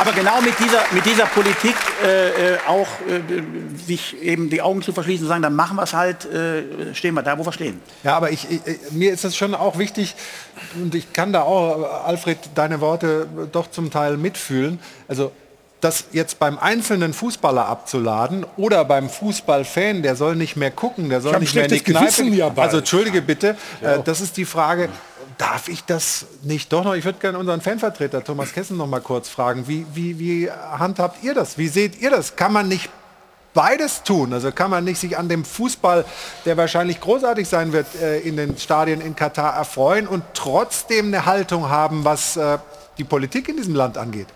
Aber genau mit dieser, mit dieser Politik äh, äh, auch äh, sich eben die Augen zu verschließen und sagen, dann machen wir es halt, äh, stehen wir da, wo wir stehen. Ja, aber ich, ich, mir ist es schon auch wichtig, und ich kann da auch, Alfred, deine Worte doch zum Teil mitfühlen. Also das jetzt beim einzelnen Fußballer abzuladen oder beim Fußballfan, der soll nicht mehr gucken, der soll nicht mehr in die Kneipe. ja also entschuldige bitte, äh, das ist die Frage. Darf ich das nicht doch noch? Ich würde gerne unseren Fanvertreter Thomas Kessen noch mal kurz fragen. Wie, wie, wie handhabt ihr das? Wie seht ihr das? Kann man nicht beides tun? Also kann man nicht sich an dem Fußball, der wahrscheinlich großartig sein wird, äh, in den Stadien in Katar erfreuen und trotzdem eine Haltung haben, was äh, die Politik in diesem Land angeht?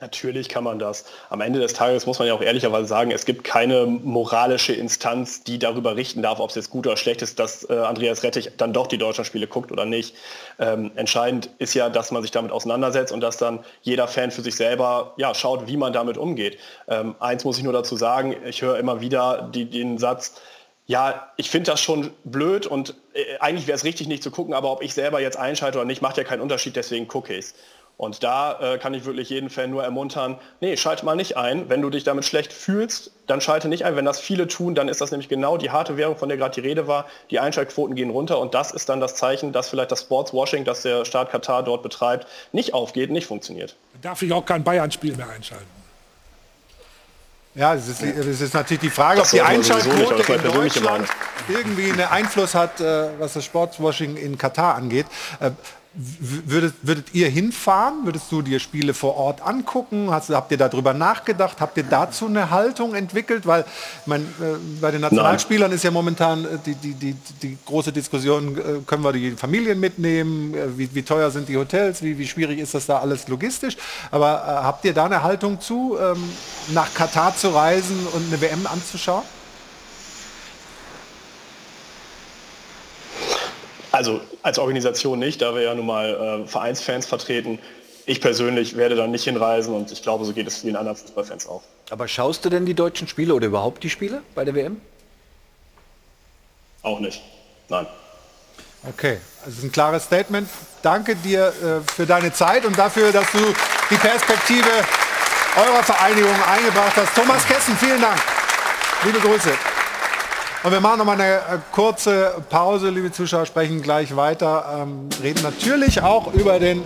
Natürlich kann man das. Am Ende des Tages muss man ja auch ehrlicherweise sagen, es gibt keine moralische Instanz, die darüber richten darf, ob es jetzt gut oder schlecht ist, dass äh, Andreas Rettich dann doch die Deutschlandspiele guckt oder nicht. Ähm, entscheidend ist ja, dass man sich damit auseinandersetzt und dass dann jeder Fan für sich selber ja, schaut, wie man damit umgeht. Ähm, eins muss ich nur dazu sagen, ich höre immer wieder die, den Satz, ja, ich finde das schon blöd und äh, eigentlich wäre es richtig, nicht zu gucken, aber ob ich selber jetzt einschalte oder nicht, macht ja keinen Unterschied, deswegen gucke ich es. Und da äh, kann ich wirklich jeden Fan nur ermuntern, nee, schalte mal nicht ein. Wenn du dich damit schlecht fühlst, dann schalte nicht ein. Wenn das viele tun, dann ist das nämlich genau die harte Währung, von der gerade die Rede war. Die Einschaltquoten gehen runter und das ist dann das Zeichen, dass vielleicht das Sportswashing, das der Staat Katar dort betreibt, nicht aufgeht, nicht funktioniert. darf ich auch kein Bayern-Spiel mehr einschalten. Ja, es ist, es ist natürlich die Frage, Das ob die nicht, Einschaltquote in Deutschland irgendwie einen Einfluss hat, äh, was das Sportswashing in Katar angeht. Würdet, würdet ihr hinfahren? Würdest du dir Spiele vor Ort angucken? Hast, habt ihr darüber nachgedacht? Habt ihr dazu eine Haltung entwickelt? Weil mein, äh, bei den Nationalspielern ist ja momentan äh, die, die, die, die große Diskussion, äh, können wir die Familien mitnehmen? Äh, Wie, wie teuer sind die Hotels? Wie, wie schwierig ist das da alles logistisch? Aber äh, habt ihr da eine Haltung zu, ähm, nach Katar zu reisen und eine WM anzuschauen? Also als Organisation nicht, da wir ja nun mal äh, Vereinsfans vertreten. Ich persönlich werde da nicht hinreisen und ich glaube, so geht es vielen anderen Fußballfans auch. Aber schaust du denn die deutschen Spiele oder überhaupt die Spiele bei der WM? Auch nicht. Nein. Okay, das ist ein klares Statement. Danke dir äh, für deine Zeit und dafür, dass du die Perspektive eurer Vereinigung eingebracht hast. Thomas Kessen, vielen Dank. Liebe Grüße. Und wir machen noch mal eine äh, kurze Pause, liebe Zuschauer, sprechen gleich weiter, ähm, reden natürlich auch über den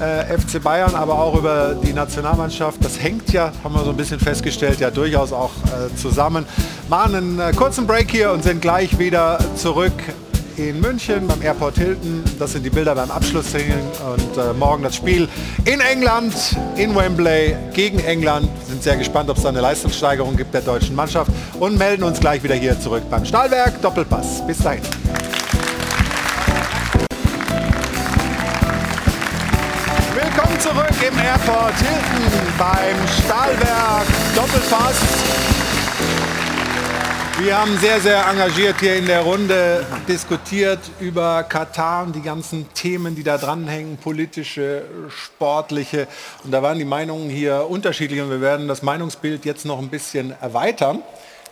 äh, FC Bayern, aber auch über die Nationalmannschaft. Das hängt ja, haben wir so ein bisschen festgestellt, ja durchaus auch äh, zusammen. Machen einen äh, kurzen Break hier und sind gleich wieder zurück in München beim Airport Hilton. Das sind die Bilder beim Abschlusstraining und äh, morgen das Spiel in England, in Wembley gegen England. Sind sehr gespannt, ob es da eine Leistungssteigerung gibt der deutschen Mannschaft und melden uns gleich wieder hier zurück beim Stahlwerk Doppelpass. Bis dahin. Willkommen zurück im Airport Hilton beim Stahlwerk Doppelpass. Wir haben sehr, sehr engagiert hier in der Runde diskutiert über Katar und die ganzen Themen, die da dranhängen, politische, sportliche. Und da waren die Meinungen hier unterschiedlich und wir werden das Meinungsbild jetzt noch ein bisschen erweitern.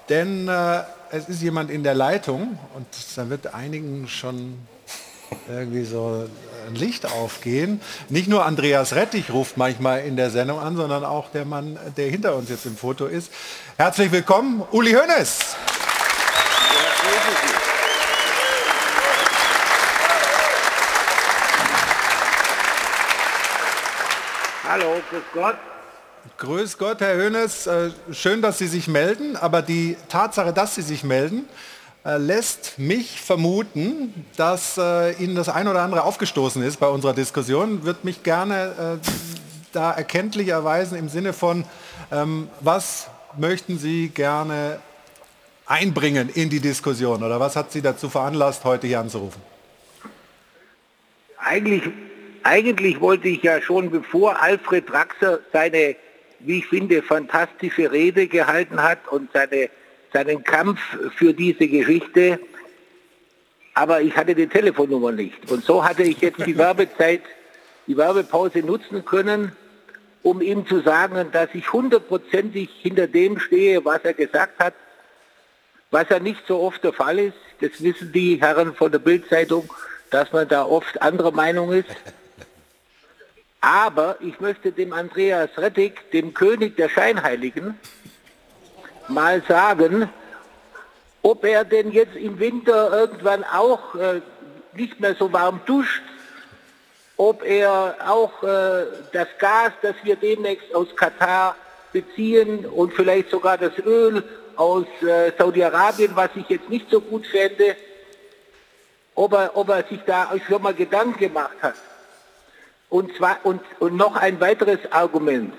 Denn äh, es ist jemand in der Leitung und da wird einigen schon irgendwie so ein Licht aufgehen. Nicht nur Andreas Rettich ruft manchmal in der Sendung an, sondern auch der Mann, der hinter uns jetzt im Foto ist. Herzlich willkommen, Uli Hoeneß. Hallo, grüß Gott. Grüß Gott, Herr Hoeneß. Äh, Schön, dass Sie sich melden, aber die Tatsache, dass Sie sich melden, lässt mich vermuten, dass äh, Ihnen das ein oder andere aufgestoßen ist bei unserer Diskussion. Wird mich gerne äh, da erkenntlich erweisen im Sinne von, ähm, was möchten Sie gerne einbringen in die Diskussion oder was hat Sie dazu veranlasst, heute hier anzurufen? Eigentlich, eigentlich wollte ich ja schon, bevor Alfred Draxler seine, wie ich finde, fantastische Rede gehalten hat und seine, seinen Kampf für diese Geschichte, aber ich hatte die Telefonnummer nicht. Und so hatte ich jetzt die Werbezeit, die Werbepause nutzen können, um ihm zu sagen, dass ich hundertprozentig hinter dem stehe, was er gesagt hat, was ja nicht so oft der Fall ist. Das wissen die Herren von der Bildzeitung, dass man da oft anderer Meinung ist. Aber ich möchte dem Andreas Rettig, dem König der Scheinheiligen, mal sagen, ob er denn jetzt im Winter irgendwann auch äh, nicht mehr so warm duscht, ob er auch äh, das Gas, das wir demnächst aus Katar beziehen und vielleicht sogar das Öl aus äh, Saudi-Arabien, was ich jetzt nicht so gut fände, ob er, ob er sich da schon mal Gedanken gemacht hat. Und, zwar, und, und noch ein weiteres Argument.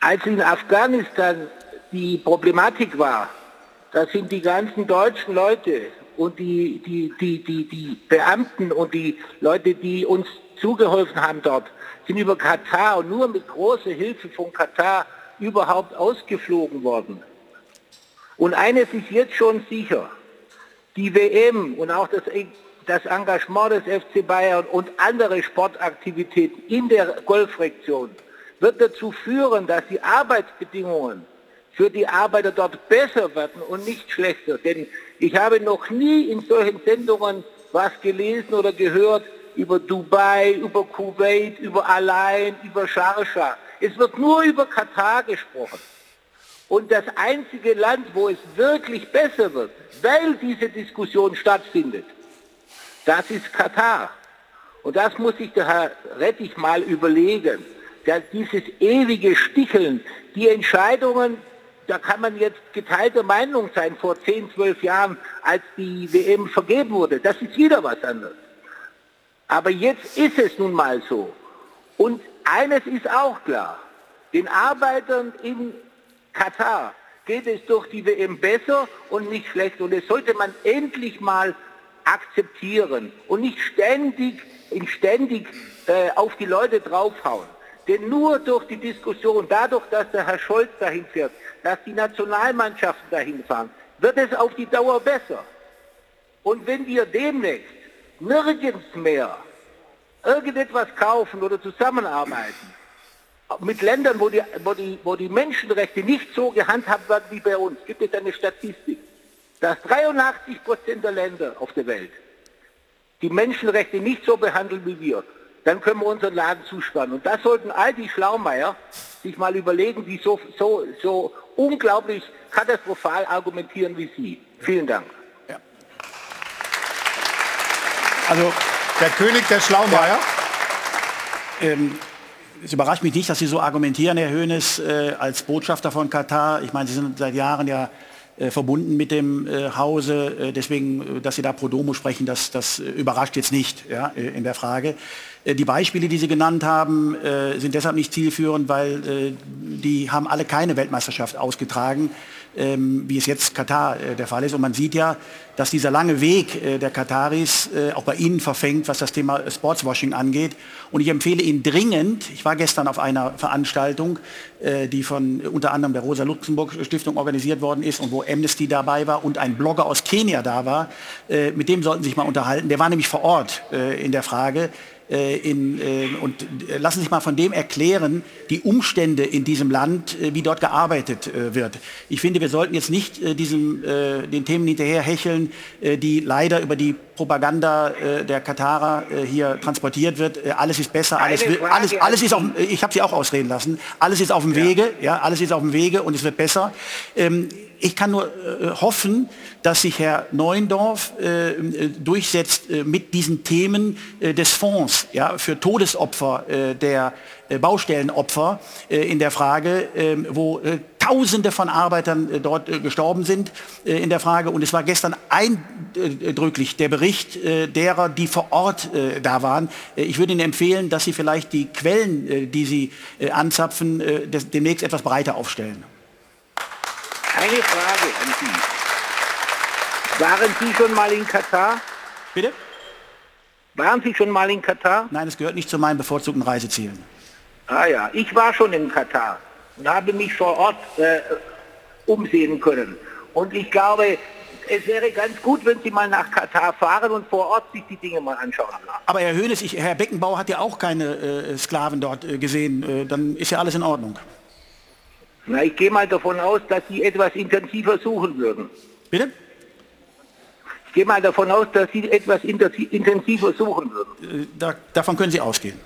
Als in Afghanistan die Problematik war, da sind die ganzen deutschen Leute und die, die, die, die, die Beamten und die Leute, die uns zugeholfen haben dort, sind über Katar und nur mit großer Hilfe von Katar überhaupt ausgeflogen worden. Und eines ist jetzt schon sicher, die WM und auch das, das Engagement des FC Bayern und andere Sportaktivitäten in der Golfregion wird dazu führen, dass die Arbeitsbedingungen für die Arbeiter dort besser werden und nicht schlechter. Denn ich habe noch nie in solchen Sendungen was gelesen oder gehört über Dubai, über Kuwait, über Allein, über Sharjah. Es wird nur über Katar gesprochen. Und das einzige Land, wo es wirklich besser wird, weil diese Diskussion stattfindet, das ist Katar. Und das muss sich der Herr Rettich mal überlegen. Dass dieses ewige Sticheln, die Entscheidungen, da kann man jetzt geteilter Meinung sein, vor 10, 12 Jahren, als die WM vergeben wurde. Das ist wieder was anderes. Aber jetzt ist es nun mal so. Und eines ist auch klar. Den Arbeitern in Katar geht es durch die WM besser und nicht schlecht. Und das sollte man endlich mal akzeptieren und nicht ständig, ständig äh, auf die Leute draufhauen. Denn nur durch die Diskussion, dadurch, dass der Herr Scholz dahin fährt, dass die Nationalmannschaften dahin fahren, wird es auf die Dauer besser. Und wenn wir demnächst nirgends mehr irgendetwas kaufen oder zusammenarbeiten, mit Ländern, wo die, wo, die, wo die Menschenrechte nicht so gehandhabt werden wie bei uns, gibt es eine Statistik, dass 83 Prozent der Länder auf der Welt die Menschenrechte nicht so behandeln wie wir. Dann können wir unseren Laden zuspannen. Und das sollten all die Schlaumeier sich mal überlegen, die so, so, so unglaublich katastrophal argumentieren wie Sie. Vielen Dank. Ja. Also der König der Schlaumeier. Ja. Ähm, es überrascht mich nicht, dass Sie so argumentieren, Herr Hoeneß, äh, als Botschafter von Katar. Ich meine, Sie sind seit Jahren ja äh, verbunden mit dem äh, Hause. Äh, deswegen, äh, dass Sie da pro domo sprechen, das, das überrascht jetzt nicht ja, äh, in der Frage. Die Beispiele, die Sie genannt haben, sind deshalb nicht zielführend, weil die haben alle keine Weltmeisterschaft ausgetragen ähm, wie es jetzt Katar äh, der Fall ist. Und man sieht ja, dass dieser lange Weg äh, der Kataris äh, auch bei Ihnen verfängt, was das Thema Sportswashing angeht. Und ich empfehle Ihnen dringend, ich war gestern auf einer Veranstaltung, äh, die von unter anderem der Rosa-Luxemburg-Stiftung organisiert worden ist und wo Amnesty dabei war und ein Blogger aus Kenia da war. Äh, mit dem sollten Sie sich mal unterhalten. Der war nämlich vor Ort äh, in der Frage, äh, in, äh, und äh, lassen sich mal von dem erklären, die Umstände in diesem Land, wie dort gearbeitet wird. Ich finde, wir sollten jetzt nicht diesem, den Themen hinterherhecheln, die leider über die Propaganda der Katarer hier transportiert wird. alles ist besser, alles, alles, alles ist auf, ich habe Sie auch ausreden lassen, alles ist auf dem ja. Wege, ja, alles ist auf dem Wege und es wird besser. Ähm, ich kann nur äh, hoffen, dass sich Herr Neuendorf äh, äh durchsetzt äh, mit diesen Themen äh, des Fonds ja, für Todesopfer äh, der Baustellenopfer in der Frage, ähm, wo Tausende von Arbeitern äh, dort äh, gestorben sind äh, in der Frage. Und es war gestern eindrücklich der Bericht derer, die vor Ort da waren. Ich würde Ihnen empfehlen, dass Sie vielleicht die Quellen, die Sie anzapfen, demnächst etwas breiter aufstellen. Eine Frage an Sie. Waren Sie schon mal in Katar? Bitte? Waren Sie schon mal in Katar? Nein, es gehört nicht zu meinen bevorzugten Reisezielen. Ah ja, ich war schon in Katar und habe mich vor Ort äh, umsehen können. Und ich glaube, es wäre ganz gut, wenn Sie mal nach Katar fahren und vor Ort sich die Dinge mal anschauen. Aber Herr Hönes, ich, Herr Beckenbauer hat ja auch keine äh, Sklaven dort äh, gesehen. Äh, dann ist ja alles in Ordnung. Na, ich gehe mal davon aus, dass Sie etwas intensiver suchen würden. Bitte? Ich gehe mal davon aus, dass Sie etwas intensi- intensiver suchen würden. Äh, da, davon können Sie ausgehen.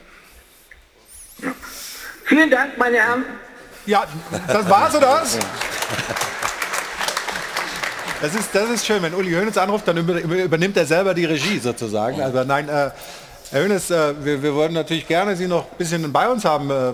Vielen Dank, meine Herren. Ja, das war's oder was? Das ist, das ist schön, wenn Uli Hoeneß anruft, dann über, über, übernimmt er selber die Regie sozusagen. Also nein, äh, Herr Hoeneß, äh, wir, wir wollen natürlich gerne Sie noch ein bisschen bei uns haben. Äh,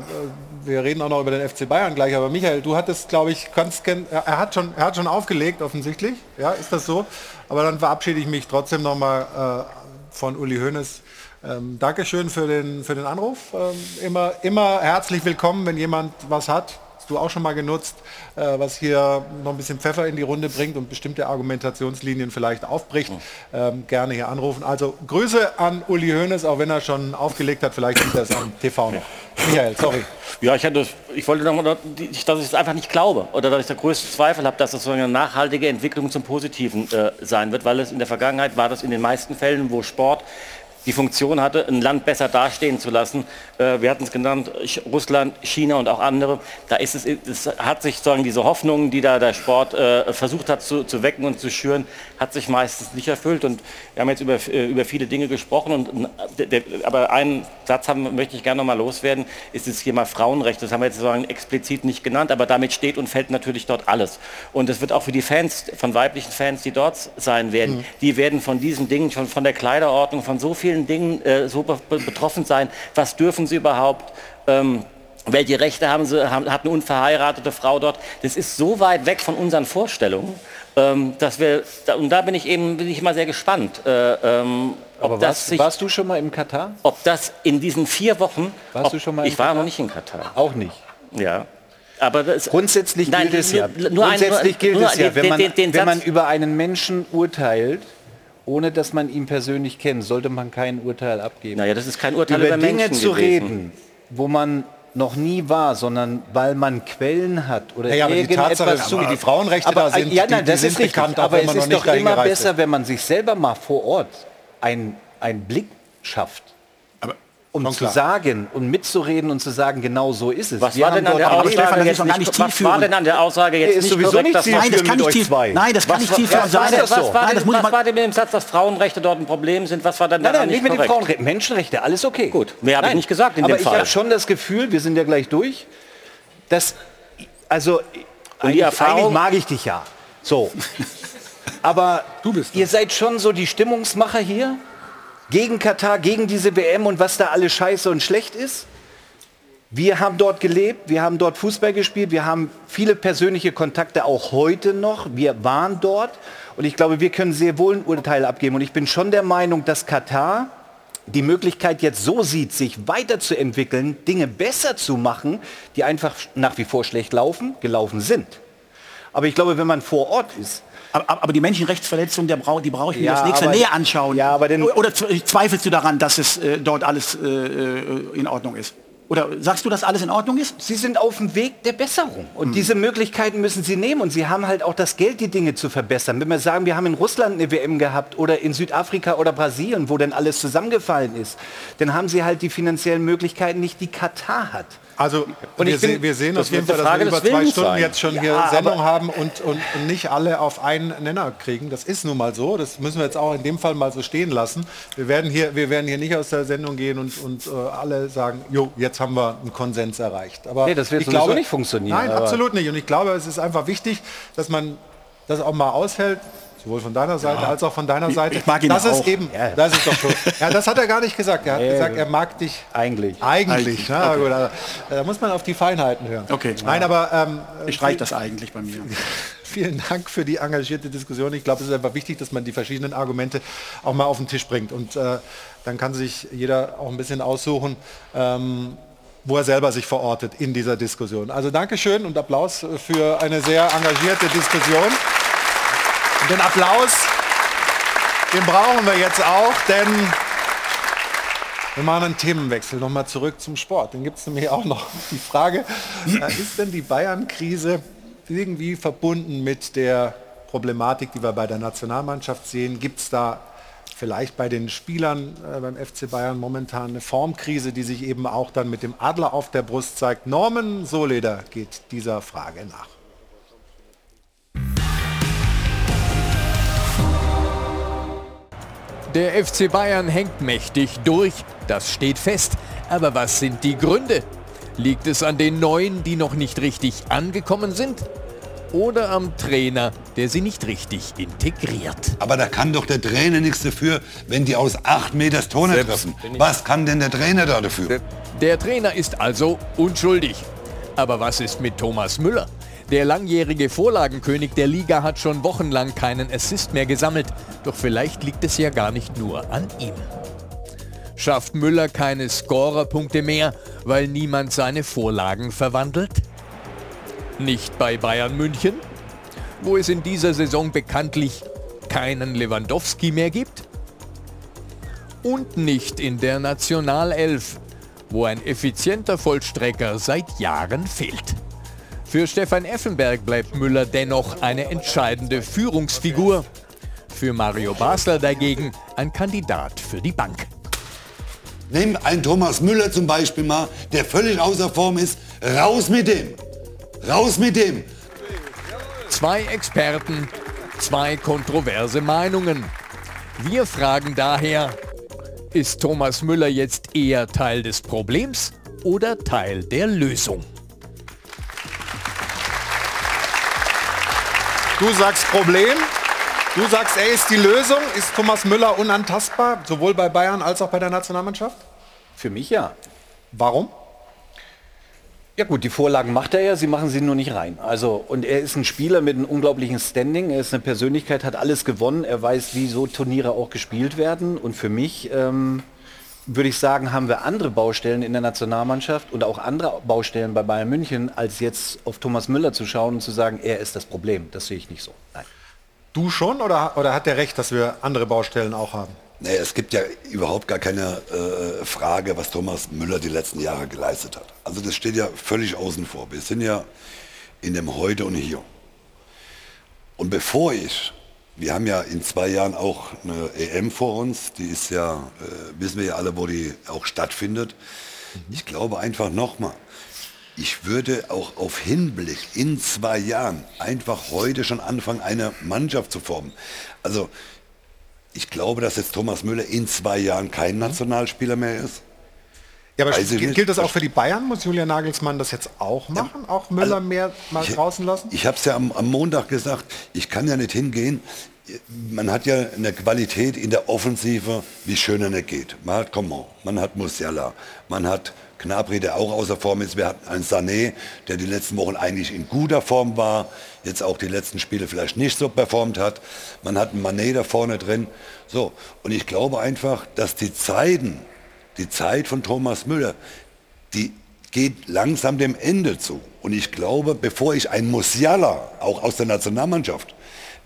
wir reden auch noch über den FC Bayern gleich, aber Michael, du hattest, glaube ich, kannst, kenn- er hat schon, er hat schon aufgelegt offensichtlich. Ja, ist das so? Aber dann verabschiede ich mich trotzdem noch mal äh, von Uli Hoeneß. Ähm, Dankeschön für den, für den Anruf. Ähm, immer, immer herzlich willkommen, wenn jemand was hat. Hast du auch schon mal genutzt, äh, was hier noch ein bisschen Pfeffer in die Runde bringt und bestimmte Argumentationslinien vielleicht aufbricht. Ähm, gerne hier anrufen. Also Grüße an Uli Hoeneß, auch wenn er schon aufgelegt hat. Vielleicht sieht er es am TV noch. Michael, sorry. Ja, ich, hatte, ich wollte noch mal, dass ich es einfach nicht glaube oder dass ich der größte Zweifel habe, dass das so eine nachhaltige Entwicklung zum Positiven äh, sein wird, weil es in der Vergangenheit war das in den meisten Fällen, wo Sport die Funktion hatte, ein Land besser dastehen zu lassen. Äh, wir hatten es genannt, Russland, China und auch andere. Da ist es, es hat sich sagen diese Hoffnungen, die da der Sport äh, versucht hat zu, zu wecken und zu schüren, hat sich meistens nicht erfüllt. Und wir haben jetzt über, äh, über viele Dinge gesprochen. Und, aber einen Satz haben, möchte ich gerne noch mal loswerden, ist das Thema Frauenrecht. Das haben wir jetzt sozusagen explizit nicht genannt, aber damit steht und fällt natürlich dort alles. Und es wird auch für die Fans, von weiblichen Fans, die dort sein werden, Mhm. die werden von diesen Dingen, schon von der Kleiderordnung, von so vielen Dingen äh, so be betroffen sein. Was dürfen sie überhaupt? Ähm, welche Rechte haben sie, haben, hat eine unverheiratete Frau dort? Das ist so weit weg von unseren Vorstellungen, ähm, dass wir, da, und da bin ich eben bin ich mal sehr gespannt. Äh, ähm, ob Aber das warst, sich, warst du schon mal im Katar? ob das in diesen vier Wochen, Warst ob, du schon mal ich in war Katar? noch nicht in Katar. Auch nicht. Ja. Aber das, Grundsätzlich Nein, gilt es ja. nur- nur ein- Grundsätzlich gilt nur es ja, den- wenn man, den- den wenn man über einen Menschen urteilt, ohne dass man ihn persönlich kennt, sollte man kein Urteil abgeben. Naja, das ist kein Urteil über über Dinge Menschen zu gewesen. reden, wo man noch nie war, sondern weil man Quellen hat oder Ja, ja, aber die Tatsache, zu- wie die Frauenrechte aber, da sind, ja, die- nein, die das sind ist richtig, bekannt, aber es ist doch immer besser, ist. wenn man sich selber mal vor Ort einen Blick schafft. Um schon zu klar. sagen und mitzureden und zu sagen, genau so ist es. Was war denn an der Aussage jetzt nicht, was war denn an der Aussage jetzt ist nicht sowieso korrekt, nicht Nein, das kann nicht tief- nein, das kann nicht zielführend was, sein. war, Das- was, so. war, Nein, das muss was war denn mit dem Satz, dass Frauenrechte dort ein Problem sind? Was war denn Nein, daran nein, nicht mit den korrekt? Frauenrechten. Menschenrechte, alles okay. Gut, mehr habe ich nicht gesagt in aber dem ich Fall. habe schon das Gefühl, wir sind ja gleich durch, dass, also, eigentlich, Erfahrung- eigentlich mag ich dich ja. So. aber ihr seid schon so die Stimmungsmacher hier gegen Katar, gegen diese WM und was da alles scheiße und schlecht ist. Wir haben dort gelebt, wir haben dort Fußball gespielt, wir haben viele persönliche Kontakte auch heute noch. Wir waren dort und ich glaube, wir können sehr wohl ein Urteil abgeben. Und ich bin schon der Meinung, dass Katar die Möglichkeit jetzt so sieht, sich weiterzuentwickeln, Dinge besser zu machen, die einfach nach wie vor schlecht laufen, gelaufen sind. Aber ich glaube, wenn man vor Ort ist, Aber, aber die Menschenrechtsverletzung, der brau, die brauche ich mir Ja, das nächste aber- näher anschauen. Ja, aber denn- Oder zwe- zweifelst du daran, dass es äh, dort alles äh, äh, in Ordnung ist? Oder sagst du, dass alles in Ordnung ist? Sie sind auf dem Weg der Besserung. Und diese Möglichkeiten müssen Sie nehmen. Und Sie haben halt auch das Geld, die Dinge zu verbessern. Wenn wir sagen, wir haben in Russland eine WM gehabt oder in Südafrika oder Brasilien, wo dann alles zusammengefallen ist, dann haben Sie halt die finanziellen Möglichkeiten nicht, die Katar hat. Also Und wir, bin- se wir sehen auf jeden Fall, dass wir über zwei Stunden sein. jetzt schon Ja, hier Sendung haben und, und, und nicht alle auf einen Nenner kriegen. Das ist nun mal so. Das müssen wir jetzt auch in dem Fall mal so stehen lassen. Wir werden hier, wir werden hier nicht aus der Sendung gehen und, und äh, alle sagen, jo, jetzt haben wir einen Konsens erreicht. Aber Nee, das wird ich glaube, nicht funktionieren, Nein, absolut nicht. Und ich glaube, es ist einfach wichtig, dass man das auch mal aushält. Sowohl von deiner Seite Ja. als auch von deiner Seite. ich mag ihn das auch. ist eben, Ja. das ist doch so. Ja, das hat er gar nicht gesagt. Er hat Äh, gesagt, er mag dich eigentlich. Eigentlich. Eigentlich, Na, okay. also, da muss man auf die Feinheiten hören. Okay. Nein, aber ähm, Ich streiche das eigentlich bei mir. Vielen Dank für die engagierte Diskussion. Ich glaube, es ist einfach wichtig, dass man die verschiedenen Argumente auch mal auf den Tisch bringt. Und äh, dann kann sich jeder auch ein bisschen aussuchen, ähm, wo er selber sich verortet in dieser Diskussion. Also Dankeschön und Applaus für eine sehr engagierte Diskussion. Und den Applaus, den brauchen wir jetzt auch, denn wir machen einen Themenwechsel nochmal zurück zum Sport. Den gibt es nämlich auch noch. Die Frage, äh, ist denn die Bayern-Krise irgendwie verbunden mit der Problematik, die wir bei der Nationalmannschaft sehen? Gibt es da vielleicht bei den Spielern äh, beim FC Bayern momentan eine Formkrise, die sich eben auch dann mit dem Adler auf der Brust zeigt? Norman Soleder geht dieser Frage nach. Der FC Bayern hängt mächtig durch, das steht fest. Aber was sind die Gründe? Liegt es an den Neuen, die noch nicht richtig angekommen sind? Oder am Trainer, der sie nicht richtig integriert? Aber da kann doch der Trainer nichts dafür, wenn die aus acht Meters Tone treffen. Was kann denn der Trainer da dafür? Der Trainer ist also unschuldig. Aber was ist mit Thomas Müller? Der langjährige Vorlagenkönig der Liga hat schon wochenlang keinen Assist mehr gesammelt. Doch vielleicht liegt es ja gar nicht nur an ihm. Schafft Müller keine Scorerpunkte mehr, weil niemand seine Vorlagen verwandelt? Nicht bei Bayern München, wo es in dieser Saison bekanntlich keinen Lewandowski mehr gibt? Und nicht in der Nationalelf, wo ein effizienter Vollstrecker seit Jahren fehlt. Für Stefan Effenberg bleibt Müller dennoch eine entscheidende Führungsfigur. Für Mario Basler dagegen ein Kandidat für die Bank. Nimm einen Thomas Müller zum Beispiel mal, der völlig außer Form ist. Raus mit dem! Raus mit dem! Zwei Experten, zwei kontroverse Meinungen. Wir fragen daher, ist Thomas Müller jetzt eher Teil des Problems oder Teil der Lösung? Du sagst Problem. Du sagst, er ist die Lösung. Ist Thomas Müller unantastbar, sowohl bei Bayern als auch bei der Nationalmannschaft? Für mich ja. Warum? Ja gut, die Vorlagen macht er ja, sie machen sie nur nicht rein. Also und er ist ein Spieler mit einem unglaublichen Standing, er ist eine Persönlichkeit, hat alles gewonnen, er weiß, wie so Turniere auch gespielt werden. Und für mich ähm, würde ich sagen, haben wir andere Baustellen in der Nationalmannschaft und auch andere Baustellen bei Bayern München, als jetzt auf Thomas Müller zu schauen und zu sagen, er ist das Problem. Das sehe ich nicht so. Nein. Du schon oder, oder hat der recht, dass wir andere Baustellen auch haben? Nee, es gibt ja überhaupt gar keine äh, Frage, was Thomas Müller die letzten Jahre geleistet hat. Also das steht ja völlig außen vor. Wir sind ja in dem Heute und Hier. Und bevor ich, wir haben ja in zwei Jahren auch eine EM vor uns, die ist ja, äh, wissen wir ja alle, wo die auch stattfindet. Ich glaube einfach nochmal, ich würde auch auf Hinblick in zwei Jahren einfach heute schon anfangen, eine Mannschaft zu formen. Also ich glaube, dass jetzt Thomas Müller in zwei Jahren kein Nationalspieler mehr ist. Ja, aber ich gilt das auch für die Bayern? Muss Julian Nagelsmann das jetzt auch machen? Auch Müller mehr mal draußen lassen? Ich habe es ja am, am Montag gesagt, ich kann ja nicht hingehen. Man hat ja eine Qualität in der Offensive, wie schön er nicht geht. Man hat Coman, man hat Musiala, man hat Gnabry, der auch außer Form ist. Wir hatten einen Sané, der die letzten Wochen eigentlich in guter Form war, jetzt auch die letzten Spiele vielleicht nicht so performt hat. Man hat einen Mané da vorne drin. So, und ich glaube einfach, dass die Zeiten, die Zeit von Thomas Müller, die geht langsam dem Ende zu. Und ich glaube, bevor ich einen Musiala, auch aus der Nationalmannschaft,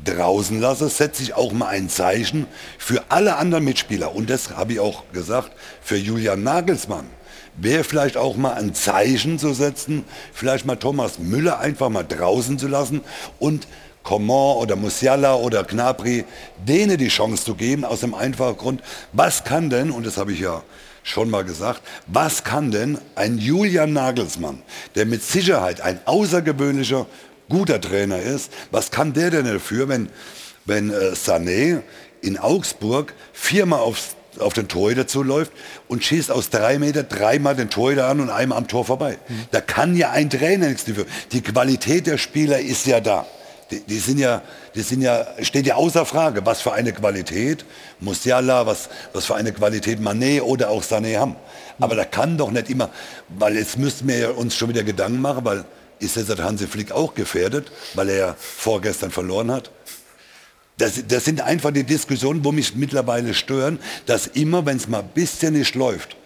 draußen lasse, setze ich auch mal ein Zeichen für alle anderen Mitspieler. Und das habe ich auch gesagt, für Julian Nagelsmann. Wäre vielleicht auch mal ein Zeichen zu setzen, vielleicht mal Thomas Müller einfach mal draußen zu lassen und Coman oder Musiala oder Gnabry, denen die Chance zu geben, aus dem einfachen Grund, was kann denn, und das habe ich ja schon mal gesagt, was kann denn ein Julian Nagelsmann, der mit Sicherheit ein außergewöhnlicher, guter Trainer ist, was kann der denn dafür, wenn, wenn äh, Sané in Augsburg viermal aufs, auf den Torhüter zuläuft und schießt aus drei Meter dreimal den Torhüter an und einmal am Tor vorbei. Da kann ja ein Trainer nichts dafür. Die Qualität der Spieler ist ja da. Die, die, sind ja, die sind ja, steht ja außer Frage, was für eine Qualität Musiala, was, was für eine Qualität Mané oder auch Sané haben. Aber da kann doch nicht immer, weil jetzt müssten wir ja uns schon wieder Gedanken machen, weil ist jetzt der Hansi Flick auch gefährdet, weil er ja vorgestern verloren hat. Das, das sind einfach die Diskussionen, wo mich mittlerweile stören, dass immer, wenn es mal ein bisschen nicht läuft,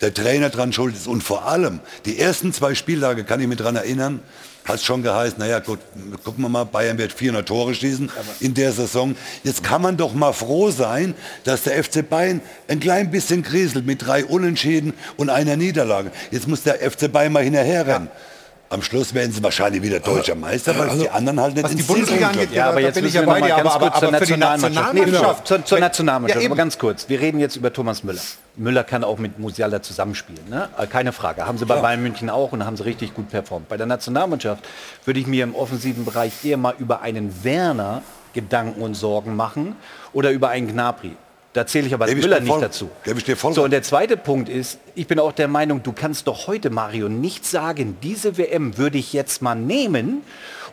der Trainer dran schuld ist. Und vor allem, die ersten zwei Spieltage, kann ich mich daran erinnern, hat schon geheißen, naja gut, gucken wir mal, Bayern wird 400 Tore schießen in der Saison. Jetzt kann man doch mal froh sein, dass der FC Bayern ein klein bisschen kriselt mit drei Unentschieden und einer Niederlage. Jetzt muss der FC Bayern mal hinterherrennen. Am Schluss werden sie wahrscheinlich wieder deutscher Meister, weil also, die anderen halt nicht was die ins Bundesliga Ziel angeht. Ja, aber jetzt bin ich müssen ja wir bei dir, ganz aber- kurz aber zur die Nationalmannschaft. Nationalmannschaft- Nee, Genau. zur, zur Nationalmannschaft, Ja, eben. aber ganz kurz. Wir reden jetzt über Thomas Müller. Müller kann auch mit Musiala zusammenspielen, ne? Äh, keine Frage. Haben sie bei Klar. Bayern München auch und haben sie richtig gut performt. Bei der Nationalmannschaft würde ich mir im offensiven Bereich eher mal über einen Werner Gedanken und Sorgen machen oder über einen Gnabry. Da zähle ich aber ich Müller nicht dazu. so, und der zweite Punkt ist, ich bin auch der Meinung, du kannst doch heute, Mario, nicht sagen, diese WM würde ich jetzt mal nehmen,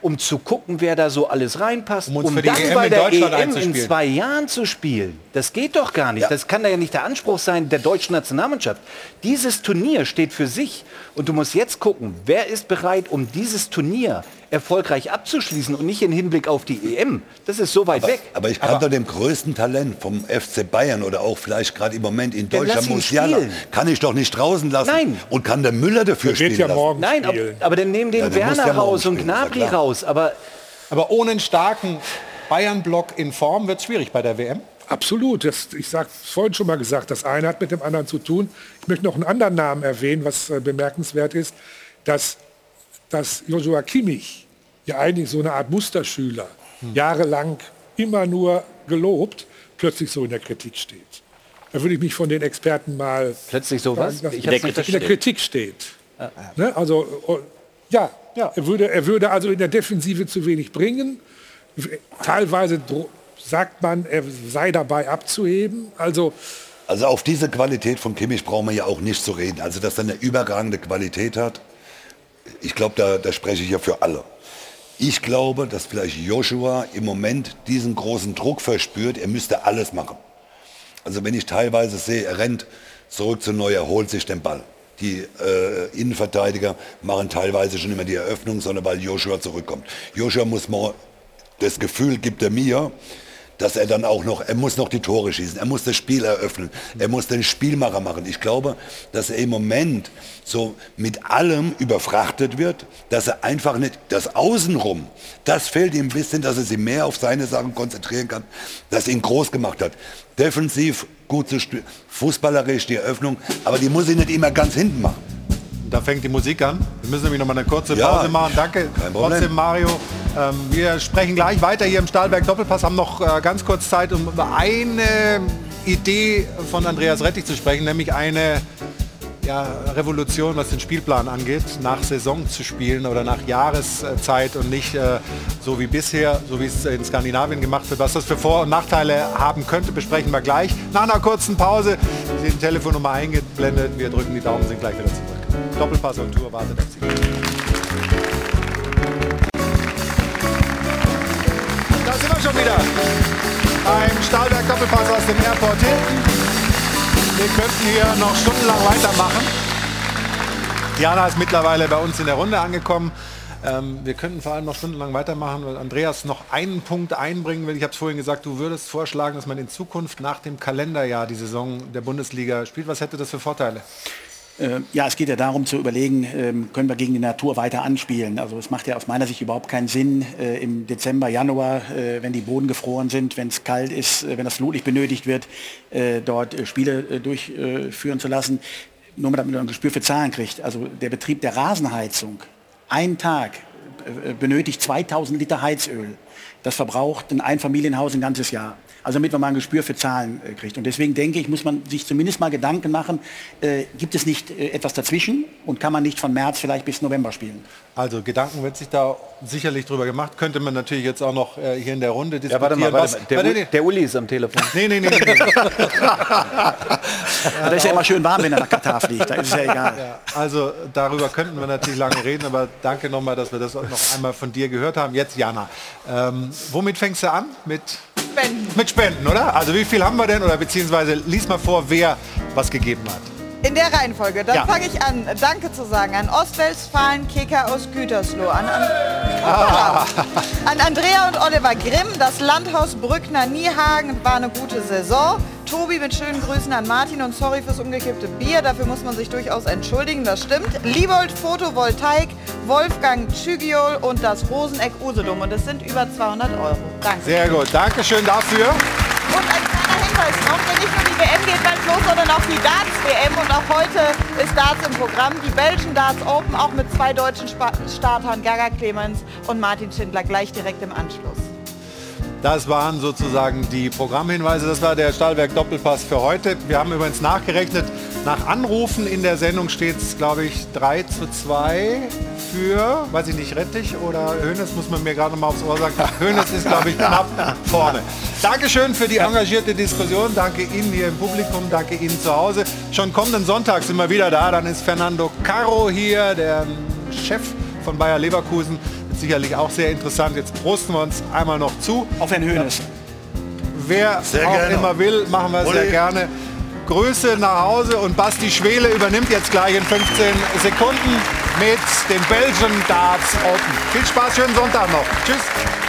um zu gucken, wer da so alles reinpasst, Um um, dann EM bei in der EM in zwei Jahren zu spielen. Das geht doch gar nicht. Das kann da ja nicht der Anspruch sein der deutschen Nationalmannschaft. Dieses Turnier steht für sich und du musst jetzt gucken, wer ist bereit, um dieses Turnier erfolgreich abzuschließen und nicht in Hinblick auf die EM. Das ist so weit Aber, weg. aber ich kann doch dem größten Talent vom FC Bayern oder auch vielleicht gerade im Moment in Deutschland Musiala, kann ich doch nicht draußen lassen. Nein. Und kann der Müller dafür Der wird spielen ja lassen. morgen Nein, ab, spielen. aber dann nehmen den Ja, Werner ja raus und spielen, ja Gnabry raus. Aber Aber ohne einen starken Bayern-Block in Form wird es schwierig bei der WM. Absolut. Das, ich habe es vorhin schon mal gesagt, das eine hat mit dem anderen zu tun. Ich möchte noch einen anderen Namen erwähnen, was äh, bemerkenswert ist, dass, dass Joshua Kimmich, ja eigentlich so eine Art Musterschüler, jahrelang immer nur gelobt, plötzlich so in der Kritik steht. Da würde ich mich von den Experten mal plötzlich sowas. fragen, was Ich in, der, nicht in der. Kritik steht. Ne? Also oh, ja, Er, würde, er würde also in der Defensive zu wenig bringen. Teilweise sagt man, er sei dabei abzuheben. Also Also auf diese Qualität von Kimmich brauchen wir ja auch nicht zu reden. Also dass er eine überragende Qualität hat, ich glaube, da, da spreche ich ja für alle. Ich glaube, dass vielleicht Joshua im Moment diesen großen Druck verspürt, er müsste alles machen. Also wenn ich teilweise sehe, er rennt zurück zu Neuer, holt sich den Ball. Die äh, Innenverteidiger machen teilweise schon immer die Eröffnung, sondern weil Joshua zurückkommt. Joshua muss mal, das Gefühl gibt er mir, dass er dann auch noch, er muss noch die Tore schießen, er muss das Spiel eröffnen, er muss den Spielmacher machen. Ich glaube, dass er im Moment so mit allem überfrachtet wird, dass er einfach nicht, das Außenrum, das fehlt ihm ein bisschen, dass er sich mehr auf seine Sachen konzentrieren kann, das ihn groß gemacht hat. Defensiv gut zu spielen, fußballerisch die Eröffnung, aber die muss ich nicht immer ganz hinten machen. Da fängt die Musik an. Wir müssen nämlich noch mal eine kurze Ja, Pause machen. Danke trotzdem, Mario. Ähm, wir sprechen gleich weiter hier im Stahlberg Doppelpass, haben noch äh, ganz kurz Zeit, um über eine Idee von Andreas Rettig zu sprechen, nämlich eine ja, Revolution, was den Spielplan angeht, nach Saison zu spielen oder nach Jahreszeit und nicht äh, so wie bisher, so wie es in Skandinavien gemacht wird. Was das für Vor- und Nachteile haben könnte, besprechen wir gleich. Nach einer kurzen Pause, die Telefonnummer eingeblendet, wir drücken die Daumen, sind gleich wieder zurück. Doppelpass und Tour wartet auf Sie. Da sind wir schon wieder beim Stahlberg Doppelpass aus dem Airport Hilton. Wir könnten hier noch stundenlang weitermachen. Diana ist mittlerweile bei uns in der Runde angekommen. Ähm, wir könnten vor allem noch stundenlang weitermachen, weil Andreas noch einen Punkt einbringen will. Ich habe es vorhin gesagt, du würdest vorschlagen, dass man in Zukunft nach dem Kalenderjahr die Saison der Bundesliga spielt. Was hätte das für Vorteile? Äh, Ja, es geht ja darum zu überlegen, ähm, können wir gegen die Natur weiter anspielen. Also es macht ja aus meiner Sicht überhaupt keinen Sinn, äh, im Dezember, Januar, äh, wenn die Boden gefroren sind, wenn es kalt ist, äh, wenn das Flutlicht benötigt wird, dort Spiele durchführen zu lassen. Nur damit man ein Gespür für Zahlen kriegt. Also der Betrieb der Rasenheizung, ein Tag benötigt 2000 Liter Heizöl. Das verbraucht ein Einfamilienhaus ein ganzes Jahr. Also damit man mal ein Gespür für Zahlen äh, kriegt. Und deswegen denke ich, muss man sich zumindest mal Gedanken machen, äh, gibt es nicht äh, etwas dazwischen und kann man nicht von März vielleicht bis November spielen? Also Gedanken wird sich da sicherlich drüber gemacht. Könnte man natürlich jetzt auch noch äh, hier in der Runde Ja, diskutieren. warte mal, warte mal. Der, Warte, Uli, nee. der Uli ist am Telefon. Nee, nee, nee, nee. nee. Ja, da ist ja immer schön warm, wenn er nach Katar fliegt. Da ist es ja egal. Ja, also darüber könnten wir natürlich lange reden, aber danke nochmal, dass wir das auch noch einmal von dir gehört haben. Jetzt Jana, ähm, womit fängst du an? Mit Spenden. Mit Spenden, oder? Also wie viel haben wir denn? Oder beziehungsweise lies mal vor, wer was gegeben hat. In der Reihenfolge. Dann Ja. fange ich an, Danke zu sagen an Ostwestfalen Kicker aus Gütersloh, an, an, Ah. an Andrea und Oliver Grimm, das Landhaus Brückner Niehagen war eine gute Saison. Tobi mit schönen Grüßen an Martin und sorry fürs umgekippte Bier, dafür muss man sich durchaus entschuldigen, das stimmt. Liebold Photovoltaik, Wolfgang Tschügiol und das Roseneck Usedom und es sind über 200 Euro. Danke. Sehr gut, Dankeschön dafür. Und ein kleiner Hinweis noch, denn nicht nur die WM geht bald los, sondern auch die Darts-WM. Und auch heute ist Darts im Programm. Die Belgien Darts Open, auch mit zwei deutschen Startern, Gaga Clemens und Martin Schindler, gleich direkt im Anschluss. Das waren sozusagen die Programmhinweise. Das war der Stahlwerk Doppelpass für heute. Wir haben übrigens nachgerechnet. Nach Anrufen in der Sendung steht es, glaube ich, 3 zu 2 für, weiß ich nicht, Rettich oder Hönes, muss man mir gerade mal aufs Ohr sagen. Hönes ist, glaube ich, knapp vorne. Dankeschön für die engagierte Diskussion. Danke Ihnen hier im Publikum, danke Ihnen zu Hause. Schon kommenden Sonntag sind wir wieder da. Dann ist Fernando Caro hier, der Chef von Bayer Leverkusen. Sicherlich auch sehr interessant. Jetzt prosten wir uns einmal noch zu. Auf Herrn Hönes. Wer Sehr auch gerne. immer will, machen wir sehr Uli. gerne. Grüße nach Hause und Basti Schwele übernimmt jetzt gleich in 15 Sekunden mit den Belgian Darts Open. Viel Spaß, schönen Sonntag noch. Tschüss.